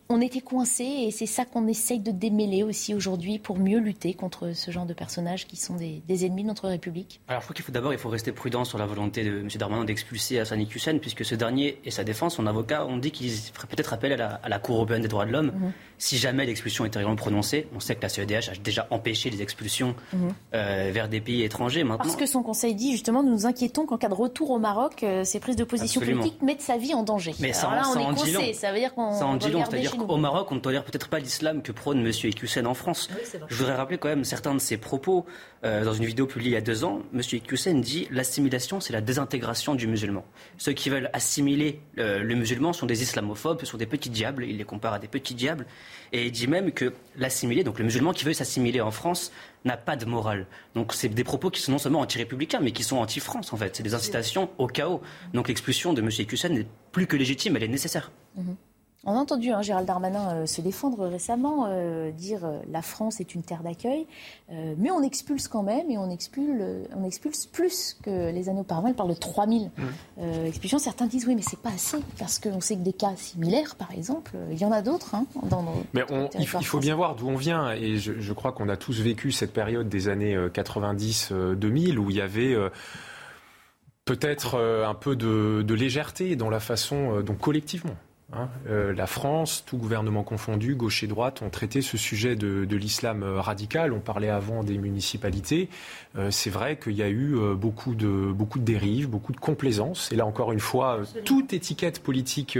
on était coincés et c'est ça qu'on essaye de démêler aussi aujourd'hui pour mieux lutter contre ce genre de personnages qui sont des, ennemis de notre République Alors je crois qu'il faut d'abord il faut rester prudent sur la volonté de M. Darmanin d'expulser Hassan Hussein puisque ce dernier et sa défense, son avocat, ont dit qu'ils feraient peut-être appel à la, Cour européenne des droits de l'homme mhm. si jamais l'expulsion était réellement prononcée. On sait que la CEDH a déjà empêché les expulsions mhm. euh, vers des pays étrangers maintenant. Parce que son conseil dit justement nous nous inquiétons qu'en cas de retour au Maroc, euh, ces prises de position politiques mettent sa vie en danger. Mais ça, là, on est coincé. Ça veut dire qu'on au Maroc, on ne tolère peut-être pas l'islam que prône M. Iqiyoussen en France. Je voudrais rappeler quand même certains de ses propos. Euh, dans une vidéo publiée il y a deux ans, M. Iqiyoussen dit l'assimilation, c'est la désintégration du musulman. Ceux qui veulent assimiler euh, le musulman sont des islamophobes, ce sont des petits diables. Il les compare à des petits diables. Et il dit même que l'assimiler, donc le musulman qui veut s'assimiler en France, n'a pas de morale. Donc c'est des propos qui sont non seulement anti-républicains, mais qui sont anti-France en fait. C'est des incitations au chaos. Donc l'expulsion de M. Iqiyoussen n'est plus que légitime, elle est nécessaire. Mhm. On a entendu hein, Gérald Darmanin euh, se défendre récemment, euh, dire euh, la France est une terre d'accueil, mais on expulse quand même et on expulse, on expulse plus que les années auparavant. Il parle de 3000 mmh. expulsions. Certains disent oui, mais c'est pas assez parce qu'on sait que des cas similaires, par exemple, il y en a d'autres hein, dans nos. Mais il, faut bien voir d'où on vient et je, je crois qu'on a tous vécu cette période des années 90-2000 où il y avait peut-être un peu de, de, légèreté dans la façon dont collectivement Hein, euh, la France, tout gouvernement confondu, gauche et droite, ont traité ce sujet de, l'islam euh, radical. On parlait avant des municipalités. Euh, c'est vrai qu'il y a eu beaucoup, de, beaucoup de dérives, beaucoup de complaisance. Et là, encore une fois, toute étiquette politique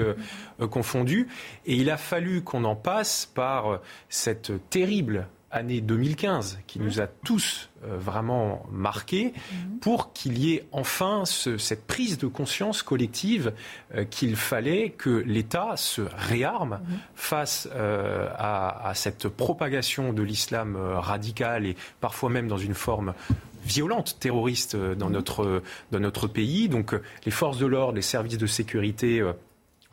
confondue. Et il a fallu qu'on en passe par cette terrible année 2015 qui nous a tous euh, vraiment marqués pour qu'il y ait enfin cette prise de conscience collective euh, qu'il fallait que l'État se réarme face euh, à, cette propagation de l'islam radical et parfois même dans une forme violente, terroriste dans notre, dans notre pays. Donc les forces de l'ordre, les services de sécurité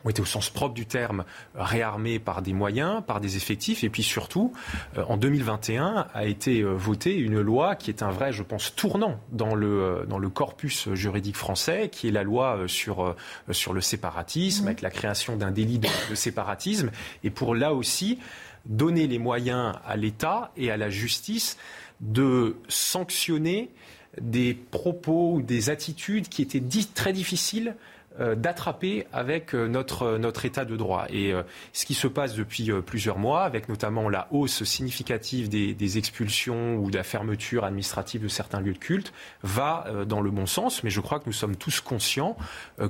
ont été au sens propre du terme réarmés par des moyens, par des effectifs, et puis surtout, euh, en 2021 a été euh, votée une loi qui est un vrai, je pense, tournant dans le, euh, dans le corpus juridique français, qui est la loi sur, sur le séparatisme, mmh. avec la création d'un délit de, de séparatisme, et pour là aussi donner les moyens à l'État et à la justice de sanctionner des propos ou des attitudes qui étaient dites très difficiles euh, d'attraper avec euh, notre, notre état de droit. Et euh, ce qui se passe depuis plusieurs mois, avec notamment la hausse significative des, expulsions ou de la fermeture administrative de certains lieux de culte, va dans le bon sens. Mais je crois que nous sommes tous conscients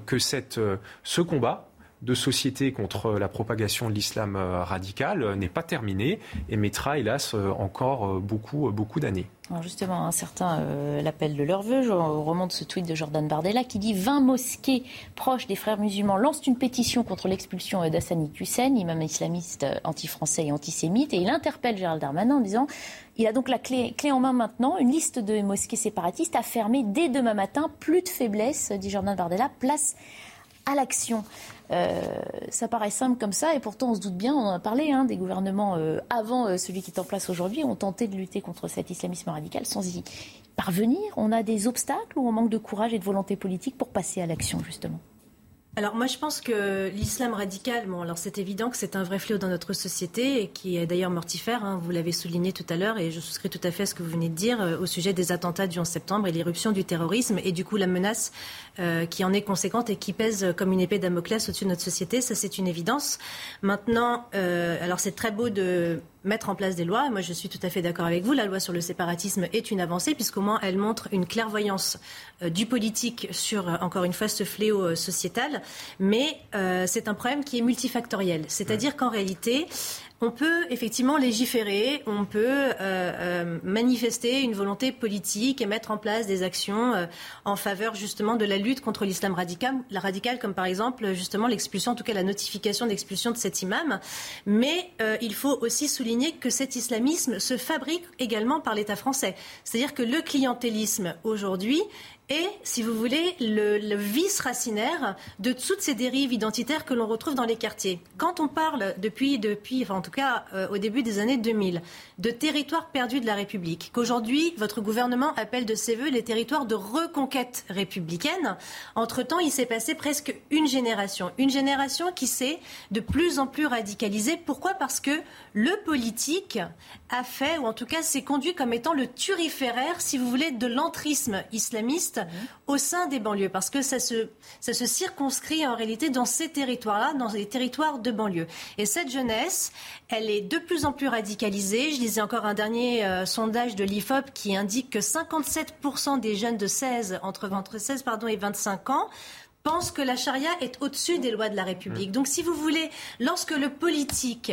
que cette, ce combat de société contre la propagation de l'islam radical n'est pas terminé et mettra hélas encore beaucoup, beaucoup d'années. Justement, certains euh, l'appellent de leur vœu. Je remonte ce tweet de Jordan Bardella qui dit 20 mosquées proches des frères musulmans lancent une pétition contre l'expulsion d'Assani Hussein, imam islamiste euh, anti-français et antisémite. Et il interpelle Gérald Darmanin en disant il a donc la clé, clé en main maintenant, une liste de mosquées séparatistes à fermer dès demain matin. Plus de faiblesse, dit Jordan Bardella, place à l'action. Euh, ça paraît simple comme ça, et pourtant on se doute bien, on en a parlé, hein, des gouvernements euh, avant euh, celui qui est en place aujourd'hui ont tenté de lutter contre cet islamisme radical sans y parvenir. On a des obstacles ou on manque de courage et de volonté politique pour passer à l'action, justement? Alors moi je pense que l'islam radical, bon alors c'est évident que c'est un vrai fléau dans notre société et qui est d'ailleurs mortifère, hein, vous l'avez souligné tout à l'heure et je souscris tout à fait à ce que vous venez de dire euh, au sujet des attentats du 11 septembre et l'irruption du terrorisme et du coup la menace euh, qui en est conséquente et qui pèse comme une épée Damoclès au-dessus de notre société, ça c'est une évidence. Maintenant, euh, alors c'est très beau de mettre en place des lois. Moi, je suis tout à fait d'accord avec vous. La loi sur le séparatisme est une avancée, puisqu'au moins elle montre une clairvoyance euh, du politique sur, euh, encore une fois, ce fléau euh, sociétal. Mais c'est un problème qui est multifactoriel. C'est-à-dire qu'en réalité, on peut effectivement légiférer, on peut euh, euh, manifester une volonté politique et mettre en place des actions euh, en faveur justement de la lutte contre l'islam radical, comme par exemple justement l'expulsion, en tout cas la notification d'expulsion de cet imam. Mais il faut aussi souligner que cet islamisme se fabrique également par l'État français. C'est-à-dire que le clientélisme aujourd'hui et, si vous voulez, le, vice racinaire de toutes ces dérives identitaires que l'on retrouve dans les quartiers. Quand on parle depuis, depuis en tout cas euh, au début des années 2000, de territoires perdus de la République, qu'aujourd'hui votre gouvernement appelle de ses voeux les territoires de reconquête républicaine, entre-temps il s'est passé presque une génération. Une génération qui s'est de plus en plus radicalisée. Pourquoi? Parce que le politique a fait, ou en tout cas s'est conduit comme étant le turiféraire, si vous voulez, de l'entrisme islamiste au sein des banlieues, parce que ça se, ça se circonscrit en réalité dans ces territoires-là, dans les territoires de banlieue. Et cette jeunesse, elle est de plus en plus radicalisée. Je lisais encore un dernier euh, sondage de l'IFOP qui indique que 57% des jeunes de 16, entre, entre 16 pardon, et 25 ans, pensent que la charia est au-dessus des lois de la République. Mmh. Donc, si vous voulez, lorsque le politique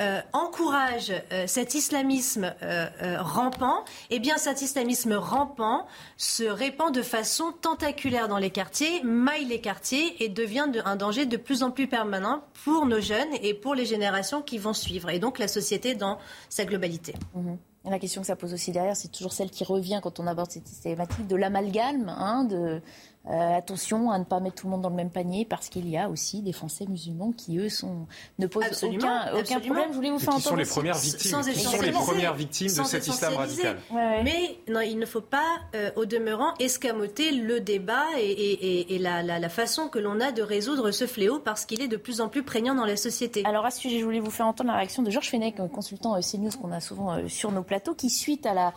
euh, encourage euh, cet islamisme euh, rampant, eh bien cet islamisme rampant se répand de façon tentaculaire dans les quartiers, maille les quartiers et devient un danger de plus en plus permanent pour nos jeunes et pour les générations qui vont suivre, et donc la société dans sa globalité. Mhm. La question que ça pose aussi derrière, c'est toujours celle qui revient quand on aborde cette thématique de l'amalgame, hein, de euh, attention à ne pas mettre tout le monde dans le même panier parce qu'il y a aussi des Français musulmans qui, eux, sont, ne posent aucun, aucun problème. Je voulais vous faire qui sont les premières victimes, qui sont les premières victimes de cet islam radical. Mais non, il ne faut pas, euh, au demeurant, escamoter le débat et, et, et la, la, la, façon que l'on a de résoudre ce fléau parce qu'il est de plus en plus prégnant dans la société. Alors à ce sujet, je voulais vous faire entendre la réaction de Georges Fenech, consultant euh, CNews qu'on a souvent sur nos plateaux, qui, suite à la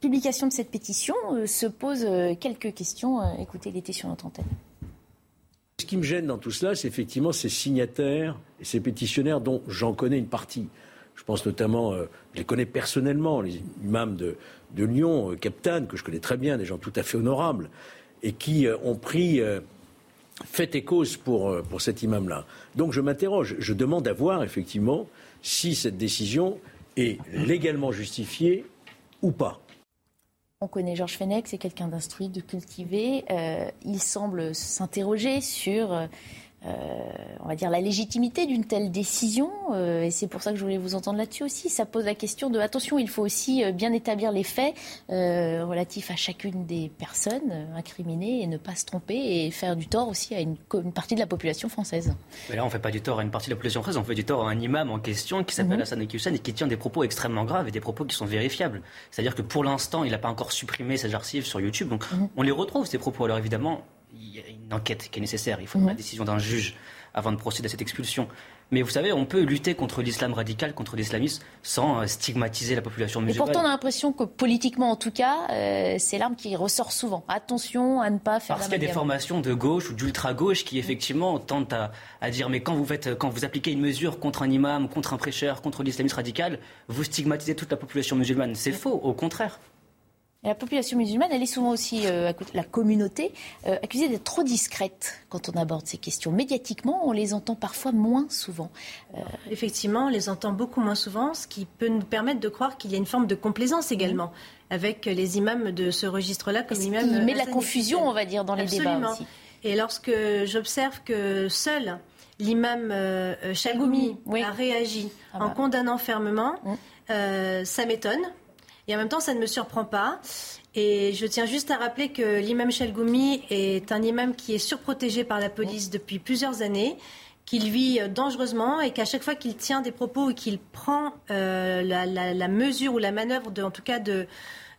publication de cette pétition euh, se pose euh, quelques questions. Euh, écoutez, il était sur notre antenne. Ce qui me gêne dans tout cela, c'est effectivement ces signataires et ces pétitionnaires dont j'en connais une partie. Je pense notamment, je les connais personnellement, les imams de, de Lyon, Captain, que je connais très bien, des gens tout à fait honorables, et qui ont pris fait et cause pour, pour cet imam-là. Donc je m'interroge, je demande à voir effectivement si cette décision est légalement justifiée ou pas. On connaît Georges Fenech, c'est quelqu'un d'instruit, de cultivé. Euh, il semble s'interroger sur euh, on va dire, la légitimité d'une telle décision. et c'est pour ça que je voulais vous entendre là-dessus aussi. Ça pose la question de, attention, il faut aussi bien établir les faits relatifs à chacune des personnes incriminées et ne pas se tromper et faire du tort aussi à une, partie de la population française. Mais là, on ne fait pas du tort à une partie de la population française, on fait du tort à un imam en question qui s'appelle mhm. Hassan Hussein et qui tient des propos extrêmement graves et des propos qui sont vérifiables. C'est-à-dire que pour l'instant, il n'a pas encore supprimé ses archives sur YouTube. Donc mhm. on les retrouve, ces propos. Alors évidemment, il y a une enquête qui est nécessaire. Il faut mhm. la décision d'un juge avant de procéder à cette expulsion. Mais vous savez, on peut lutter contre l'islam radical, contre l'islamisme, sans euh, stigmatiser la population musulmane. Et pourtant, on a l'impression que politiquement, en tout cas, euh, c'est l'arme qui ressort souvent. Attention à ne pas faire Parce qu'il y a des formations de gauche ou d'ultra-gauche qui, effectivement, tentent à, dire mais quand vous, faites, quand vous appliquez une mesure contre un imam, contre un prêcheur, contre l'islamisme radical, vous stigmatisez toute la population musulmane. C'est faux, au contraire la population musulmane, elle est souvent aussi, euh, la communauté, euh, accusée d'être trop discrète quand on aborde ces questions. Médiatiquement, on les entend parfois moins souvent. Euh, Effectivement, on les entend beaucoup moins souvent, ce qui peut nous permettre de croire qu'il y a une forme de complaisance également avec les imams de ce registre-là, comme imam. Qui met de la confusion, on va dire, dans les débats aussi. Et lorsque j'observe que seul l'imam Chagoumi a réagi ah en bah. condamnant fermement, mmh. ça m'étonne et en même temps, ça ne me surprend pas. Et je tiens juste à rappeler que l'imam Chalgoumi est un imam qui est surprotégé par la police depuis plusieurs années qu'il vit dangereusement et qu'à chaque fois qu'il tient des propos et qu'il prend euh, la, mesure ou la manœuvre, de, en tout cas de,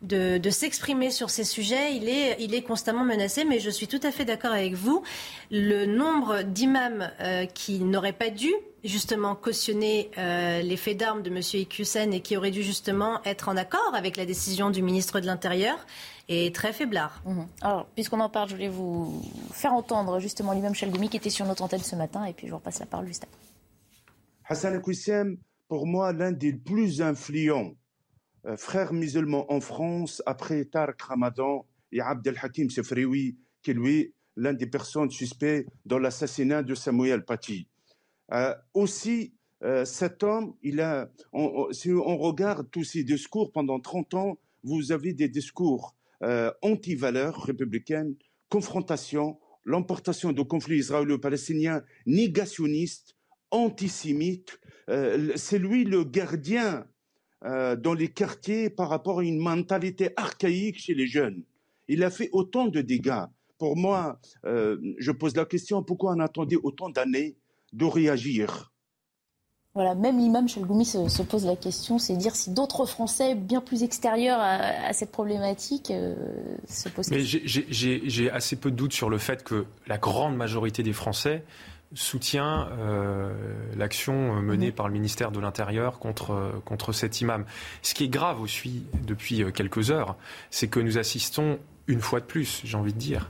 de, s'exprimer sur ces sujets, il est, il est constamment menacé. Mais je suis tout à fait d'accord avec vous. Le nombre d'imams euh, qui n'auraient pas dû justement cautionner euh, les faits d'armes de M. Iqiyoussen et qui auraient dû justement être en accord avec la décision du ministre de l'Intérieur est très faiblard. Mhm. Alors, puisqu'on en parle, je voulais vous faire entendre justement l'imam Chalgoumi qui était sur notre antenne ce matin et puis je vous repasse la parole juste après. Hassan Iqiyoussen, pour moi, l'un des plus influents frères musulmans en France après Tarek Ramadan et Abdel Hakim Sefrioui, qui est lui l'un des personnes suspectes dans l'assassinat de Samuel Paty. Euh, aussi, euh, cet homme, il a, si on regarde tous ses discours pendant 30 ans, vous avez des discours anti-valeurs républicaines, confrontation, l'emportation de conflits israélo-palestiniens, négationnistes, antisémites. c'est lui le gardien euh, dans les quartiers par rapport à une mentalité archaïque chez les jeunes. Il a fait autant de dégâts. Pour moi, euh, je pose la question pourquoi on attendait autant d'années de réagir? Voilà, même l'imam Chalgoumi se, pose la question, c'est dire si d'autres Français bien plus extérieurs à, cette problématique euh, se posent. Mais j'ai assez peu de doutes sur le fait que la grande majorité des Français soutient euh, l'action menée mhm. par le ministère de l'Intérieur contre, contre cet imam. Ce qui est grave aussi depuis quelques heures, c'est que nous assistons une fois de plus, j'ai envie de dire,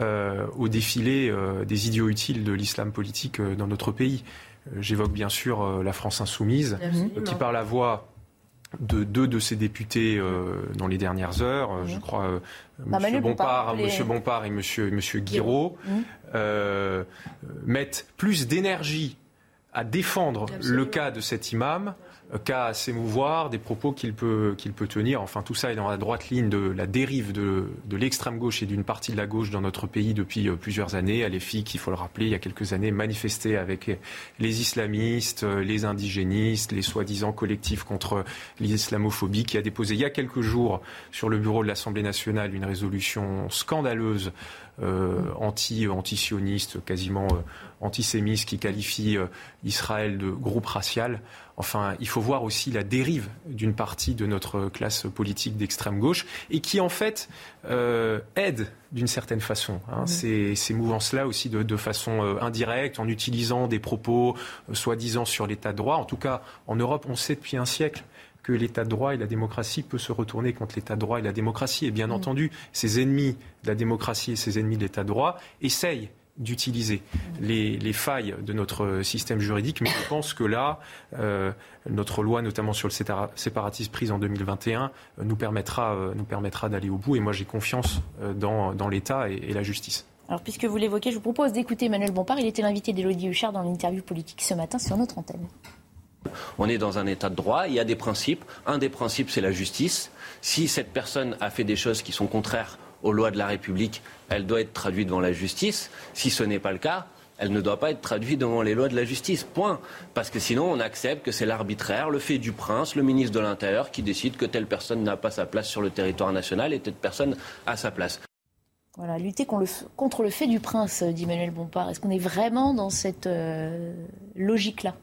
euh, au défilé euh, des idiots utiles de l'islam politique dans notre pays. J'évoque bien sûr la France insoumise, qui par la voix de deux de ses députés dans les dernières heures, je crois bah, M. Bompard, Monsieur Bompard et Monsieur, Monsieur Guiraud, euh, mettent plus d'énergie à défendre le cas de cet imam qu'à s'émouvoir des propos qu'il peut, qu'il peut tenir. Enfin, tout ça est dans la droite ligne de la dérive de, de l'extrême gauche et d'une partie de la gauche dans notre pays depuis euh, plusieurs années. À filles, il faut le rappeler, il y a quelques années, manifesté avec les islamistes, euh, les indigénistes, les soi-disant collectifs contre l'islamophobie, qui a déposé il y a quelques jours sur le bureau de l'Assemblée nationale une résolution scandaleuse euh, anti, anti-sioniste, quasiment euh, antisémite, qui qualifie euh, Israël de groupe racial. Enfin, il faut voir aussi la dérive d'une partie de notre classe politique d'extrême gauche et qui, en fait, aide d'une certaine façon hein, ces, ces mouvances-là aussi de, de façon indirecte, en utilisant des propos soi-disant sur l'état de droit. En tout cas, en Europe, on sait depuis un siècle que l'état de droit et la démocratie peut se retourner contre l'état de droit et la démocratie. Et bien entendu, ces ennemis de la démocratie et ces ennemis de l'état de droit essayent d'utiliser les, failles de notre système juridique. Mais je pense que là, euh, notre loi, notamment sur le séparatisme prise en 2021, euh, nous permettra, euh, nous permettra d'aller au bout. Et moi, j'ai confiance dans, dans l'État et, la justice. Alors, puisque vous l'évoquez, je vous propose d'écouter Emmanuel Bompard. Il était l'invité d'Élodie Huchard dans l'interview politique ce matin sur notre antenne. On est dans un état de droit, il y a des principes. Un des principes, c'est la justice. Si cette personne a fait des choses qui sont contraires aux lois de la République, elle doit être traduite devant la justice. Si ce n'est pas le cas, elle ne doit pas être traduite devant les lois de la justice. Point. Parce que sinon, on accepte que c'est l'arbitraire, le fait du prince, le ministre de l'Intérieur, qui décide que telle personne n'a pas sa place sur le territoire national et telle personne a sa place. Voilà, lutter contre le fait du prince, dit Manuel Bompard. Est-ce qu'on est vraiment dans cette euh, logique-là?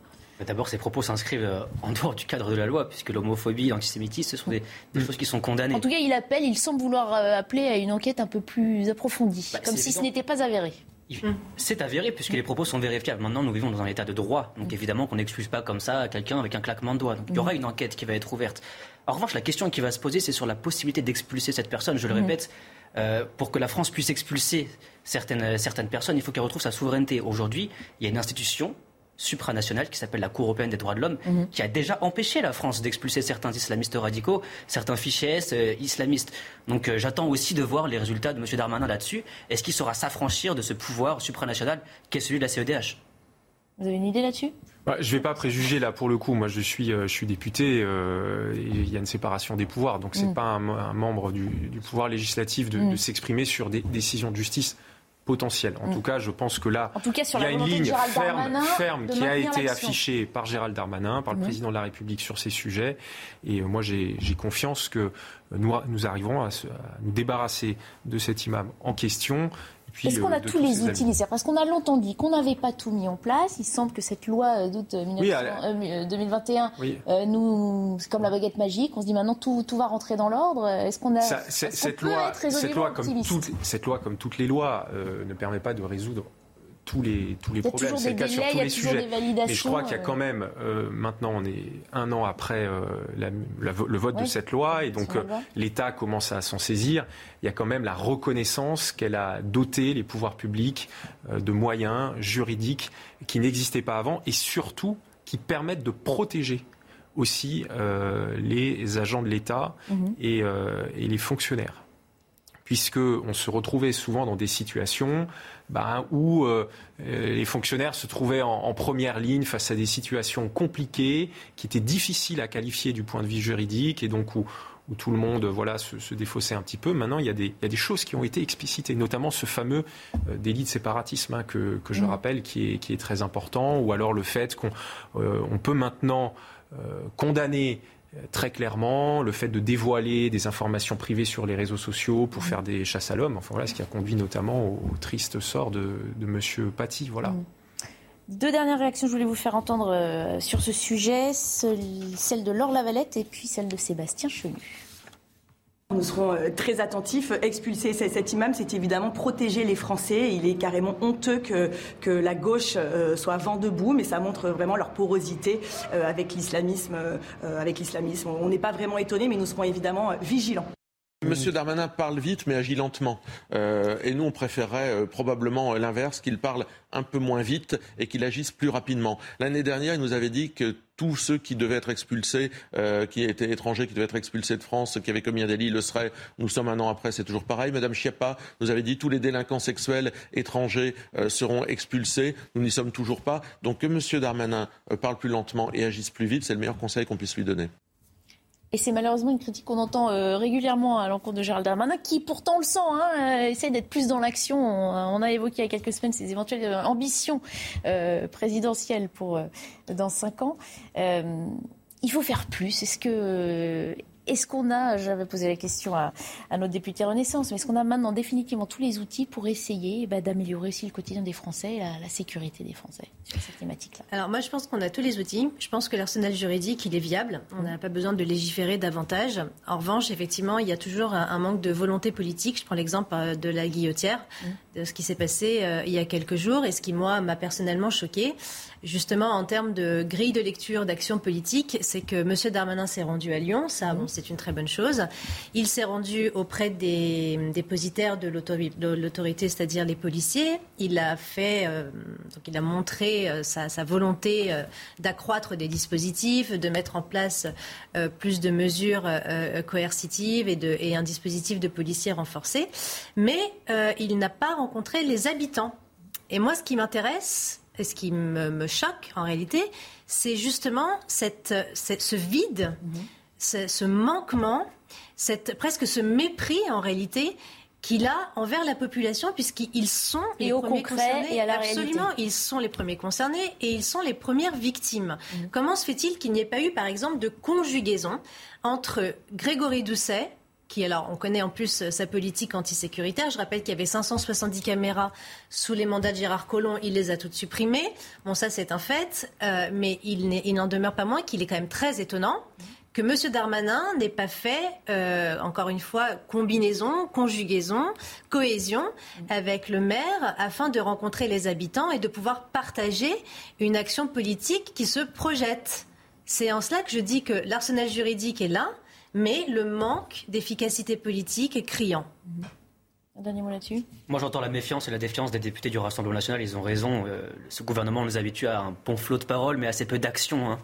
D'abord, ces propos s'inscrivent euh, en dehors du cadre de la loi, puisque l'homophobie, l'antisémitisme, ce sont des, mm. choses qui sont condamnées. En tout cas, il appelle, il semble vouloir euh, appeler à une enquête un peu plus approfondie, bah, comme si ce n'était pas avéré. C'est avéré puisque les propos sont vérifiables. Maintenant, nous vivons dans un état de droit. Donc mm. évidemment qu'on n'excuse pas comme ça quelqu'un avec un claquement de doigts. Donc il y aura mm. une enquête qui va être ouverte. En revanche, la question qui va se poser, c'est sur la possibilité d'expulser cette personne. Je le répète, euh, pour que la France puisse expulser certaines, certaines personnes, il faut qu'elle retrouve sa souveraineté. Aujourd'hui, il y a une institution supranationale qui s'appelle la Cour européenne des droits de l'homme, mhm. qui a déjà empêché la France d'expulser certains islamistes radicaux, certains fichiers euh, islamistes. Donc euh, j'attends aussi de voir les résultats de M. Darmanin là-dessus. Est-ce qu'il saura s'affranchir de ce pouvoir supranational qu'est celui de la CEDH Vous avez une idée là-dessus? Bah, je ne vais pas préjuger là pour le coup. Moi, je suis, je suis député. il y a une séparation des pouvoirs, donc c'est n'est mm. pas un, membre du, pouvoir législatif de, mm. de s'exprimer sur des décisions de justice potentiel. En mm. tout cas, je pense que là, il y a une ligne ferme, qui a été affichée par Gérald Darmanin, par le mm. président de la République sur ces sujets. Et euh, moi, j'ai confiance que nous, nous arriverons à, nous débarrasser de cet imam en question est-ce qu'on a tous les outils nécessaires Parce qu'on a longtemps dit qu'on n'avait pas tout mis en place. Il semble que cette loi euh, d'août 2021 euh, euh, nous, c'est comme la baguette magique. On se dit maintenant tout, tout va rentrer dans l'ordre. Est-ce qu'on a cette, loi, cette loi, comme toutes, cette loi, comme toutes les lois, ne permet pas de résoudre tous les, tous les problèmes. C'est le cas sur tous les sujets. Mais je crois qu'il y a quand même, euh, maintenant on est un an après euh, le vote de cette loi, et donc euh, l'État commence à s'en saisir. Il y a quand même la reconnaissance qu'elle a doté les pouvoirs publics de moyens juridiques qui n'existaient pas avant, et surtout qui permettent de protéger aussi les agents de l'État mhm. et, et les fonctionnaires puisqu'on se retrouvait souvent dans des situations bah, où euh, les fonctionnaires se trouvaient en, première ligne face à des situations compliquées, qui étaient difficiles à qualifier du point de vue juridique, et donc où, tout le monde voilà, se, défaussait un petit peu. Maintenant, il y, a des, choses qui ont été explicitées, notamment ce fameux euh, délit de séparatisme hein, que, je mmh. rappelle, qui est, qui est, très important, ou alors le fait qu'on euh, peut maintenant condamner très clairement le fait de dévoiler des informations privées sur les réseaux sociaux pour faire des chasses à l'homme. Enfin voilà, ce qui a conduit notamment au, triste sort de, de Monsieur Paty. Voilà. Mm. Deux dernières réactions, je voulais vous faire entendre euh, sur ce sujet, celle de Laure Lavalette et puis celle de Sébastien Chenu. Nous serons euh, très attentifs. Expulser cet imam, c'est évidemment protéger les Français. Il est carrément honteux que, que la gauche euh, soit vent debout, mais ça montre vraiment leur porosité euh, avec l'islamisme. Avec l'islamisme, on n'est pas vraiment étonné, mais nous serons évidemment vigilants. Monsieur Darmanin parle vite mais agit lentement. Euh, et nous, on préférerait euh, probablement l'inverse, qu'il parle un peu moins vite et qu'il agisse plus rapidement. L'année dernière, il nous avait dit que tous ceux qui devaient être expulsés, euh, qui étaient étrangers, qui devaient être expulsés de France, qui avaient commis un délit, le seraient. Nous sommes un an après, c'est toujours pareil. Madame Schiappa nous avait dit tous les délinquants sexuels étrangers seront expulsés. Nous n'y sommes toujours pas. Donc que Monsieur Darmanin parle plus lentement et agisse plus vite, c'est le meilleur conseil qu'on puisse lui donner. Et c'est malheureusement une critique qu'on entend euh, régulièrement à l'encontre de Gérald Darmanin, qui pourtant le sent, hein, euh, essaie d'être plus dans l'action. On, a évoqué il y a quelques semaines ses éventuelles euh, ambitions présidentielles pour dans cinq ans. il faut faire plus. Est-ce que est-ce qu'on a, j'avais posé la question à, notre député Renaissance, mais est-ce qu'on a maintenant définitivement tous les outils pour essayer bah, d'améliorer aussi le quotidien des Français et la, sécurité des Français sur cette thématique-là? Alors moi, je pense qu'on a tous les outils. Je pense que l'arsenal juridique, il est viable. On n'a pas besoin de légiférer davantage. En revanche, effectivement, il y a toujours un, manque de volonté politique. Je prends l'exemple euh, de la guillotière, mmh. de ce qui s'est passé euh, il y a quelques jours et ce qui, moi, m'a personnellement choqué justement en termes de grille de lecture d'action politique, c'est que M. Darmanin s'est rendu à Lyon. Ça, c'est une très bonne chose. Il s'est rendu auprès des dépositaires de l'autorité, c'est-à-dire les policiers. Il a fait, euh, donc il a montré euh, sa, volonté euh, d'accroître des dispositifs, de mettre en place plus de mesures coercitives et, et un dispositif de policiers renforcé. Mais il n'a pas rencontré les habitants. Et moi, ce qui m'intéresse, et ce qui me, choque en réalité, c'est justement cette, ce vide, mhm. ce, manquement, cette, presque ce mépris en réalité qu'il a envers la population, puisqu'ils sont et les au premiers concret concernés. et à la Absolument, ils sont les premiers concernés et ils sont les premières victimes. Mhm. Comment se fait-il qu'il n'y ait pas eu, par exemple, de conjugaison entre Grégory Doucet, alors, on connaît en plus sa politique antisécuritaire. Je rappelle qu'il y avait 570 caméras sous les mandats de Gérard Collomb. Il les a toutes supprimées. Bon, ça, c'est un fait. Euh, mais il n'en demeure pas moins qu'il est quand même très étonnant que M. Darmanin n'ait pas fait, euh, encore une fois, combinaison, conjugaison, cohésion avec le maire afin de rencontrer les habitants et de pouvoir partager une action politique qui se projette. C'est en cela que je dis que l'arsenal juridique est là, mais le manque d'efficacité politique est criant. Un dernier mot là-dessus Moi, j'entends la méfiance et la défiance des députés du Rassemblement national. Ils ont raison. Euh, ce gouvernement nous habitue à un bon flot de paroles, mais assez peu d'action. Hein.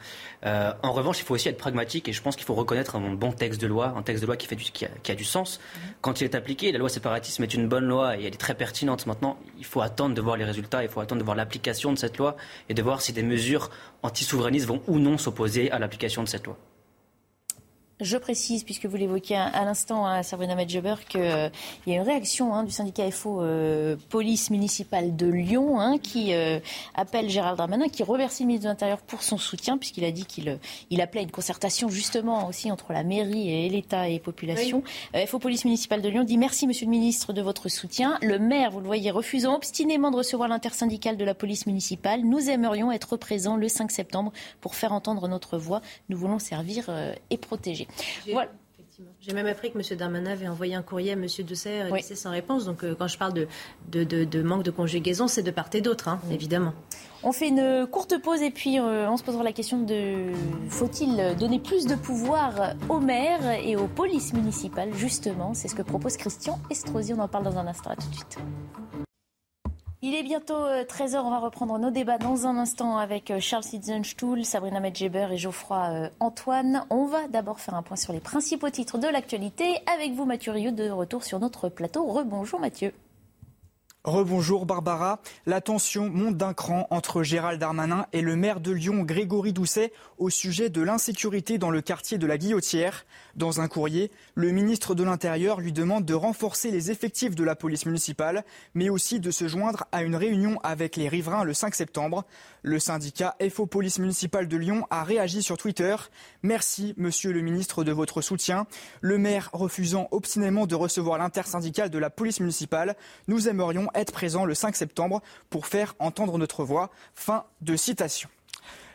Euh, en revanche, il faut aussi être pragmatique et je pense qu'il faut reconnaître un bon texte de loi, un texte de loi qui, fait du, qui, a, du sens. Quand il est appliqué, la loi séparatisme est une bonne loi et elle est très pertinente. Maintenant, il faut attendre de voir les résultats, il faut attendre de voir l'application de cette loi et de voir si des mesures anti-souverainistes vont ou non s'opposer à l'application de cette loi. Je précise, puisque vous l'évoquiez à, l'instant, à hein, Sabrina Medjeber, qu'il euh, y a une réaction hein, du syndicat FO euh, Police municipale de Lyon hein, qui euh, appelle Gérald Darmanin, qui remercie le ministre de l'Intérieur pour son soutien, puisqu'il a dit qu'il il appelait à une concertation justement aussi entre la mairie et l'État et les populations. FO Police municipale de Lyon dit merci Monsieur le ministre de votre soutien. Le maire, vous le voyez, refusant obstinément de recevoir l'intersyndicale de la police municipale. Nous aimerions être présents le 5 septembre pour faire entendre notre voix. Nous voulons servir et protéger. J'ai même appris que M. Darmanin avait envoyé un courrier à M. Dessert et laissé sans réponse. Donc, euh, quand je parle de, de, manque de conjugaison, c'est de part et d'autre, hein, évidemment. On fait une courte pause et puis euh, on se posera la question de faut-il donner plus de pouvoir aux maires et aux polices municipales, justement? C'est ce que propose Christian Estrosi. On en parle dans un instant. À tout de suite. Il est bientôt 13h, euh, on va reprendre nos débats dans un instant avec euh, Charles Sitzenstuhl, Sabrina Medjeber et Geoffroy euh, Antoine. On va d'abord faire un point sur les principaux titres de l'actualité avec vous Mathieu Rieu de retour sur notre plateau. Rebonjour Mathieu. Rebonjour Barbara. La tension monte d'un cran entre Gérald Darmanin et le maire de Lyon Grégory Doucet au sujet de l'insécurité dans le quartier de la Guillotière. Dans un courrier, le ministre de l'Intérieur lui demande de renforcer les effectifs de la police municipale, mais aussi de se joindre à une réunion avec les riverains le 5 septembre. Le syndicat FO Police municipale de Lyon a réagi sur Twitter. Merci, monsieur le ministre, de votre soutien. Le maire refusant obstinément de recevoir l'intersyndicale de la police municipale, nous aimerions être présents le 5 septembre pour faire entendre notre voix. Fin de citation.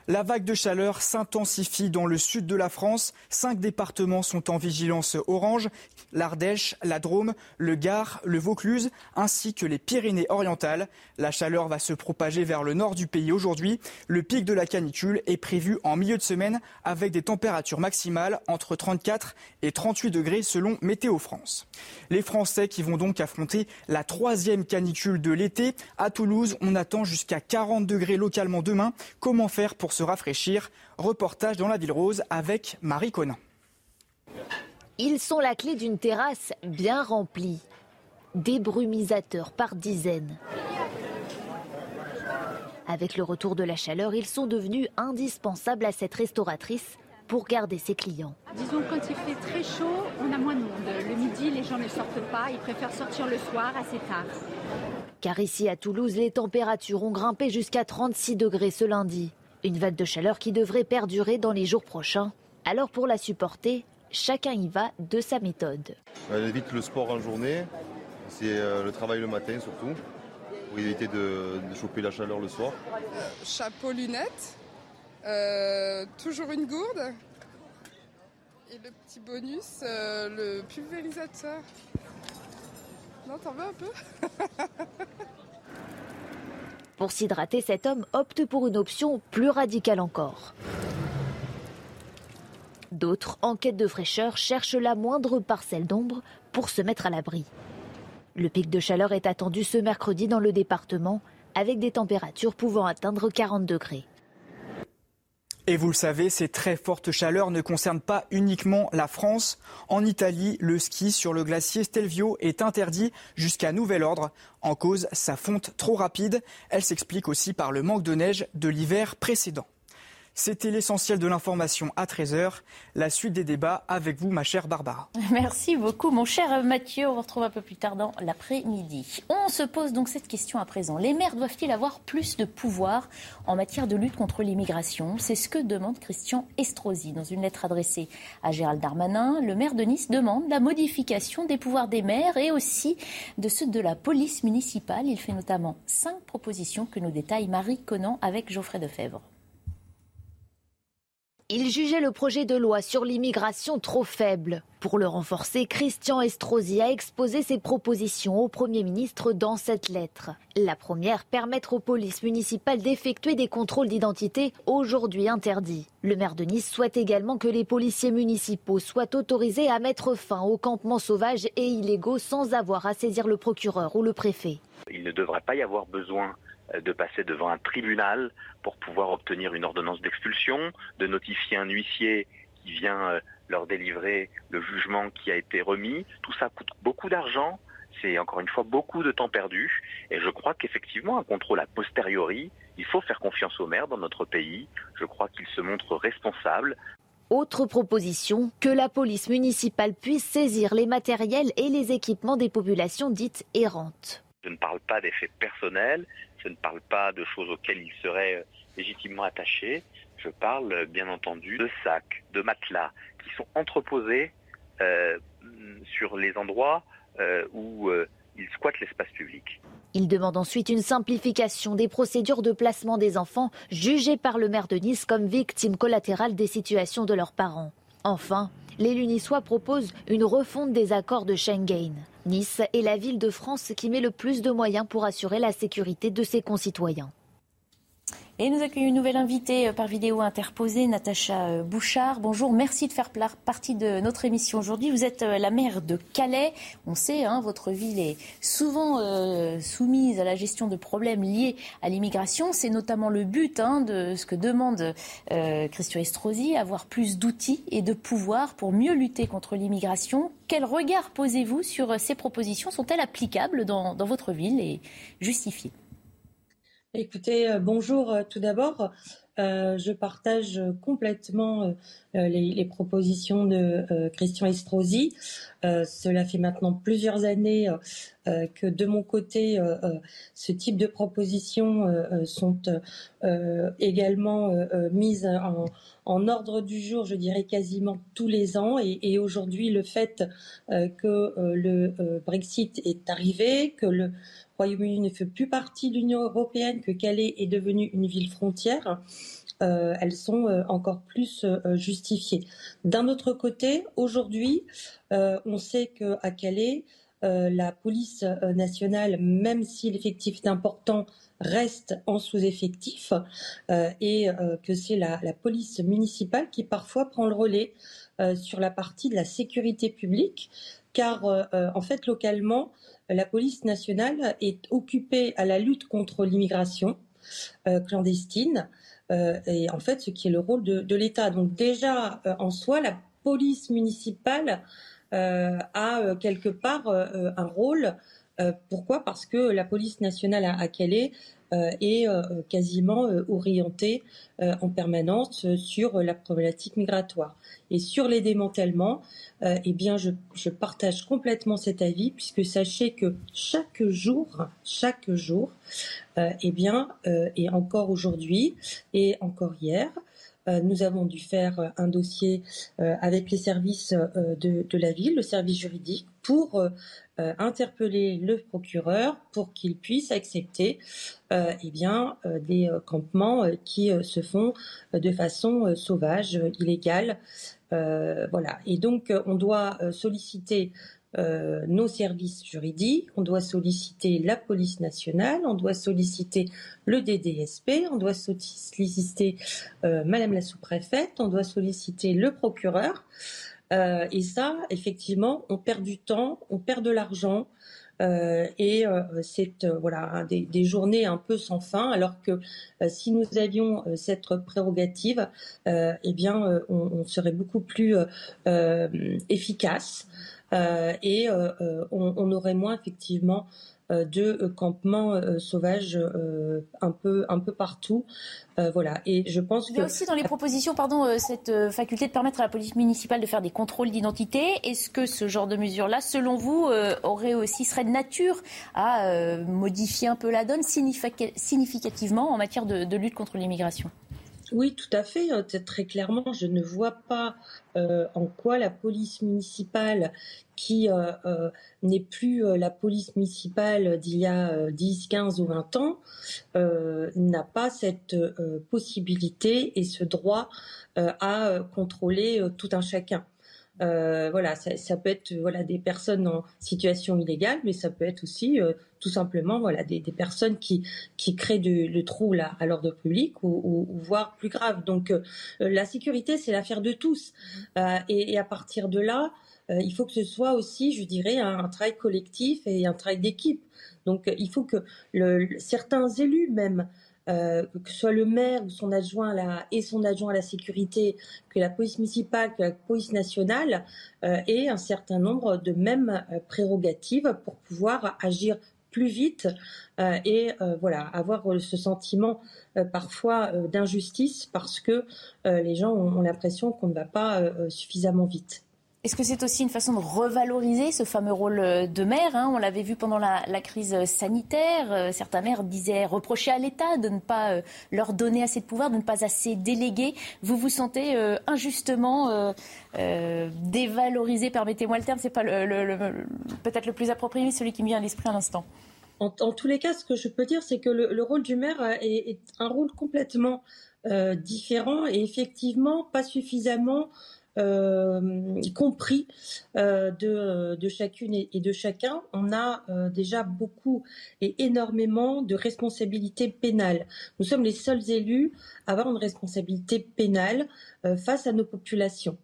La vague de chaleur s'intensifie dans le sud de la France. Cinq départements sont en vigilance orange l'Ardèche, la Drôme, le Gard, le Vaucluse, ainsi que les Pyrénées-Orientales. La chaleur va se propager vers le nord du pays aujourd'hui. Le pic de la canicule est prévu en milieu de semaine avec des températures maximales entre 34 et 38 degrés selon Météo France. Les Français qui vont donc affronter la troisième canicule de l'été. À Toulouse, on attend jusqu'à 40 degrés localement demain. Comment faire pour se rafraîchir? Reportage dans la ville rose avec Marie Conin. Ils sont la clé d'une terrasse bien remplie. Des brumisateurs par dizaines. Avec le retour de la chaleur, ils sont devenus indispensables à cette restauratrice pour garder ses clients. Disons quand il fait très chaud, on a moins de monde. Le midi, les gens ne sortent pas, ils préfèrent sortir le soir assez tard. Car ici à Toulouse, les températures ont grimpé jusqu'à 36 degrés ce lundi. Une vague de chaleur qui devrait perdurer dans les jours prochains. Alors pour la supporter, chacun y va de sa méthode. Elle évite le sport en journée, c'est euh, le travail le matin surtout, pour éviter de, choper la chaleur le soir. Chapeau, lunettes, euh, toujours une gourde. Et le petit bonus, euh, le pulvérisateur. Non, t'en veux un peu? Pour s'hydrater, cet homme opte pour une option plus radicale encore. D'autres, en quête de fraîcheur, cherchent la moindre parcelle d'ombre pour se mettre à l'abri. Le pic de chaleur est attendu ce mercredi dans le département, avec des températures pouvant atteindre 40 degrés. Et vous le savez, ces très fortes chaleurs ne concernent pas uniquement la France. En Italie, le ski sur le glacier Stelvio est interdit jusqu'à nouvel ordre. En cause, sa fonte trop rapide. Elle s'explique aussi par le manque de neige de l'hiver précédent. C'était l'essentiel de l'information à 13h. La suite des débats avec vous, ma chère Barbara. Merci beaucoup, mon cher Mathieu. On vous retrouve un peu plus tard dans l'après-midi. On se pose donc cette question à présent. Les maires doivent-ils avoir plus de pouvoir en matière de lutte contre l'immigration? C'est ce que demande Christian Estrosi. Dans une lettre adressée à Gérald Darmanin, le maire de Nice demande la modification des pouvoirs des maires et aussi de ceux de la police municipale. Il fait notamment cinq propositions que nous détaille Marie Conan avec Geoffrey Defebvre. Il jugeait le projet de loi sur l'immigration trop faible. Pour le renforcer, Christian Estrosi a exposé ses propositions au Premier ministre dans cette lettre. La première, permettre aux polices municipales d'effectuer des contrôles d'identité aujourd'hui interdits. Le maire de Nice souhaite également que les policiers municipaux soient autorisés à mettre fin aux campements sauvages et illégaux sans avoir à saisir le procureur ou le préfet. Il ne devrait pas y avoir besoin de passer devant un tribunal pour pouvoir obtenir une ordonnance d'expulsion, de notifier un huissier qui vient euh, leur délivrer le jugement qui a été remis. Tout ça coûte beaucoup d'argent, c'est encore une fois beaucoup de temps perdu. Et je crois qu'effectivement, un contrôle a posteriori, il faut faire confiance aux maires dans notre pays. Je crois qu'ils se montrent responsables. Autre proposition, que la police municipale puisse saisir les matériels et les équipements des populations dites errantes. Je ne parle pas d'effets personnels, je ne parle pas de choses auxquelles ils seraient euh, légitimement attachés. Je parle euh, bien entendu de sacs, de matelas qui sont entreposés euh, sur les endroits où ils squattent l'espace public. Il demande ensuite une simplification des procédures de placement des enfants jugés par le maire de Nice comme victimes collatérales des situations de leurs parents. Enfin, les niçois proposent une refonte des accords de Schengen. Nice est la ville de France qui met le plus de moyens pour assurer la sécurité de ses concitoyens. Et nous accueillons une nouvelle invitée euh, par vidéo interposée, Natacha euh, Bouchard. Bonjour, merci de faire partie de notre émission aujourd'hui. Vous êtes euh, la maire de Calais. On sait, hein, votre ville est souvent soumise à la gestion de problèmes liés à l'immigration. C'est notamment le but hein, de ce que demande Christian Estrosi, avoir plus d'outils et de pouvoir pour mieux lutter contre l'immigration. Quel regard posez-vous sur ces propositions? Sont-elles applicables dans votre ville et justifiées? Écoutez, euh, bonjour euh, tout d'abord. Euh, je partage complètement les, propositions de Christian Estrosi. cela fait maintenant plusieurs années que de mon côté, ce type de propositions sont également mises en, ordre du jour, je dirais quasiment tous les ans. Et, aujourd'hui, le fait que le Brexit est arrivé, que le Royaume-Uni ne fait plus partie de l'Union européenne, que Calais est devenue une ville frontière, euh, elles sont euh, encore plus euh, justifiées. D'un autre côté, aujourd'hui, on sait qu'à Calais, la police nationale, même si l'effectif est important, reste en sous-effectif et que c'est la, la, police municipale qui parfois prend le relais sur la partie de la sécurité publique, car en fait localement, la police nationale est occupée à la lutte contre l'immigration euh, clandestine, euh, et en fait ce qui est le rôle de, l'État. Donc déjà euh, en soi, la police municipale a quelque part un rôle. pourquoi? Parce que la police nationale à Calais euh, est euh, quasiment euh, orienté en permanence sur la problématique migratoire. Et sur les démantèlements, eh bien, je, je, partage complètement cet avis, puisque sachez que chaque jour, chaque jour, eh bien, et encore aujourd'hui et encore hier, nous avons dû faire un dossier avec les services de, la ville, le service juridique, pour euh, interpeller le procureur pour qu'il puisse accepter euh, eh bien, euh, des campements qui se font de façon sauvage, illégale. voilà. Et donc, on doit solliciter nos services juridiques, on doit solliciter la police nationale, on doit solliciter le DDSP, on doit solliciter Madame la sous-préfète, on doit solliciter le procureur. Euh, et ça, effectivement, on perd du temps, on perd de l'argent. Euh, et euh, c'est voilà des, journées un peu sans fin. Alors que si nous avions cette prérogative, eh bien, on, serait beaucoup plus efficace. Et on, on, aurait moins effectivement euh, de euh, campements euh, sauvages un peu un peu partout. voilà. Et je pense Il y a aussi dans les propositions, pardon, cette faculté de permettre à la police municipale de faire des contrôles d'identité. Est-ce que ce genre de mesure-là, selon vous, aurait aussi serait de nature à modifier un peu la donne significativement en matière de lutte contre l'immigration? Oui, tout à fait. Très clairement, je ne vois pas euh, en quoi la police municipale, qui euh, euh, n'est plus la police municipale d'il y a 10, 15 ou 20 ans, n'a pas cette possibilité et ce droit à contrôler tout un chacun. Euh, voilà, ça, peut être voilà des personnes en situation illégale, mais ça peut être aussi euh, tout simplement voilà des, des, personnes qui qui créent du, le trouble à, à l'ordre public ou, ou, voire plus grave. Donc euh, la sécurité, c'est l'affaire de tous, euh, et, et, à partir de là, il faut que ce soit aussi, je dirais, un, un travail collectif et un travail d'équipe. Donc il faut que le, certains élus même euh, que soit le maire ou son adjoint la, et son adjoint à la sécurité, que la police municipale, que la police nationale euh, aient un certain nombre de mêmes euh, prérogatives pour pouvoir agir plus vite et voilà avoir ce sentiment parfois d'injustice parce que les gens ont l'impression qu'on ne va pas suffisamment vite. Est-ce que c'est aussi une façon de revaloriser ce fameux rôle euh, de maire hein? On l'avait vu pendant la, crise sanitaire. Euh, certains maires disaient reprocher à l'État de ne pas euh, leur donner assez de pouvoir, de ne pas assez déléguer. Vous vous sentez injustement dévalorisé, permettez-moi le terme, c'est pas peut-être le plus approprié, celui qui me vient à l'esprit à l'instant. En, tous les cas, ce que je peux dire, c'est que le, rôle du maire est, un rôle complètement différent et effectivement pas suffisamment euh, compris euh, de, de, chacune et, de chacun, on a euh, déjà beaucoup et énormément de responsabilités pénales. Nous sommes les seuls élus à avoir une responsabilité pénale face à nos populations.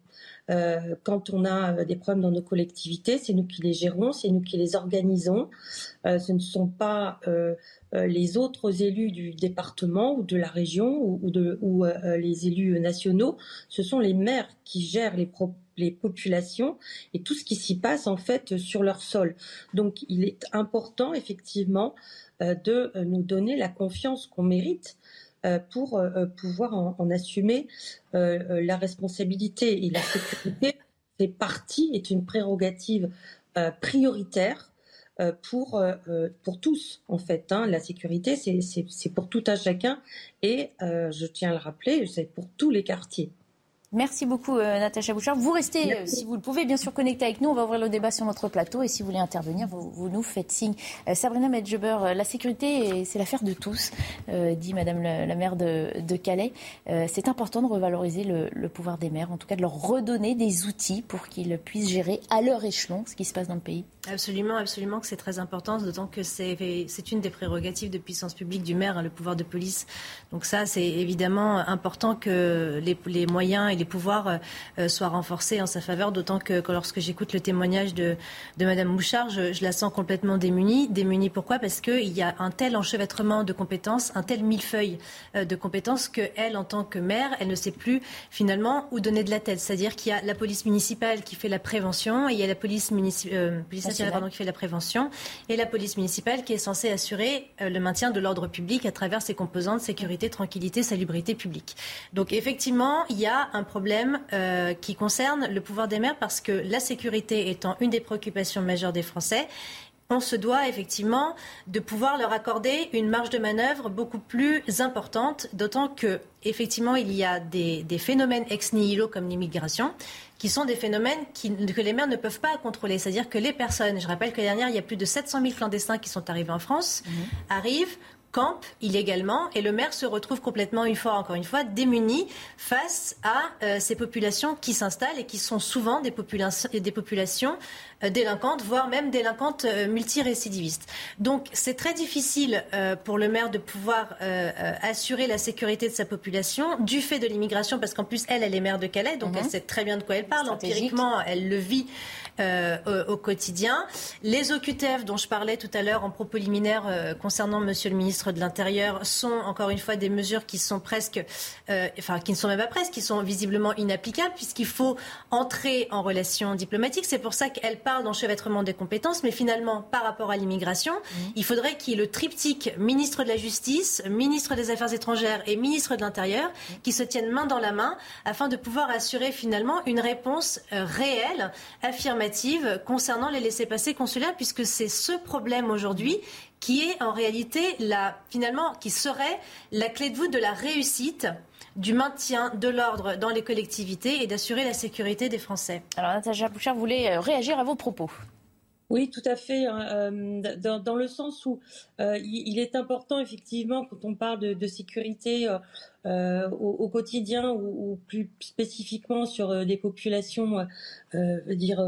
Euh, quand on a des problèmes dans nos collectivités, c'est nous qui les gérons, c'est nous qui les organisons. Euh, ce ne sont pas euh, les autres élus du département ou de la région ou, les élus nationaux, ce sont les maires qui gèrent les, populations et tout ce qui s'y passe en fait sur leur sol. Donc il est important effectivement de nous donner la confiance qu'on mérite euh, pour euh, pouvoir en, assumer euh, la responsabilité. Et la sécurité fait partie, est une prérogative prioritaire pour, pour tous, en fait. Hein. La sécurité, c'est pour tout un chacun et, je tiens à le rappeler, c'est pour tous les quartiers. Merci beaucoup, euh, Natacha Bouchard. Vous restez, euh, si vous le pouvez, bien sûr, connecté avec nous. On va ouvrir le débat sur notre plateau. Et si vous voulez intervenir, vous, nous faites signe. Euh, Sabrina Medjeber, la sécurité, c'est l'affaire de tous, dit Madame la, maire de, Calais. c'est important de revaloriser le, pouvoir des maires, en tout cas de leur redonner des outils pour qu'ils puissent gérer à leur échelon ce qui se passe dans le pays. Absolument, absolument que c'est très important, d'autant que c'est une des prérogatives de puissance publique du maire, hein, le pouvoir de police. Donc ça, c'est évidemment important que les, les moyens et les pouvoirs euh, euh, soient renforcés en sa faveur, d'autant que, lorsque j'écoute le témoignage de, de Mme Mouchard, je, la sens complètement démunie. Démunie pourquoi? Parce qu'il y a un tel enchevêtrement de compétences, un tel millefeuille euh, de compétences qu'elle, en tant que maire, elle ne sait plus finalement où donner de la tête. C'est-à-dire qu'il y a la police municipale qui fait la prévention, et il y a la police, municipale qui fait la prévention, et la police municipale qui est censée assurer le maintien de l'ordre public à travers ses composantes sécurité, tranquillité, salubrité publique. Donc effectivement, il y a un problème euh, qui concerne le pouvoir des maires parce que la sécurité étant une des préoccupations majeures des Français, on se doit effectivement de pouvoir leur accorder une marge de manœuvre beaucoup plus importante, d'autant que effectivement il y a des, phénomènes ex nihilo comme l'immigration qui sont des phénomènes que les maires ne peuvent pas contrôler. C'est-à-dire que les personnes, je rappelle que l'année dernière, il y a plus de 700 000 clandestins qui sont arrivés en France, mmh. arrivent, campe illégalement et le maire se retrouve complètement, une fois encore une fois, démuni face à euh, ces populations qui s'installent et qui sont souvent des, des populations euh, délinquantes, voire même délinquantes euh, multirécidivistes. Donc c'est très difficile pour le maire de pouvoir assurer la sécurité de sa population du fait de l'immigration, parce qu'en plus elle, elle est maire de Calais, donc elle mhm. sait très bien de quoi elle parle. Empiriquement, elle le vit euh, au, quotidien. Les OQTF dont je parlais tout à l'heure en propos liminaire euh, concernant Monsieur le ministre de l'Intérieur sont encore une fois des mesures qui sont presque, euh, enfin qui ne sont même pas presque, qui sont visiblement inapplicables puisqu'il faut entrer en relation diplomatique. C'est pour ça qu'elle parle d'enchevêtrement des compétences, mais finalement, par rapport à l'immigration, mmh. il faudrait qu'il y ait le triptyque ministre de la Justice, ministre des Affaires étrangères et ministre de l'Intérieur mmh. qui se tiennent main dans la main afin de pouvoir assurer finalement une réponse réelle, affirmative concernant les laissés-passer consulaires, puisque c'est ce problème aujourd'hui qui est en réalité la, finalement, qui serait la clé de voûte de la réussite du maintien de l'ordre dans les collectivités et d'assurer la sécurité des Français. Alors, Natacha Bouchard voulait euh, réagir à vos propos. Oui, tout à fait. Hein, euh, dans, le sens où euh, il, est important, effectivement, quand on parle de, sécurité euh, au, quotidien ou, plus spécifiquement sur des populations, dire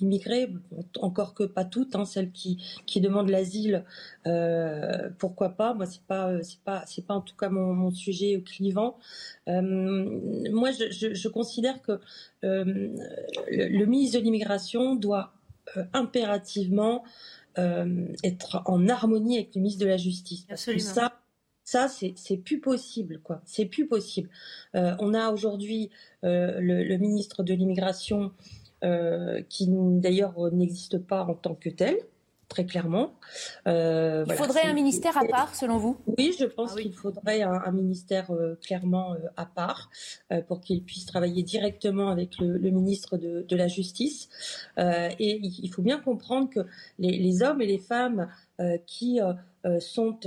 immigrées, encore que pas toutes, hein, celles qui, qui demandent l'asile, pourquoi pas Moi, c'est pas, c'est pas, c'est pas en tout cas mon, sujet clivant. moi, je, je, considère que le, le ministre de l'immigration doit euh, impérativement euh, être en harmonie avec le ministre de la Justice. Absolument. Ça, ça c'est plus possible, quoi. C'est plus possible. Euh, on a aujourd'hui le, ministre de l'immigration qui d'ailleurs n'existe pas en tant que tel très clairement. Euh, il faudrait un ministère à part, selon vous? Oui, je pense ah qu'il faudrait un, ministère euh, clairement euh, à part pour qu'il puisse travailler directement avec le, ministre de, la Justice. et il faut bien comprendre que les, hommes et les femmes qui sont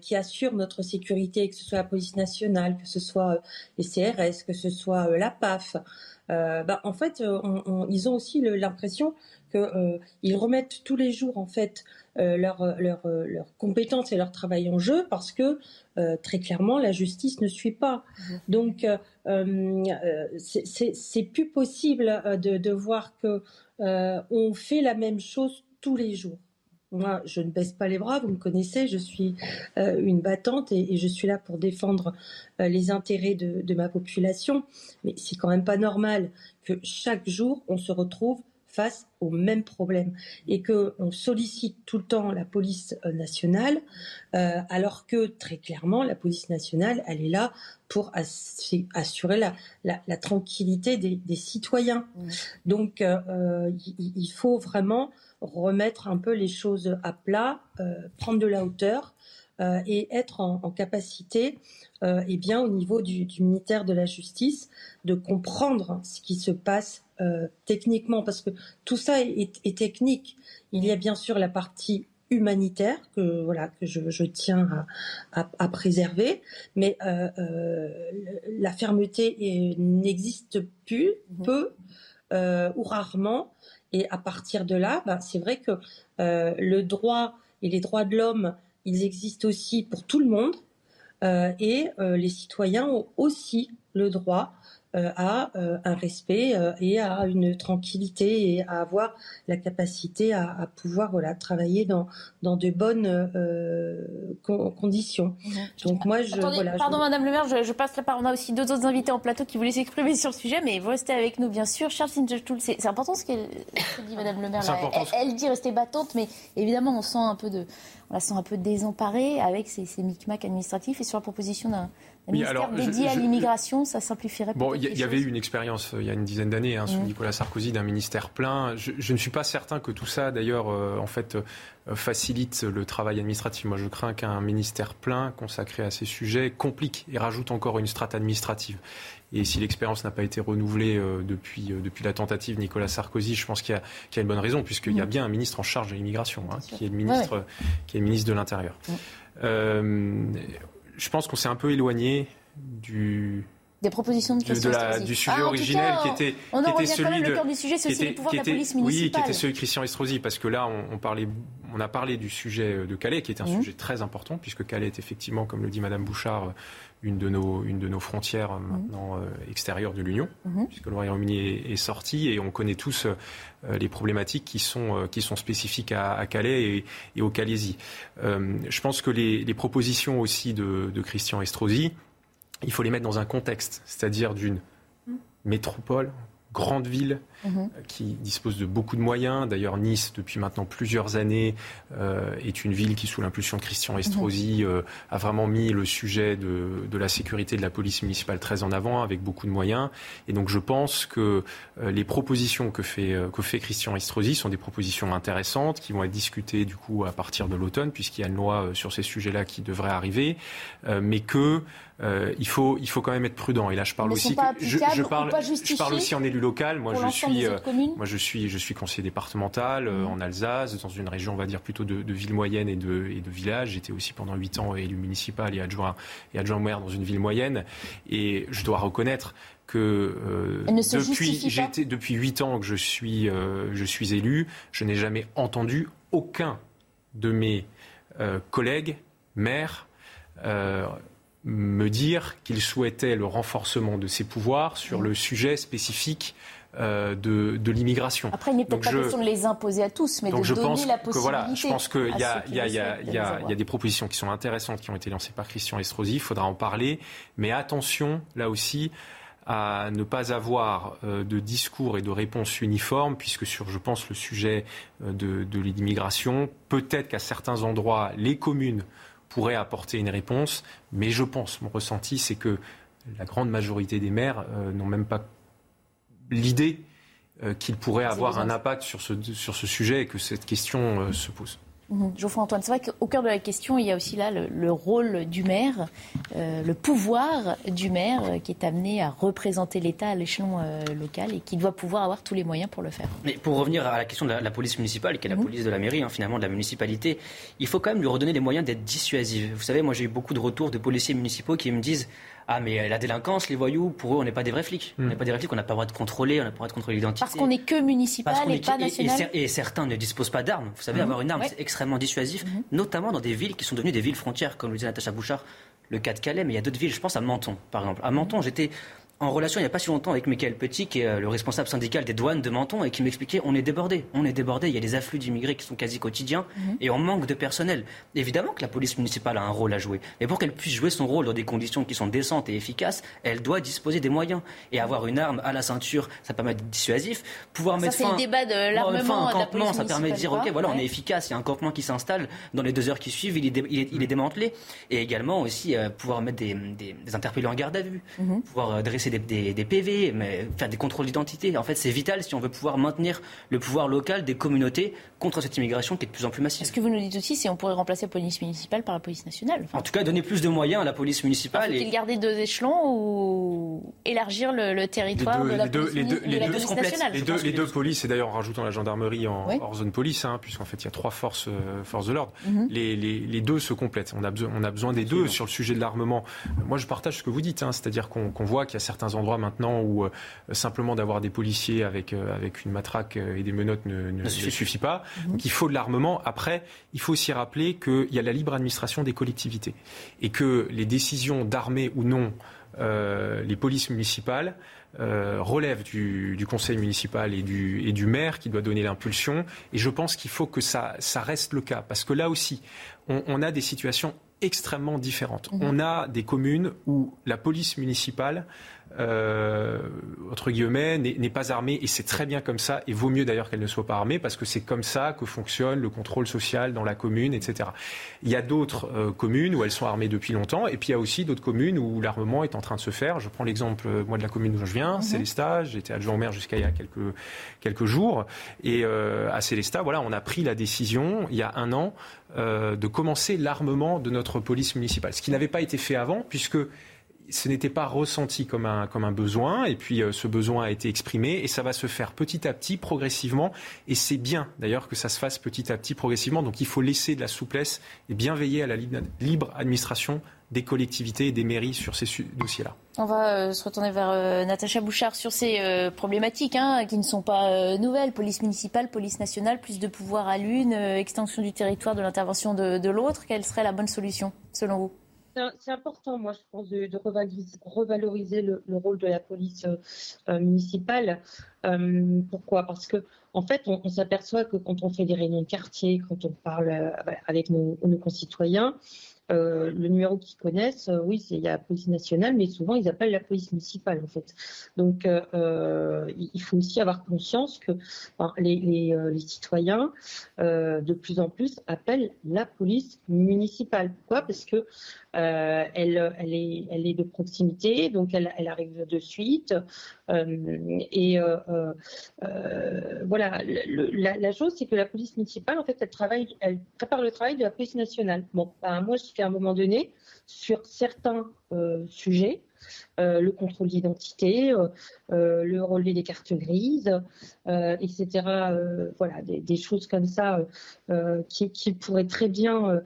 qui assurent notre sécurité, que ce soit la police nationale, que ce soit les CRS, que ce soit la PAF, bah, en fait, ils ont aussi l'impression qu'ils euh, remettent tous les jours en fait euh, leurs leur, euh, compétences et leur travail en jeu parce que très clairement la justice ne suit pas. Mmh. Donc c'est plus possible de, de voir que on fait la même chose tous les jours. Moi, je ne baisse pas les bras, vous me connaissez, je suis une battante et, je suis là pour défendre les intérêts de, de ma population. Mais c'est quand même pas normal que chaque jour, on se retrouve face au même problème et que on sollicite tout le temps la police euh, nationale euh, alors que très clairement la police nationale elle est là pour assurer la, la, tranquillité des, citoyens. Mmh. Donc euh, il, faut vraiment remettre un peu les choses à plat, prendre de la hauteur et être en, capacité, eh bien, au niveau du, du, ministère de la Justice, de comprendre ce qui se passe euh, techniquement, parce que tout ça est, technique. Il y a bien sûr la partie humanitaire que voilà que je, tiens à, préserver, mais euh, euh, la fermeté n'existe plus, mhm. peu ou rarement, et à partir de là, bah, c'est vrai que le droit et les droits de l'homme, ils existent aussi pour tout le monde, et les citoyens ont aussi le droit euh, à euh, un respect euh, et à une tranquillité et à avoir la capacité à, pouvoir voilà travailler dans dans de bonnes conditions. Donc moi je voilà, pardon Madame le Maire, je, passe la parole. On a aussi deux autres invités en plateau qui voulaient s'exprimer sur le sujet, mais vous restez avec nous bien sûr. Charles c'est important ce qu'elle dit Madame le Maire. Elle, dit rester battante, mais évidemment on sent un peu de on la sent un peu désemparée avec ces, ces micmacs administratifs et sur la proposition d'un oui, alors, dédié à l'immigration, ça simplifierait Bon, il y, avait eu une expérience euh, il y a une dizaine d'années hein, sous mmh. Nicolas Sarkozy d'un ministère plein. Je, ne suis pas certain que tout ça, d'ailleurs, euh, en fait, euh, facilite le travail administratif. Moi, je crains qu'un ministère plein consacré à ces sujets complique et rajoute encore une strate administrative. Et si l'expérience n'a pas été renouvelée depuis, depuis la tentative Nicolas Sarkozy, je pense qu'il y, a une bonne raison, puisqu'il y a mmh. bien un ministre en charge de l'immigration, hein, qui, est le ministre, qui est le ministre de l'Intérieur. Mmh je pense qu'on s'est un peu éloigné du des propositions de, du sujet ah, originel qui était, on qui était celui de le du sujet, c'est aussi pouvoir de la police municipale. Oui, qui était celui de Christian Estrosi, parce que là, on, parlait, on a parlé du sujet de Calais, qui était un mmh. sujet très important, puisque Calais est effectivement, comme le dit Madame Bouchard, une de nos, une de nos frontières euh, mmh. maintenant euh, extérieures de l'Union, mmh. puisque le Royaume-Uni est, sorti, et on connaît tous euh, les problématiques qui sont, qui sont spécifiques à, Calais et, au Calaisie. je pense que les, les propositions aussi de, de Christian Estrosi, il faut les mettre dans un contexte, c'est-à-dire d'une métropole, grande ville mhm. qui dispose de beaucoup de moyens. D'ailleurs, Nice, depuis maintenant plusieurs années, est une ville qui, sous l'impulsion de Christian Estrosi, mhm. a vraiment mis le sujet de, de, la sécurité de la police municipale très en avant, avec beaucoup de moyens. Et donc, je pense que les propositions que fait, que fait Christian Estrosi sont des propositions intéressantes qui vont être discutées du coup à partir de l'automne, puisqu'il y a une loi sur ces sujets-là qui devrait arriver, mais que euh, il, faut, il faut quand même être prudent. Et là, je parle aussi. je, je, parle, je parle aussi en élu local. Moi, je suis, euh, moi, je suis, je suis conseiller départemental euh, en Alsace, dans une région, on va dire plutôt de, de ville moyenne et de, et de village. J'étais aussi pendant huit ans élu municipal et adjoint et adjoint maire dans une ville moyenne. Et je dois reconnaître que depuis j'étais depuis huit ans que je suis je suis élu, je n'ai jamais entendu aucun de mes collègues maires me dire qu'il souhaitait le renforcement de ses pouvoirs sur le sujet spécifique euh, de, de l'immigration. Après, il n'est peut-être pas question de les imposer à tous, mais de je donner pense la possibilité. Que, voilà, je pense qu'il y, a, y, a, y, a, y a des propositions qui sont intéressantes qui ont été lancées par Christian Estrosi. Il faudra en parler, mais attention là aussi à ne pas avoir euh, de discours et de réponses uniformes, puisque sur, je pense, le sujet euh, de, de l'immigration, peut-être qu'à certains endroits, les communes pourrait apporter une réponse. Mais je pense, mon ressenti, c'est que la grande majorité des maires euh, n'ont même pas l'idée euh, qu'il pourrait avoir un impact sur ce, sur ce sujet et que cette question euh, se pose. Mhm. Geoffroy-Antoine, c'est vrai qu'au cœur de la question, il y a aussi là le, rôle du maire, euh, le pouvoir du maire euh, qui est amené à représenter l'État à l'échelon euh, local et qui doit pouvoir avoir tous les moyens pour le faire. Mais pour revenir à la question de la, police municipale, qui est la mhm. police de la mairie, hein, finalement de la municipalité, il faut quand même lui redonner les moyens d'être dissuasif. Vous savez, moi j'ai eu beaucoup de retours de policiers municipaux qui me disent ah, mais la délinquance, les voyous, pour eux, on n'est pas des vrais flics. On n'est hmm. pas des vrais flics, on n'a pas le droit de contrôler, on n'a pas le droit de contrôler l'identité. Parce qu'on n'est que municipal et pas national. Et, certains ne disposent pas d'armes. Vous savez, hmm. avoir une arme, c'est extrêmement dissuasif, hmm. notamment dans des villes qui sont devenues des villes frontières, comme le disait Natacha Bouchard, le cas de Calais, mais il y a d'autres villes, je pense à Menton, par exemple. À Menton, j'étais en relation il n'y a pas si longtemps avec Michael Petit, qui est euh, le responsable syndical des douanes de Menton, et qui m'expliquait on est débordé, on est débordé, il y a des afflux d'immigrés qui sont quasi quotidiens, mhm. et on manque de personnel. Évidemment que la police municipale a un rôle à jouer, mais pour qu'elle puisse jouer son rôle dans des conditions qui sont décentes et efficaces, elle doit disposer des moyens. Et avoir une arme à la ceinture, ça permet d'être dissuasif. Pouvoir mettre fin, le débat de l'armement, un campement, ça permet de dire ok, voilà, on est efficace, il y a un campement qui s'installe, dans les deux heures qui suivent, il est, il est, démantelé. Et également aussi euh, pouvoir mettre des, des, interpellés en garde à vue, mhm. pouvoir euh, dresser des, des PV mais faire des contrôles d'identité. En fait, c'est vital si on veut pouvoir maintenir le pouvoir local des communautés contre cette immigration qui est de plus en plus massive. Ce que vous nous dites aussi, c'est qu'on pourrait remplacer la police municipale par la police nationale. En tout cas, donner plus de moyens à la police municipale. Faut-il garder deux échelons ou élargir le, territoire de la police, les deux, les deux, nationale Les deux, polices, et d'ailleurs en rajoutant la gendarmerie en hors zone police, hein, puisqu'en fait il y a trois forces, euh, forces de l'ordre, mhm. les, deux se complètent. On a, besoin, on a besoin des deux sur le sujet de l'armement. Moi, je partage ce que vous dites, hein, c'est-à-dire qu'on voit qu'il y a certains endroits maintenant où euh, simplement d'avoir des policiers avec, euh, avec une matraque euh, et des menottes ne, suffit. pas. Mhm. Donc il faut de l'armement. Après, il faut aussi rappeler qu'il y a la libre administration des collectivités et que les décisions d'armer ou non les polices municipales relèvent du, conseil municipal et du, et du, maire qui doit donner l'impulsion. Et je pense qu'il faut que ça, ça, reste le cas. Parce que là aussi, on, a des situations extrêmement différentes. Mhm. On a des communes où la police municipale euh, entre guillemets, n'est pas armée et c'est très bien comme ça et vaut mieux d'ailleurs qu'elle ne soit pas armée parce que c'est comme ça que fonctionne le contrôle social dans la commune, etc. Il y a d'autres euh, communes où elles sont armées depuis longtemps et puis il y a aussi d'autres communes où l'armement est en train de se faire. Je prends l'exemple euh, moi de la commune d'où je viens, mhm. Célestat. J'étais adjoint au maire jusqu'à il y a quelques quelques jours et à Célestat, voilà, on a pris la décision il y a un an de commencer l'armement de notre police municipale, ce qui n'avait pas été fait avant puisque ce n'était pas ressenti comme un, comme un besoin, et puis euh, ce besoin a été exprimé, et ça va se faire petit à petit, progressivement, et c'est bien d'ailleurs que ça se fasse petit à petit, progressivement, donc il faut laisser de la souplesse et bien veiller à la libre administration des collectivités et des mairies sur ces dossiers-là. On va euh, se retourner vers euh, Natacha Bouchard sur ces problématiques hein, qui ne sont pas nouvelles. Police municipale, police nationale, plus de pouvoir à l'une, extension du territoire de l'intervention de, de l'autre. Quelle serait la bonne solution selon vous? C'est important, moi, je pense, de, revaloriser, le, rôle de la police euh, euh, municipale. Euh, pourquoi? Parce que, en fait, on, s'aperçoit que quand on fait des réunions de quartier, quand on parle avec nos, concitoyens, le numéro qu'ils connaissent, oui, il y a la police nationale, mais souvent ils appellent la police municipale en fait. Donc il faut aussi avoir conscience que les, les, citoyens de plus en plus appellent la police municipale. Pourquoi? Parce que euh, elle, elle, est, elle est de proximité, donc elle, elle arrive de suite. Euh, et euh, voilà, la, chose, c'est que la police municipale, en fait, elle travaille, elle prépare le travail de la police nationale. Bon, ben, moi, je à un moment donné sur certains sujets. le contrôle d'identité, le relevé des cartes grises, etc. voilà, des, choses comme ça qui, qui, pourraient très bien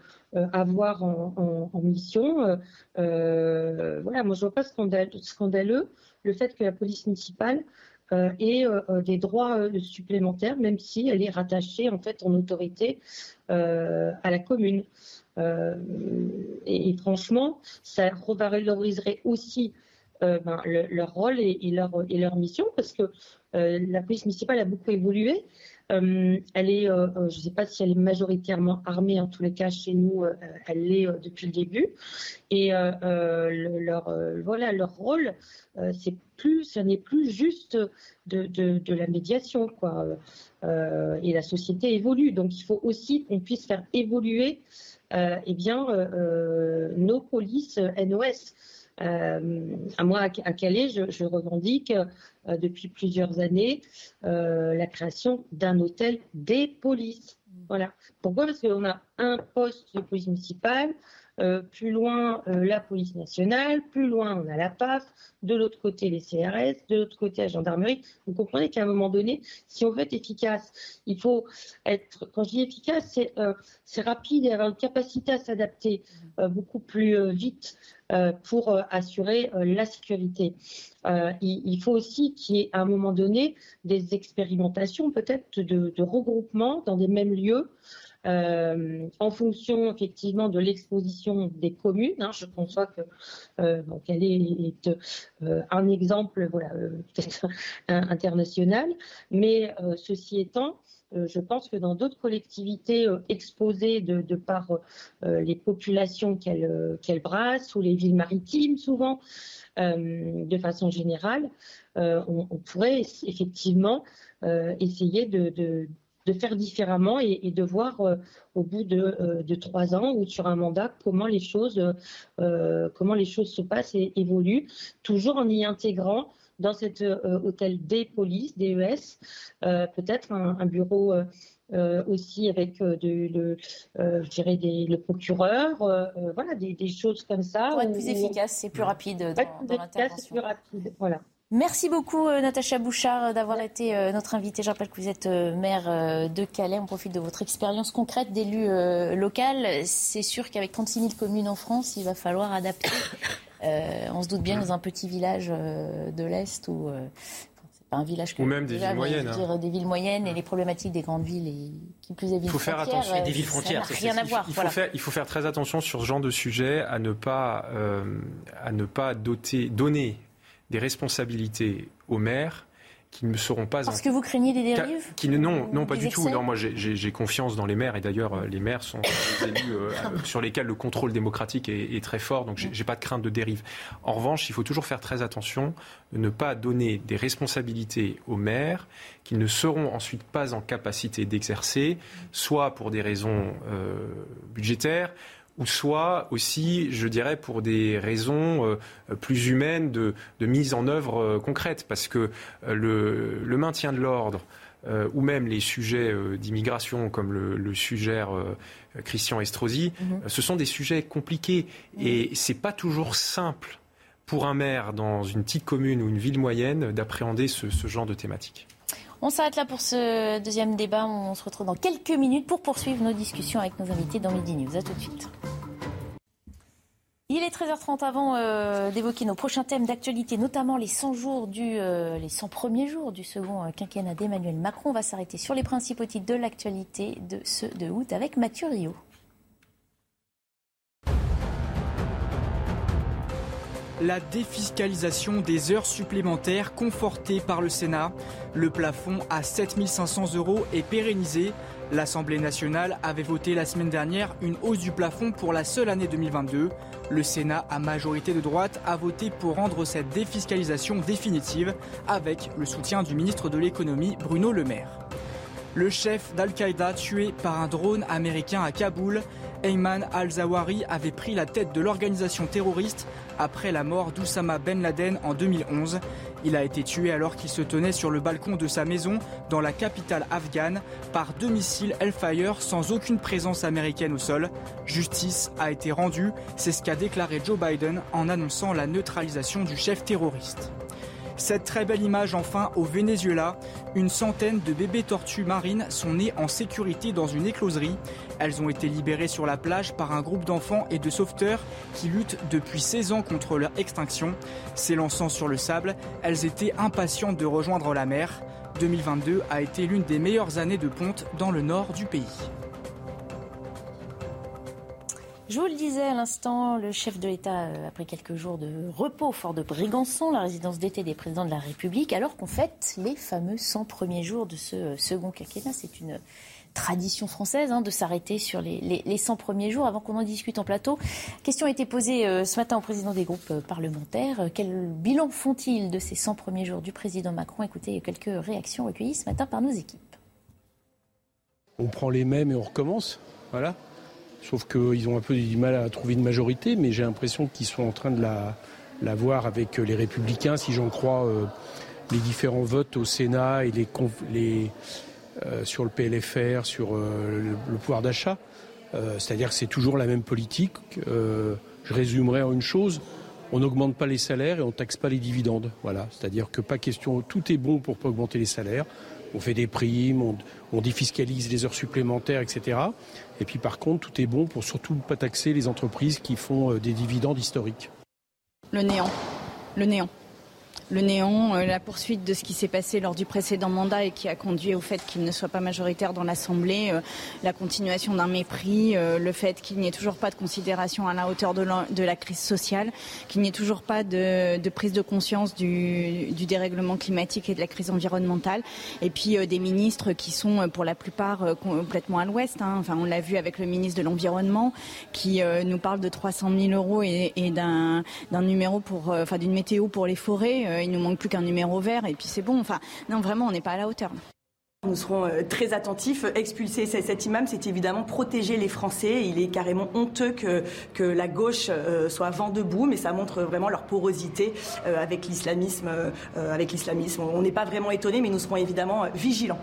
avoir euh, en, mission. Euh, euh, voilà, moi je vois pas scandaleux le fait que la police municipale ait des droits supplémentaires, même si elle est rattachée en fait en autorité à la commune. Et, franchement, ça revaloriserait aussi ben, leur rôle et, leur, mission parce que la police municipale a beaucoup évolué. Euh, elle est, euh, euh, je ne sais pas si elle est majoritairement armée, en tous les cas chez nous, elle l'est depuis le début. Et leur, voilà, leur rôle, c'est plus, ce n'est plus juste de, de, la médiation, quoi. et la société évolue, donc il faut aussi qu'on puisse faire évoluer, eh bien, nos polices NOS. Euh, à moi, à Calais, je, revendique euh, depuis plusieurs années euh, la création d'un hôtel des polices. Voilà. Pourquoi? Parce qu'on a un poste de police municipale, euh, plus loin euh, la police nationale, plus loin on a la PAF, de l'autre côté les CRS, de l'autre côté la gendarmerie. Vous comprenez qu'à un moment donné, si on veut être efficace, il faut être, quand je dis efficace, c'est euh, rapide et avoir une capacité à s'adapter beaucoup plus vite pour assurer la sécurité. Il, faut aussi qu'il y ait à un moment donné des expérimentations peut-être de, de regroupement dans des mêmes lieux. Euh, en fonction effectivement de l'exposition des communes. Hein, je conçois que euh, donc elle est, euh, un exemple voilà international, mais ceci étant, je pense que dans d'autres collectivités exposées de, par les populations qu'elles brassent ou les villes maritimes souvent, de façon générale, on, pourrait effectivement essayer de faire différemment et, de voir euh, au bout euh, de, trois ans ou sur un mandat comment les choses, euh, comment les choses se passent et évoluent, toujours en y intégrant dans cet hôtel des polices, DES, peut-être un, bureau aussi avec de, le, je dirais des, le procureur, voilà, des, choses comme ça. Pour être plus efficace et plus rapide dans, dans l'intervention. plus rapide, voilà. Merci beaucoup euh, Natacha Bouchard d'avoir été euh, notre invitée. Je rappelle que vous êtes euh, maire de Calais. On profite de votre expérience concrète d'élu local. C'est sûr qu'avec 36 000 communes en France, il va falloir adapter. on se doute bien dans un petit village de l'Est où pas un village que ou même des villes moyennes. Hein. des villes moyennes et les problématiques des grandes villes et qui plus est villes il faut faire attention. des villes frontières, rien à voir. Il faut, faire, il faut faire très attention sur ce genre de sujet à ne pas à ne pas doter, donner des responsabilités aux maires qui ne seront pas... Parce que vous craignez des dérives qui, Non, non pas du tout. Non, moi, j'ai confiance dans les maires. Et d'ailleurs, euh, les maires sont des élus euh, sur lesquels le contrôle démocratique est, très fort. Donc, j'ai pas de crainte de dérive. En revanche, il faut toujours faire très attention de ne pas donner des responsabilités aux maires qui ne seront ensuite pas en capacité d'exercer, soit pour des raisons euh, budgétaires, ou soit aussi, je dirais, pour des raisons euh, plus humaines de, mise en œuvre euh, concrète, parce que euh, le, maintien de l'ordre, ou même les sujets d'immigration, comme le, suggère Christian Estrosi, mhm. ce sont des sujets compliqués, et c'est pas toujours simple pour un maire dans une petite commune ou une ville moyenne d'appréhender ce, ce genre de thématique. On s'arrête là pour ce deuxième débat. On se retrouve dans quelques minutes pour poursuivre nos discussions avec nos invités dans Midi News. A tout de suite. Il est 13h30 avant euh, d'évoquer nos prochains thèmes d'actualité, notamment les 100 jours du, euh, les 100 premiers jours du second euh, quinquennat d'Emmanuel Macron. On va s'arrêter sur les principaux titres de l'actualité de ce 2 août avec Mathieu Rio. La défiscalisation des heures supplémentaires confortée par le Sénat. Le plafond à 7500 euros est pérennisé. L'Assemblée nationale avait voté la semaine dernière une hausse du plafond pour la seule année 2022. Le Sénat, à majorité de droite, a voté pour rendre cette défiscalisation définitive avec le soutien du ministre de l'économie Bruno Le Maire. Le chef d'Al-Qaïda tué par un drone américain à Kaboul, Ayman al-Zawahiri avait pris la tête de l'organisation terroriste après la mort d'Oussama Ben Laden en 2011. Il a été tué alors qu'il se tenait sur le balcon de sa maison dans la capitale afghane par deux missiles Hellfire sans aucune présence américaine au sol. Justice a été rendue, c'est ce qu'a déclaré Joe Biden en annonçant la neutralisation du chef terroriste. Cette très belle image enfin au Venezuela. Une centaine de bébés tortues marines sont nés en sécurité dans une écloserie. Elles ont été libérées sur la plage par un groupe d'enfants et de sauveteurs qui luttent depuis 16 ans contre leur extinction. S'élançant sur le sable, elles étaient impatientes de rejoindre la mer. 2022 a été l'une des meilleures années de ponte dans le nord du pays. Je vous le disais à l'instant, le chef de l'État euh, a pris quelques jours de repos fort de Brégançon, la résidence d'été des présidents de la République, alors qu'on fête les fameux 100 premiers jours de ce euh, second quinquennat. C'est une tradition française hein, de s'arrêter sur les, 100 premiers jours avant qu'on en discute en plateau. Question a été posée euh, ce matin au président des groupes parlementaires. Quel bilan font-ils de ces 100 premiers jours du président Macron? Écoutez quelques réactions recueillies ce matin par nos équipes. On prend les mêmes et on recommence. Voilà. Sauf qu'ils ont un peu du mal à trouver une majorité, mais j'ai l'impression qu'ils sont en train de la, voir avec les Républicains, si j'en crois euh, les différents votes au Sénat et les, euh, sur le PLFR, sur euh, le, pouvoir d'achat. C'est-à-dire que c'est toujours la même politique. je résumerai en une chose on n'augmente pas les salaires et on taxe pas les dividendes. Voilà, c'est-à-dire que pas question, tout est bon pour pas augmenter les salaires on fait des primes, on, défiscalise les heures supplémentaires, etc. Et puis par contre, tout est bon pour surtout pas taxer les entreprises qui font euh, des dividendes historiques. Le néant. Le néant le néant, euh, la poursuite de ce qui s'est passé lors du précédent mandat et qui a conduit au fait qu'il ne soit pas majoritaire dans l'Assemblée, euh, la continuation d'un mépris, euh, le fait qu'il n'y ait toujours pas de considération à la hauteur de la, crise sociale, qu'il n'y ait toujours pas de, prise de conscience du, dérèglement climatique et de la crise environnementale, et puis des ministres qui sont pour la plupart complètement à l'ouest. Hein. Enfin, on l'a vu avec le ministre de l'Environnement qui nous parle de 300 000 euros et, et d'un numéro pour, enfin d'une météo pour les forêts il nous manque plus qu'un numéro vert et puis c'est bon. Non, vraiment, on n'est pas à la hauteur. Nous serons euh, très attentifs. Expulser cet imam, c'est évidemment protéger les Français. Il est carrément honteux que, la gauche euh, soit vent debout, mais ça montre vraiment leur porosité euh, avec l'islamisme. Avec l'islamisme, on n'est pas vraiment étonné, mais nous serons évidemment vigilants.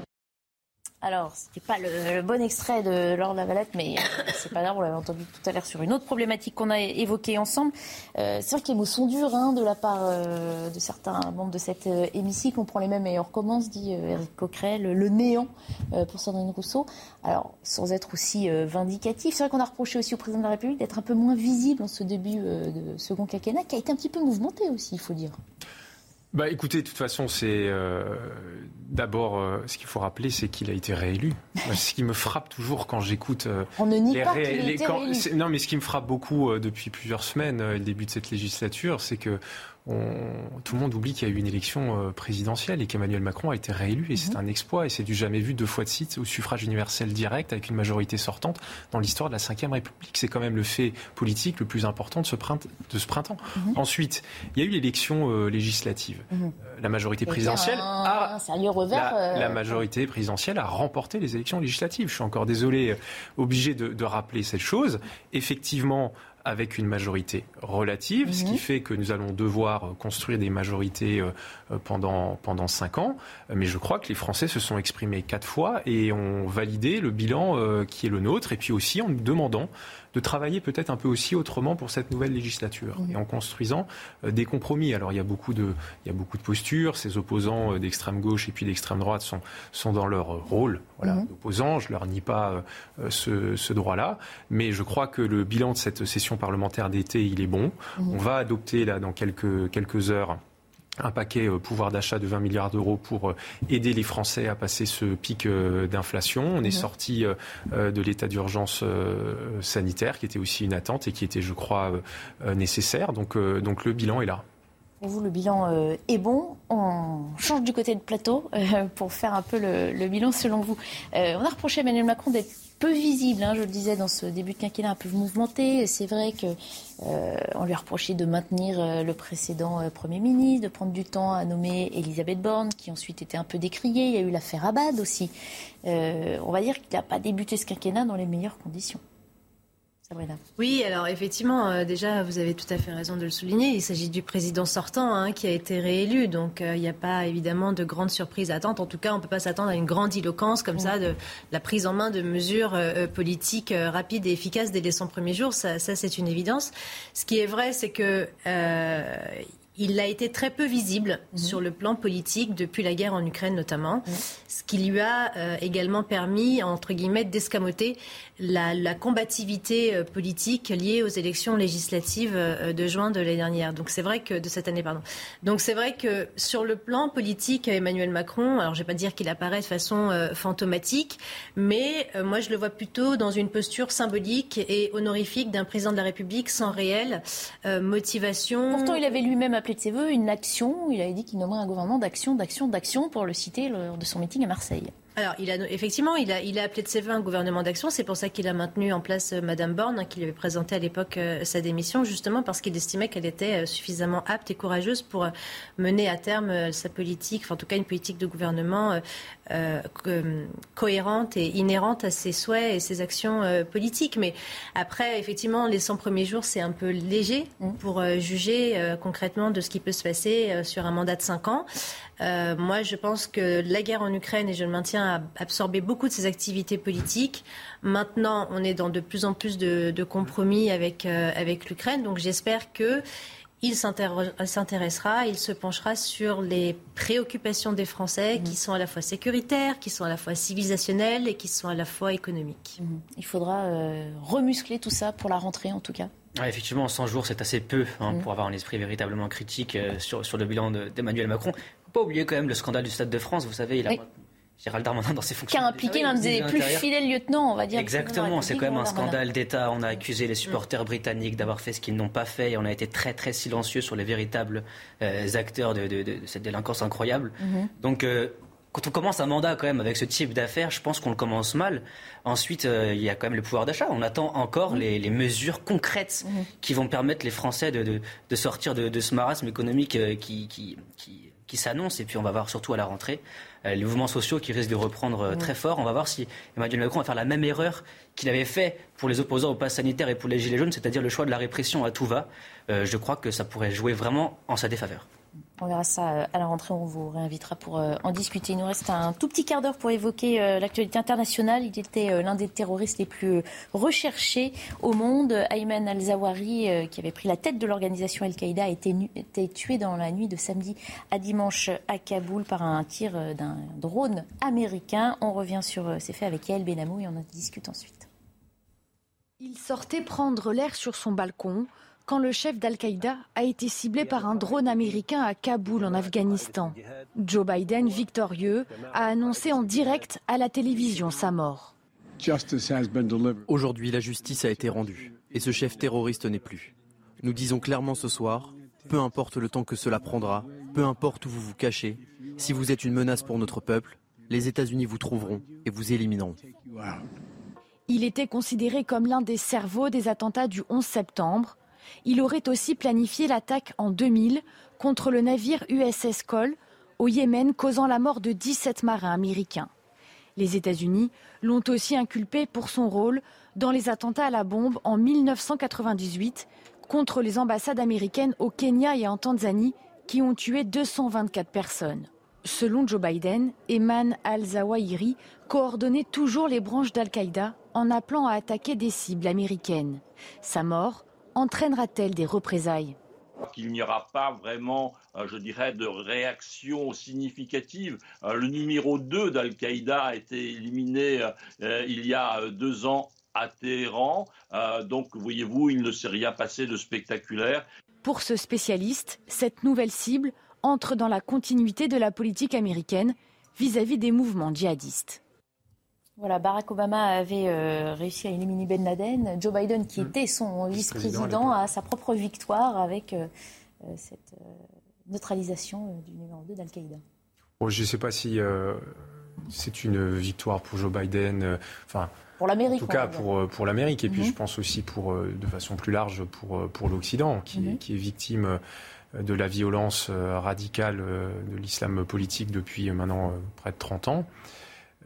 Alors, ce n'est pas le, bon extrait de Laure Lavalette, mais euh, c'est pas grave, on l'avait entendu tout à l'heure sur une autre problématique qu'on a évoquée ensemble. Euh, c'est vrai que les mots sont durs hein, de la part euh, de certains membres de cet hémicycle. On prend les mêmes et on recommence, dit Eric Coquerel, le, néant pour Sandrine Rousseau. Alors, sans être aussi vindicatif, c'est vrai qu'on a reproché aussi au président de la République d'être un peu moins visible en ce début de second quinquennat, qui a été un petit peu mouvementé aussi, il faut dire. Bah écoutez, de toute façon, c'est euh, d'abord euh, ce qu'il faut rappeler, c'est qu'il a été réélu. ce qui me frappe toujours quand j'écoute euh, On ne nie pas ré... quand... Non, mais ce qui me frappe beaucoup depuis plusieurs semaines, le début de cette législature, c'est que tout le monde oublie qu'il y a eu une élection euh, présidentielle et qu'Emmanuel Macron a été réélu et c'est mhm. un exploit et c'est du jamais vu deux fois de suite au suffrage universel direct avec une majorité sortante dans l'histoire de la Ve République. C'est quand même le fait politique le plus important de ce, printemps. Mhm. Ensuite, il y a eu l'élection euh, législative. Mhm. Euh, la majorité présidentielle a la, majorité présidentielle a remporté les élections législatives. Je suis encore désolé, obligé de, de rappeler cette chose. Effectivement, avec une majorité relative, ce qui fait que nous allons devoir construire des majorités euh, euh, pendant, pendant cinq ans. Mais je crois que les Français se sont exprimés quatre fois et ont validé le bilan euh, qui est le nôtre, et puis aussi en nous demandant de travailler peut-être un peu aussi autrement pour cette nouvelle législature et en construisant euh, des compromis. Alors il y a beaucoup de, il y a beaucoup de postures. Ces opposants euh, d'extrême gauche et puis d'extrême droite sont, sont dans leur rôle voilà, mhm. d'opposants. Je leur nie pas euh, ce, ce droit-là, mais je crois que le bilan de cette session parlementaire d'été, il est bon. Mhm. On va adopter là dans quelques quelques heures un paquet euh, pouvoir d'achat de 20 milliards d'euros pour euh, aider les Français à passer ce pic euh, d'inflation. On est mhm. sorti de l'état d'urgence sanitaire qui était aussi une attente et qui était, je crois, nécessaire. Donc, donc le bilan est là. Pour vous, le bilan est bon. On change du côté de plateau pour faire un peu le, bilan selon vous. on a reproché à Emmanuel Macron d'être peu visible, hein, je le disais dans ce début de quinquennat, un peu mouvementé. C'est vrai qu'on euh, lui a reproché de maintenir euh, le précédent euh, Premier ministre, de prendre du temps à nommer Elisabeth Borne, qui ensuite était un peu décriée. Il y a eu l'affaire Abad aussi. on va dire qu'il n'a pas débuté ce quinquennat dans les meilleures conditions. Oui, alors effectivement, euh, déjà, vous avez tout à fait raison de le souligner. Il s'agit du président sortant hein, qui a été réélu. Donc, euh, il n'y a pas évidemment de grandes surprises à attendre. En tout cas, on ne peut pas s'attendre à une grande éloquence comme ça de la prise en main de mesures euh, politiques rapides et efficaces dès les 100 premiers jours. Ça, ça c'est une évidence. Ce qui est vrai, c'est que il a été très peu visible mhm. sur le plan politique depuis la guerre en Ukraine notamment, mhm. ce qui lui a euh, également permis, entre guillemets, d'escamoter la, combativité euh, politique liée aux élections législatives euh, de juin de l'année dernière. Donc c'est vrai que de cette année, pardon. Donc c'est vrai que sur le plan politique, Emmanuel Macron, alors je vais pas dire qu'il apparaît de façon fantomatique, mais moi je le vois plutôt dans une posture symbolique et honorifique d'un président de la République sans réelle motivation. Pourtant, il avait lui-même appelé de ses voeux une action. Il avait dit qu'il nommerait un gouvernement d'action, d'action, d'action, pour le citer lors de son meeting à Marseille. Alors, il a, effectivement, il a, il a appelé de ses voeux un gouvernement d'action. C'est pour ça qu'il a maintenu en place Mme euh, Madame Borne, hein, qui lui avait présenté à l'époque euh, sa démission, justement parce qu'il estimait qu'elle était euh, suffisamment apte et courageuse pour mener à terme sa politique, enfin, en tout cas une politique de gouvernement cohérente et inhérente à ses souhaits et ses actions politiques. Mais après, effectivement, les 100 premiers jours, c'est un peu léger mmh. pour juger concrètement de ce qui peut se passer sur un mandat de 5 ans. moi, je pense que la guerre en Ukraine, et je le maintiens, a absorbé beaucoup de ses activités politiques. Maintenant, on est dans de plus en plus de, compromis avec, euh, avec l'Ukraine. Donc j'espère que il s'intéressera, il se penchera sur les préoccupations des Français qui mhm. sont à la fois sécuritaires, qui sont à la fois civilisationnelles et qui sont à la fois économiques. Mhm. Il faudra euh, remuscler tout ça pour la rentrée en tout cas. effectivement, 100 jours, c'est assez peu hein, mhm. pour avoir un esprit véritablement critique euh, sur, sur le bilan d'Emmanuel Macron. Il ne faut pas oublier quand même le scandale du Stade de France. Vous savez, il a Gérald Darmanin dans ses fonctions. Qui a impliqué l'un des plus fidèles lieutenants, on va dire. Exactement, c'est quand même un scandale d'État. On a accusé les supporters britanniques d'avoir fait ce qu'ils n'ont pas fait et on a été très très silencieux sur les véritables euh, acteurs de, cette délinquance incroyable. Mhm. Donc euh, quand on commence un mandat quand même avec ce type d'affaires, je pense qu'on le commence mal. Ensuite, euh, il y a quand même le pouvoir d'achat. On attend encore mhm. les, mesures concrètes mhm. qui vont permettre les Français de, sortir de, ce marasme économique qui, qui, qui, qui s'annonce. Et puis on va voir surtout à la rentrée les mouvements sociaux qui risquent de reprendre euh, très fort. On va voir si Emmanuel Macron va faire la même erreur qu'il avait fait pour les opposants au pass sanitaire et pour les gilets jaunes, c'est-à-dire le choix de la répression à tout va. Euh, je crois que ça pourrait jouer vraiment en sa défaveur. On verra ça euh, à la rentrée, on vous réinvitera pour euh, en discuter. Il nous reste un tout petit quart d'heure pour évoquer euh, l'actualité internationale. Il était l'un des terroristes les plus recherchés au monde. Ayman al-Zawahiri, qui avait pris la tête de l'organisation Al-Qaïda, a été, tué dans la nuit de samedi à dimanche à Kaboul par un tir d'un drone américain. On revient sur ces faits avec Yael Benamou et on en discute ensuite. Il sortait prendre l'air sur son balcon quand le chef d'Al-Qaïda a été ciblé par un drone américain à Kaboul en Afghanistan. Joe Biden, victorieux, a annoncé en direct à la télévision sa mort. Aujourd'hui, la justice a été rendue et ce chef terroriste n'est plus. Nous disons clairement ce soir, peu importe le temps que cela prendra, peu importe où vous vous cachez, si vous êtes une menace pour notre peuple, les États-Unis vous trouveront et vous élimineront. Il était considéré comme l'un des cerveaux des attentats du 11 septembre. Il aurait aussi planifié l'attaque en 2000 contre le navire USS Cole au Yémen, causant la mort de 17 marins américains. Les États-Unis l'ont aussi inculpé pour son rôle dans les attentats à la bombe en 1998 contre les ambassades américaines au Kenya et en Tanzanie qui ont tué 224 personnes. Selon Joe Biden, Eman al-Zawahiri coordonnait toujours les branches d'Al-Qaïda en appelant à attaquer des cibles américaines. Sa mort entraînera-t-elle des représailles? Qu'il n'y aura pas vraiment, euh, je dirais, de réaction significative. Euh, le numéro 2 d'Al-Qaïda a été éliminé euh, il y a deux ans à Téhéran. donc, voyez-vous, il ne s'est rien passé de spectaculaire. Pour ce spécialiste, cette nouvelle cible entre dans la continuité de la politique américaine vis-à-vis des mouvements djihadistes. Voilà, Barack Obama avait euh, réussi à éliminer Ben Laden. Joe Biden, qui mm. était son vice-président, a sa propre victoire avec euh, euh, cette neutralisation du numéro 2 d'Al-Qaïda Je ne sais pas si c'est une victoire pour Joe Biden. Enfin, pour l'Amérique. En tout cas, pour, pour l'Amérique. Et puis, mhm. je pense aussi, pour, de façon plus large, pour, pour l'Occident, qui, qui, est victime de la violence radicale de l'islam politique depuis maintenant près de 30 ans.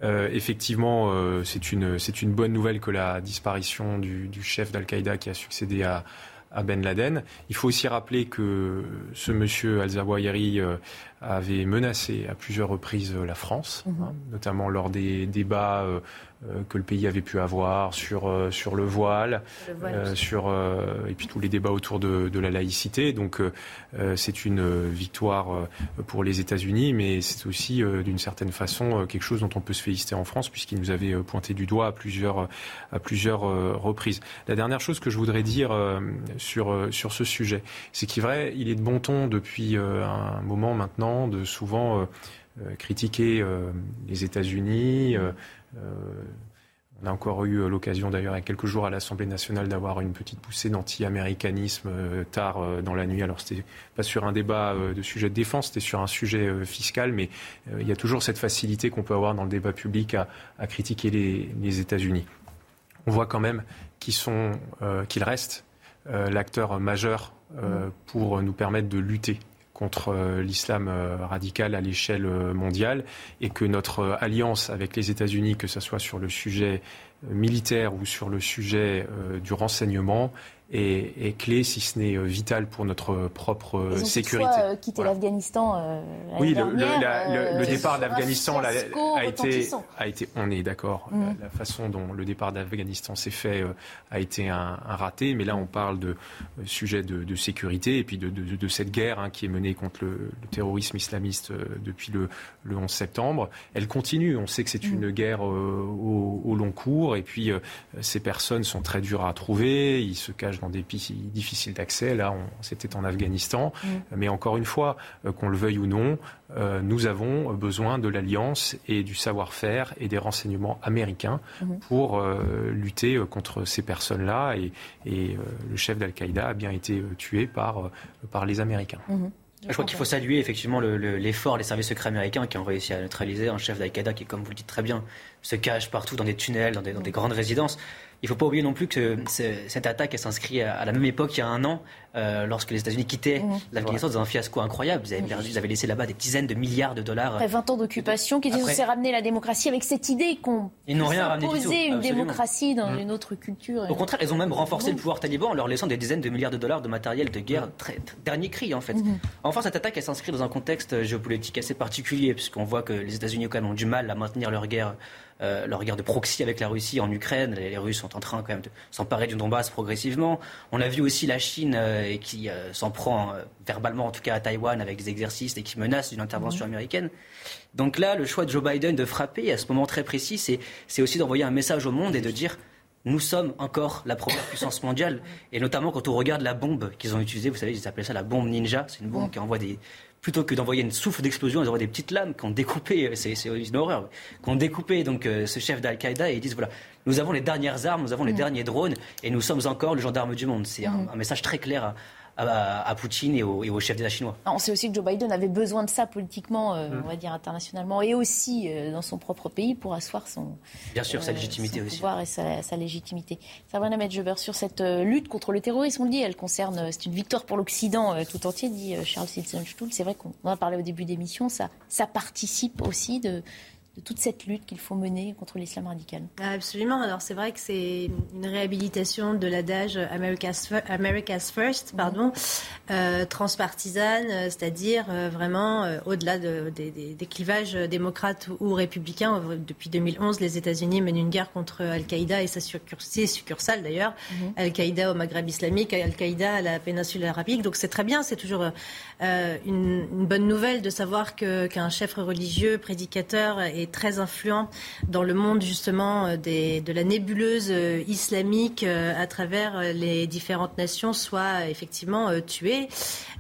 Euh, effectivement, euh, c'est une, une bonne nouvelle que la disparition du, du chef d'Al-Qaïda qui a succédé à, à Ben Laden. Il faut aussi rappeler que ce monsieur Al-Zawahiri euh, avait menacé à plusieurs reprises la France, mhm. hein, notamment lors des débats euh, que le pays avait pu avoir sur, euh, sur le voile, euh, sur, et puis tous les débats autour de, de la laïcité. Donc c'est une victoire pour les États-Unis, mais c'est aussi d'une certaine façon quelque chose dont on peut se féliciter en France, puisqu'il nous avait pointé du doigt à plusieurs, à plusieurs reprises. La dernière chose que je voudrais dire sur, sur ce sujet, c'est qu'il est vrai, il est de bon ton depuis un moment maintenant de souvent critiquer les États-Unis. Euh, on a encore eu euh, l'occasion d'ailleurs il y a quelques jours à l'Assemblée nationale d'avoir une petite poussée d'anti-américanisme euh, tard dans la nuit. Alors c'était pas sur un débat de sujet de défense, c'était sur un sujet fiscal, mais il y a toujours cette facilité qu'on peut avoir dans le débat public à, critiquer les, États-Unis. On voit quand même qu'ils sont, qu'ils restent l'acteur majeur pour nous permettre de lutter contre euh, l'islam euh, radical à l'échelle euh, mondiale et que notre alliance avec les États-Unis, que ce soit sur le sujet militaire ou sur le sujet du renseignement, est, clé, si ce n'est euh, vital pour notre propre euh, Ils ont sécurité. Euh, quitter l'Afghanistan. Euh, oui, le, le, le, départ d'Afghanistan a, été, a été, on est d'accord. Mm. La, façon dont le départ d'Afghanistan s'est fait a été un, un, raté, mais là on parle de sujet de, de, sécurité et puis de, de, de cette guerre hein, qui est menée contre le, terrorisme islamiste depuis le, 11 septembre. Elle continue. On sait que c'est une mm. guerre au, au, long cours et puis ces personnes sont très dures à trouver. Ils se cachent dans des pays difficiles d'accès. Là, c'était en Afghanistan. Mm. Mais encore une fois, euh, qu'on le veuille ou non, euh, nous avons besoin de l'alliance et du savoir-faire et des renseignements américains mm-hmm. pour euh, lutter contre ces personnes-là. Et, le chef d'Al-Qaïda a bien été tué par, par les Américains. Mm-hmm. Je crois qu'il faut saluer effectivement l'effort des services secrets américains qui ont réussi à neutraliser un chef d'Al-Qaïda qui, comme vous le dites très bien, se cache partout dans des tunnels, dans des, dans des grandes résidences. Il ne faut pas oublier non plus que cette attaque s'inscrit à la même époque, il y a un an, euh, lorsque les États-Unis quittaient mmh. l'Afghanistan dans un fiasco incroyable. Ils avaient, perdu, ils avaient laissé là-bas des dizaines de milliards de dollars. Après 20 ans d'occupation, qui disent qu'on s'est ramené la démocratie avec cette idée qu'on posait une démocratie dans mmh. une autre culture. Au contraire, ils ont même renforcé le pouvoir taliban en leur laissant des dizaines de milliards de dollars de matériel de guerre. Très, dernier cri, en fait. Mmh. Enfin, cette attaque, elle s'inscrit dans un contexte géopolitique assez particulier, puisqu'on voit que les États-Unis quand même ont du mal à maintenir leur guerre euh, leur guerre de proxy avec la Russie en Ukraine. Les, Russes sont en train quand même de s'emparer du Donbass progressivement. On a vu aussi la Chine euh, qui euh, s'en prend verbalement en tout cas à Taïwan avec des exercices et qui menace d'une intervention mhm. américaine. Donc là, le choix de Joe Biden de frapper à ce moment très précis, c'est aussi d'envoyer un message au monde et de dire nous sommes encore la première puissance mondiale. Et notamment quand on regarde la bombe qu'ils ont utilisée, vous savez, ils appelaient ça la bombe ninja. C'est une bombe qui envoie des, plutôt que d'envoyer une souffle d'explosion, ils envoient des petites lames qui ont découpé, euh, c'est une horreur, qui ont découpé donc, euh, ce chef d'Al-Qaïda et ils disent voilà, nous avons les dernières armes, nous avons les mm. derniers drones et nous sommes encore le gendarme du monde. C'est un, mm. un, message très clair à, à, Poutine et au, et au chef d'État chinois. Ah, on sait aussi que Joe Biden avait besoin de ça politiquement, euh, mm. on va dire internationalement, et aussi euh, dans son propre pays pour asseoir son, Bien sûr, sa euh, légitimité aussi. pouvoir et sa, sa légitimité. Sabrina Medjeber, sur cette lutte contre le terrorisme, on le dit, elle concerne, c'est une victoire pour l'Occident tout entier, dit Charles Sitzenstuhl. C'est vrai qu'on en a parlé au début d'émission, ça, ça participe aussi de, de toute cette lutte qu'il faut mener contre l'islam radical. Absolument. Alors c'est vrai que c'est une réhabilitation de l'adage America's, America's First, pardon, euh, transpartisane, euh, c'est-à-dire euh, vraiment au-delà des clivages démocrates ou républicains. Depuis 2011, les États-Unis mènent une guerre contre Al-Qaïda et sa succursale d'ailleurs, mhm. Al-Qaïda au Maghreb islamique, Al-Qaïda à la péninsule arabique. Donc c'est très bien, c'est toujours une, bonne nouvelle de savoir qu'un chef religieux, prédicateur est est très influent dans le monde justement des, de la nébuleuse islamique à travers les différentes nations, soit effectivement tué.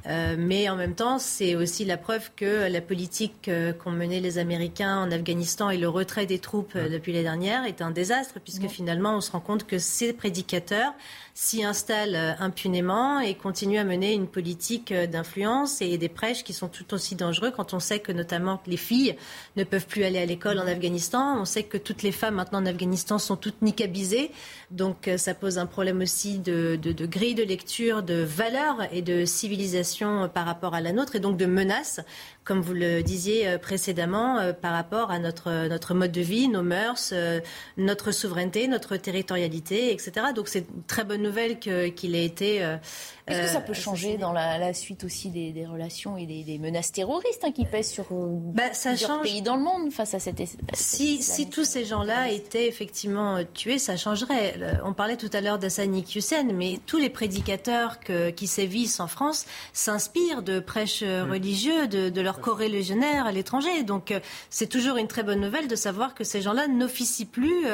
mais en même temps, c'est aussi la preuve que la politique qu'ont menée les Américains en Afghanistan et le retrait des troupes depuis les dernières est un désastre, puisque finalement, on se rend compte que ces prédicateurs s'y installent euh, impunément et continuent à mener une politique euh, d'influence et des prêches qui sont tout aussi dangereux quand on sait que notamment les filles ne peuvent plus aller à l'école en Afghanistan. On sait que toutes les femmes maintenant en Afghanistan sont toutes niqabisées. Donc euh, ça pose un problème aussi de, grille de lecture, de valeurs et de civilisation par rapport à la nôtre et donc de menaces comme vous le disiez précédemment, par rapport à notre, notre mode de vie, nos mœurs, notre souveraineté, notre territorialité, etc. Donc c'est très bonne nouvelle qu'il ait été est-ce que ça peut changer dans la, suite aussi des, relations et des, menaces terroristes hein, qui pèsent sur bah, ça plusieurs pays dans le monde face à cette. si, si tous ces gens-là étaient effectivement tués, ça changerait. On parlait tout à l'heure d'Hassan Hussein, mais tous les prédicateurs que, qui sévissent en France s'inspirent de prêches mm. religieux, de, de leurs corréligionnaires à l'étranger. Donc c'est toujours une très bonne nouvelle de savoir que ces gens-là n'officient plus.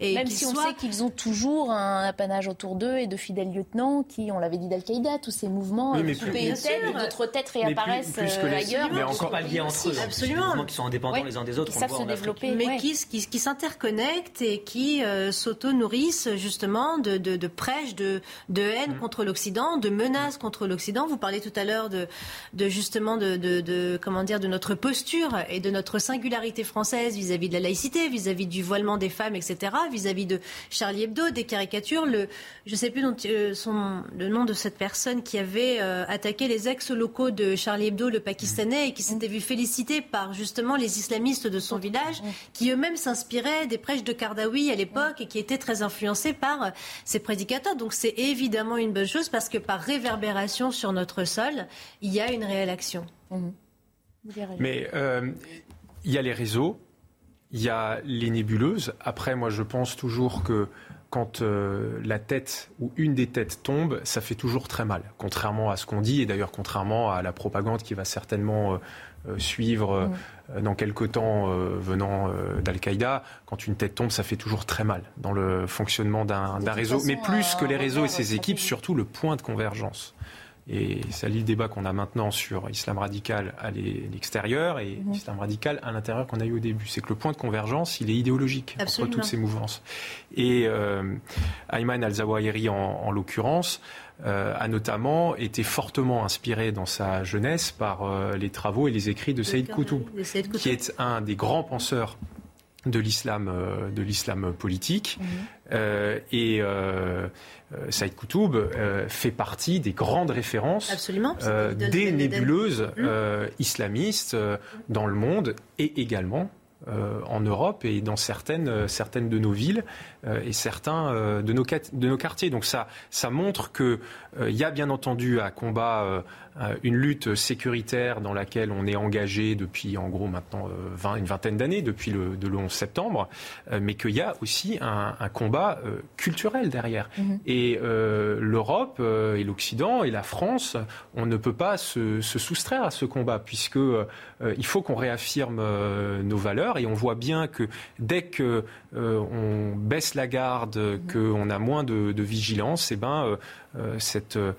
et Même si on sait qu'ils ont toujours un apanage autour d'eux et de fidèles lieutenants qui, on l'avait dit d'Al tous ces mouvements oui, euh, d'autres têtes réapparaissent plus, euh, ailleurs. Mais encore pas liés entre eux. Absolument. qui sont indépendants les uns des autres. Qui savent se développer. Mais qui, qui, s'interconnectent et qui euh, s'auto-nourrissent justement de, de, de prêches, de, de haine mm. contre l'Occident, de menaces contre l'Occident. Vous parlez tout à l'heure de, de justement de, de, comment dire, de notre posture et de notre singularité française vis-à-vis de la laïcité, vis-à-vis du voilement des femmes, etc., vis-à-vis de Charlie Hebdo, des caricatures. Le, je ne sais plus dont, son, le nom de cette personne qui avait euh, attaqué les ex-locaux de Charlie Hebdo, le Pakistanais, et qui s'était vu félicité par justement les islamistes de son village, qui eux-mêmes s'inspiraient des prêches de Kardawi à l'époque et qui étaient très influencés par euh, ces prédicateurs. Donc c'est évidemment une bonne chose parce que par réverbération sur notre sol, il y a une réelle action. Mmh. Mais euh, il y a les réseaux, il y a les nébuleuses. Après, moi, je pense toujours que quand euh, la tête ou une des têtes tombe, ça fait toujours très mal, contrairement à ce qu'on dit, et d'ailleurs contrairement à la propagande qui va certainement euh, euh, suivre dans quelques temps venant d'Al-Qaïda. Quand une tête tombe, ça fait toujours très mal dans le fonctionnement d'un réseau, mais plus que les réseaux et ses équipes, surtout le point de convergence. Et ça lit le débat qu'on a maintenant sur islam radical à l'extérieur et l'islam islam radical à l'intérieur qu'on a eu au début. C'est que le point de convergence, il est idéologique entre toutes ces mouvances. Et euh, Ayman al-Zawahiri, en, l'occurrence, euh, a notamment été fortement inspiré dans sa jeunesse par euh, les travaux et les écrits de Saïd Koutoub, qui est un des grands penseurs de l'islam de l'islam politique mhm. Euh, et euh, Saïd Koutoub fait partie des grandes références des nébuleuses mhm. islamistes dans le monde et également en Europe et dans certaines, certaines de nos villes et certains de, nos, de nos quartiers. Donc ça, ça montre qu'il y a bien entendu à combat euh, une lutte sécuritaire dans laquelle on est engagé depuis en gros maintenant 20, euh, une vingtaine d'années, depuis le, le 11 septembre, euh, mais qu'il y a aussi un, un combat culturel derrière. Mhm. Et l'Europe et l'Occident et la France, on ne peut pas se, se soustraire à ce combat, puisque il faut qu'on réaffirme nos valeurs et on voit bien que dès que on baisse la garde, mhm. qu'on a moins de, de vigilance, et eh ben cette euh,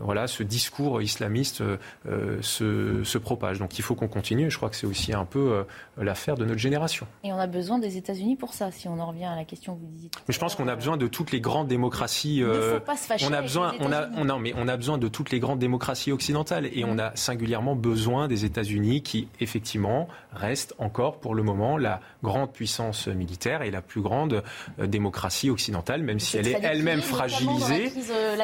voilà, ce discours islamiste euh, se, propage. Donc il faut qu'on continue. Je crois que c'est aussi un peu euh, l'affaire de notre génération. Et on a besoin des États-Unis pour ça, si on en revient à la question que vous disiez. Mais je pense qu'on a besoin de toutes les grandes démocraties. Il ne faut pas se fâcher on a besoin, on a, mais on a besoin de toutes les grandes démocraties occidentales et on a singulièrement besoin des États-Unis qui, effectivement, restent encore pour le moment la grande puissance militaire et la plus grande démocratie occidentale, même si elle est elle-même fragilisée.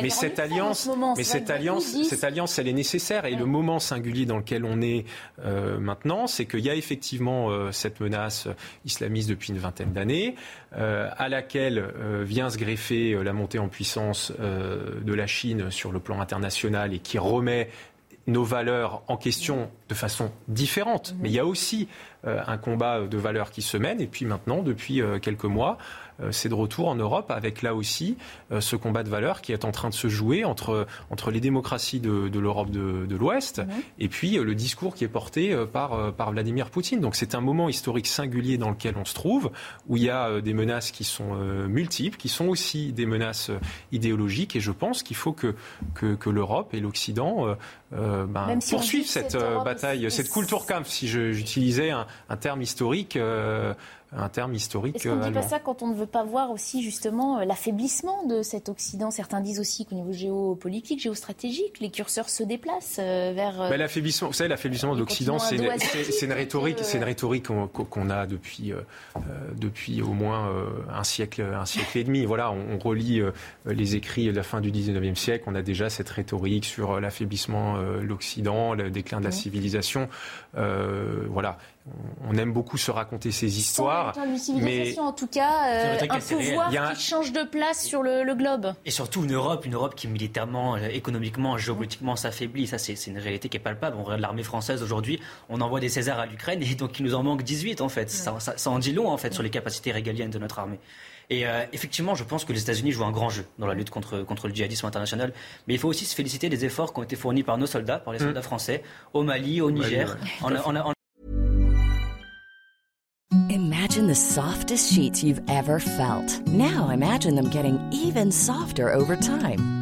mais cette alliance, mais cette alliance, cette alliance, elle est nécessaire. Et le moment singulier dans lequel on est euh, maintenant, c'est qu'il y a effectivement euh, cette menace islamiste depuis une vingtaine d'années, euh, à laquelle vient se greffer la montée en puissance de la Chine sur le plan international et qui remet nos valeurs en question de façon différente. Mm-hmm. Mais il y a aussi un combat de valeurs qui se mène. Et puis maintenant, depuis quelques mois, c'est de retour en Europe avec là aussi ce combat de valeurs qui est en train de se jouer entre, entre les démocraties de, de l'Europe de, de l'Ouest et puis le discours qui est porté par, par Vladimir Poutine. Donc c'est un moment historique singulier dans lequel on se trouve, où il y a des menaces qui sont multiples, qui sont aussi des menaces idéologiques, et je pense qu'il faut que, que, que l'Europe et l'Occident euh, ben, poursuivre cette, euh, bataille, cette Kulturkampf, si j'utilisais un, un, terme historique. Euh, un terme historique. Est-ce qu'on ne dit pas ça quand on ne veut pas voir aussi justement euh, l'affaiblissement de cet Occident? Certains disent aussi qu'au niveau géopolitique, géostratégique, les curseurs se déplacent euh, vers. Euh, l'affaiblissement, vous savez, l'affaiblissement de l'Occident, c'est une, une, rhétorique, c'est une rhétorique qu'on a depuis depuis au moins un siècle, un siècle et demi. Voilà, on, relit les écrits de la fin du 19e siècle, on a déjà cette rhétorique sur l'affaiblissement de l'Occident, le déclin de la civilisation. Voilà, on aime beaucoup se raconter ces histoires. mais en tout cas, euh, un pouvoir qui change de place sur le, globe. Et surtout une Europe, une Europe qui militairement, euh, économiquement, géopolitiquement s'affaiblit. Ça, c'est une réalité qui est palpable. On regarde l'armée française aujourd'hui, on envoie des Césars à l'Ukraine et donc il nous en manque 18 en fait. Ça, en dit long en fait sur les capacités régaliennes de notre armée. Et euh, effectivement, je pense que les États-Unis jouent un grand jeu dans la lutte contre, contre le djihadisme international. Mais il faut aussi se féliciter des efforts qui ont été fournis par nos soldats, par les mm. soldats français, au Mali, au Niger. Imagine the softest sheets you've ever felt. Now imagine them getting even softer over time.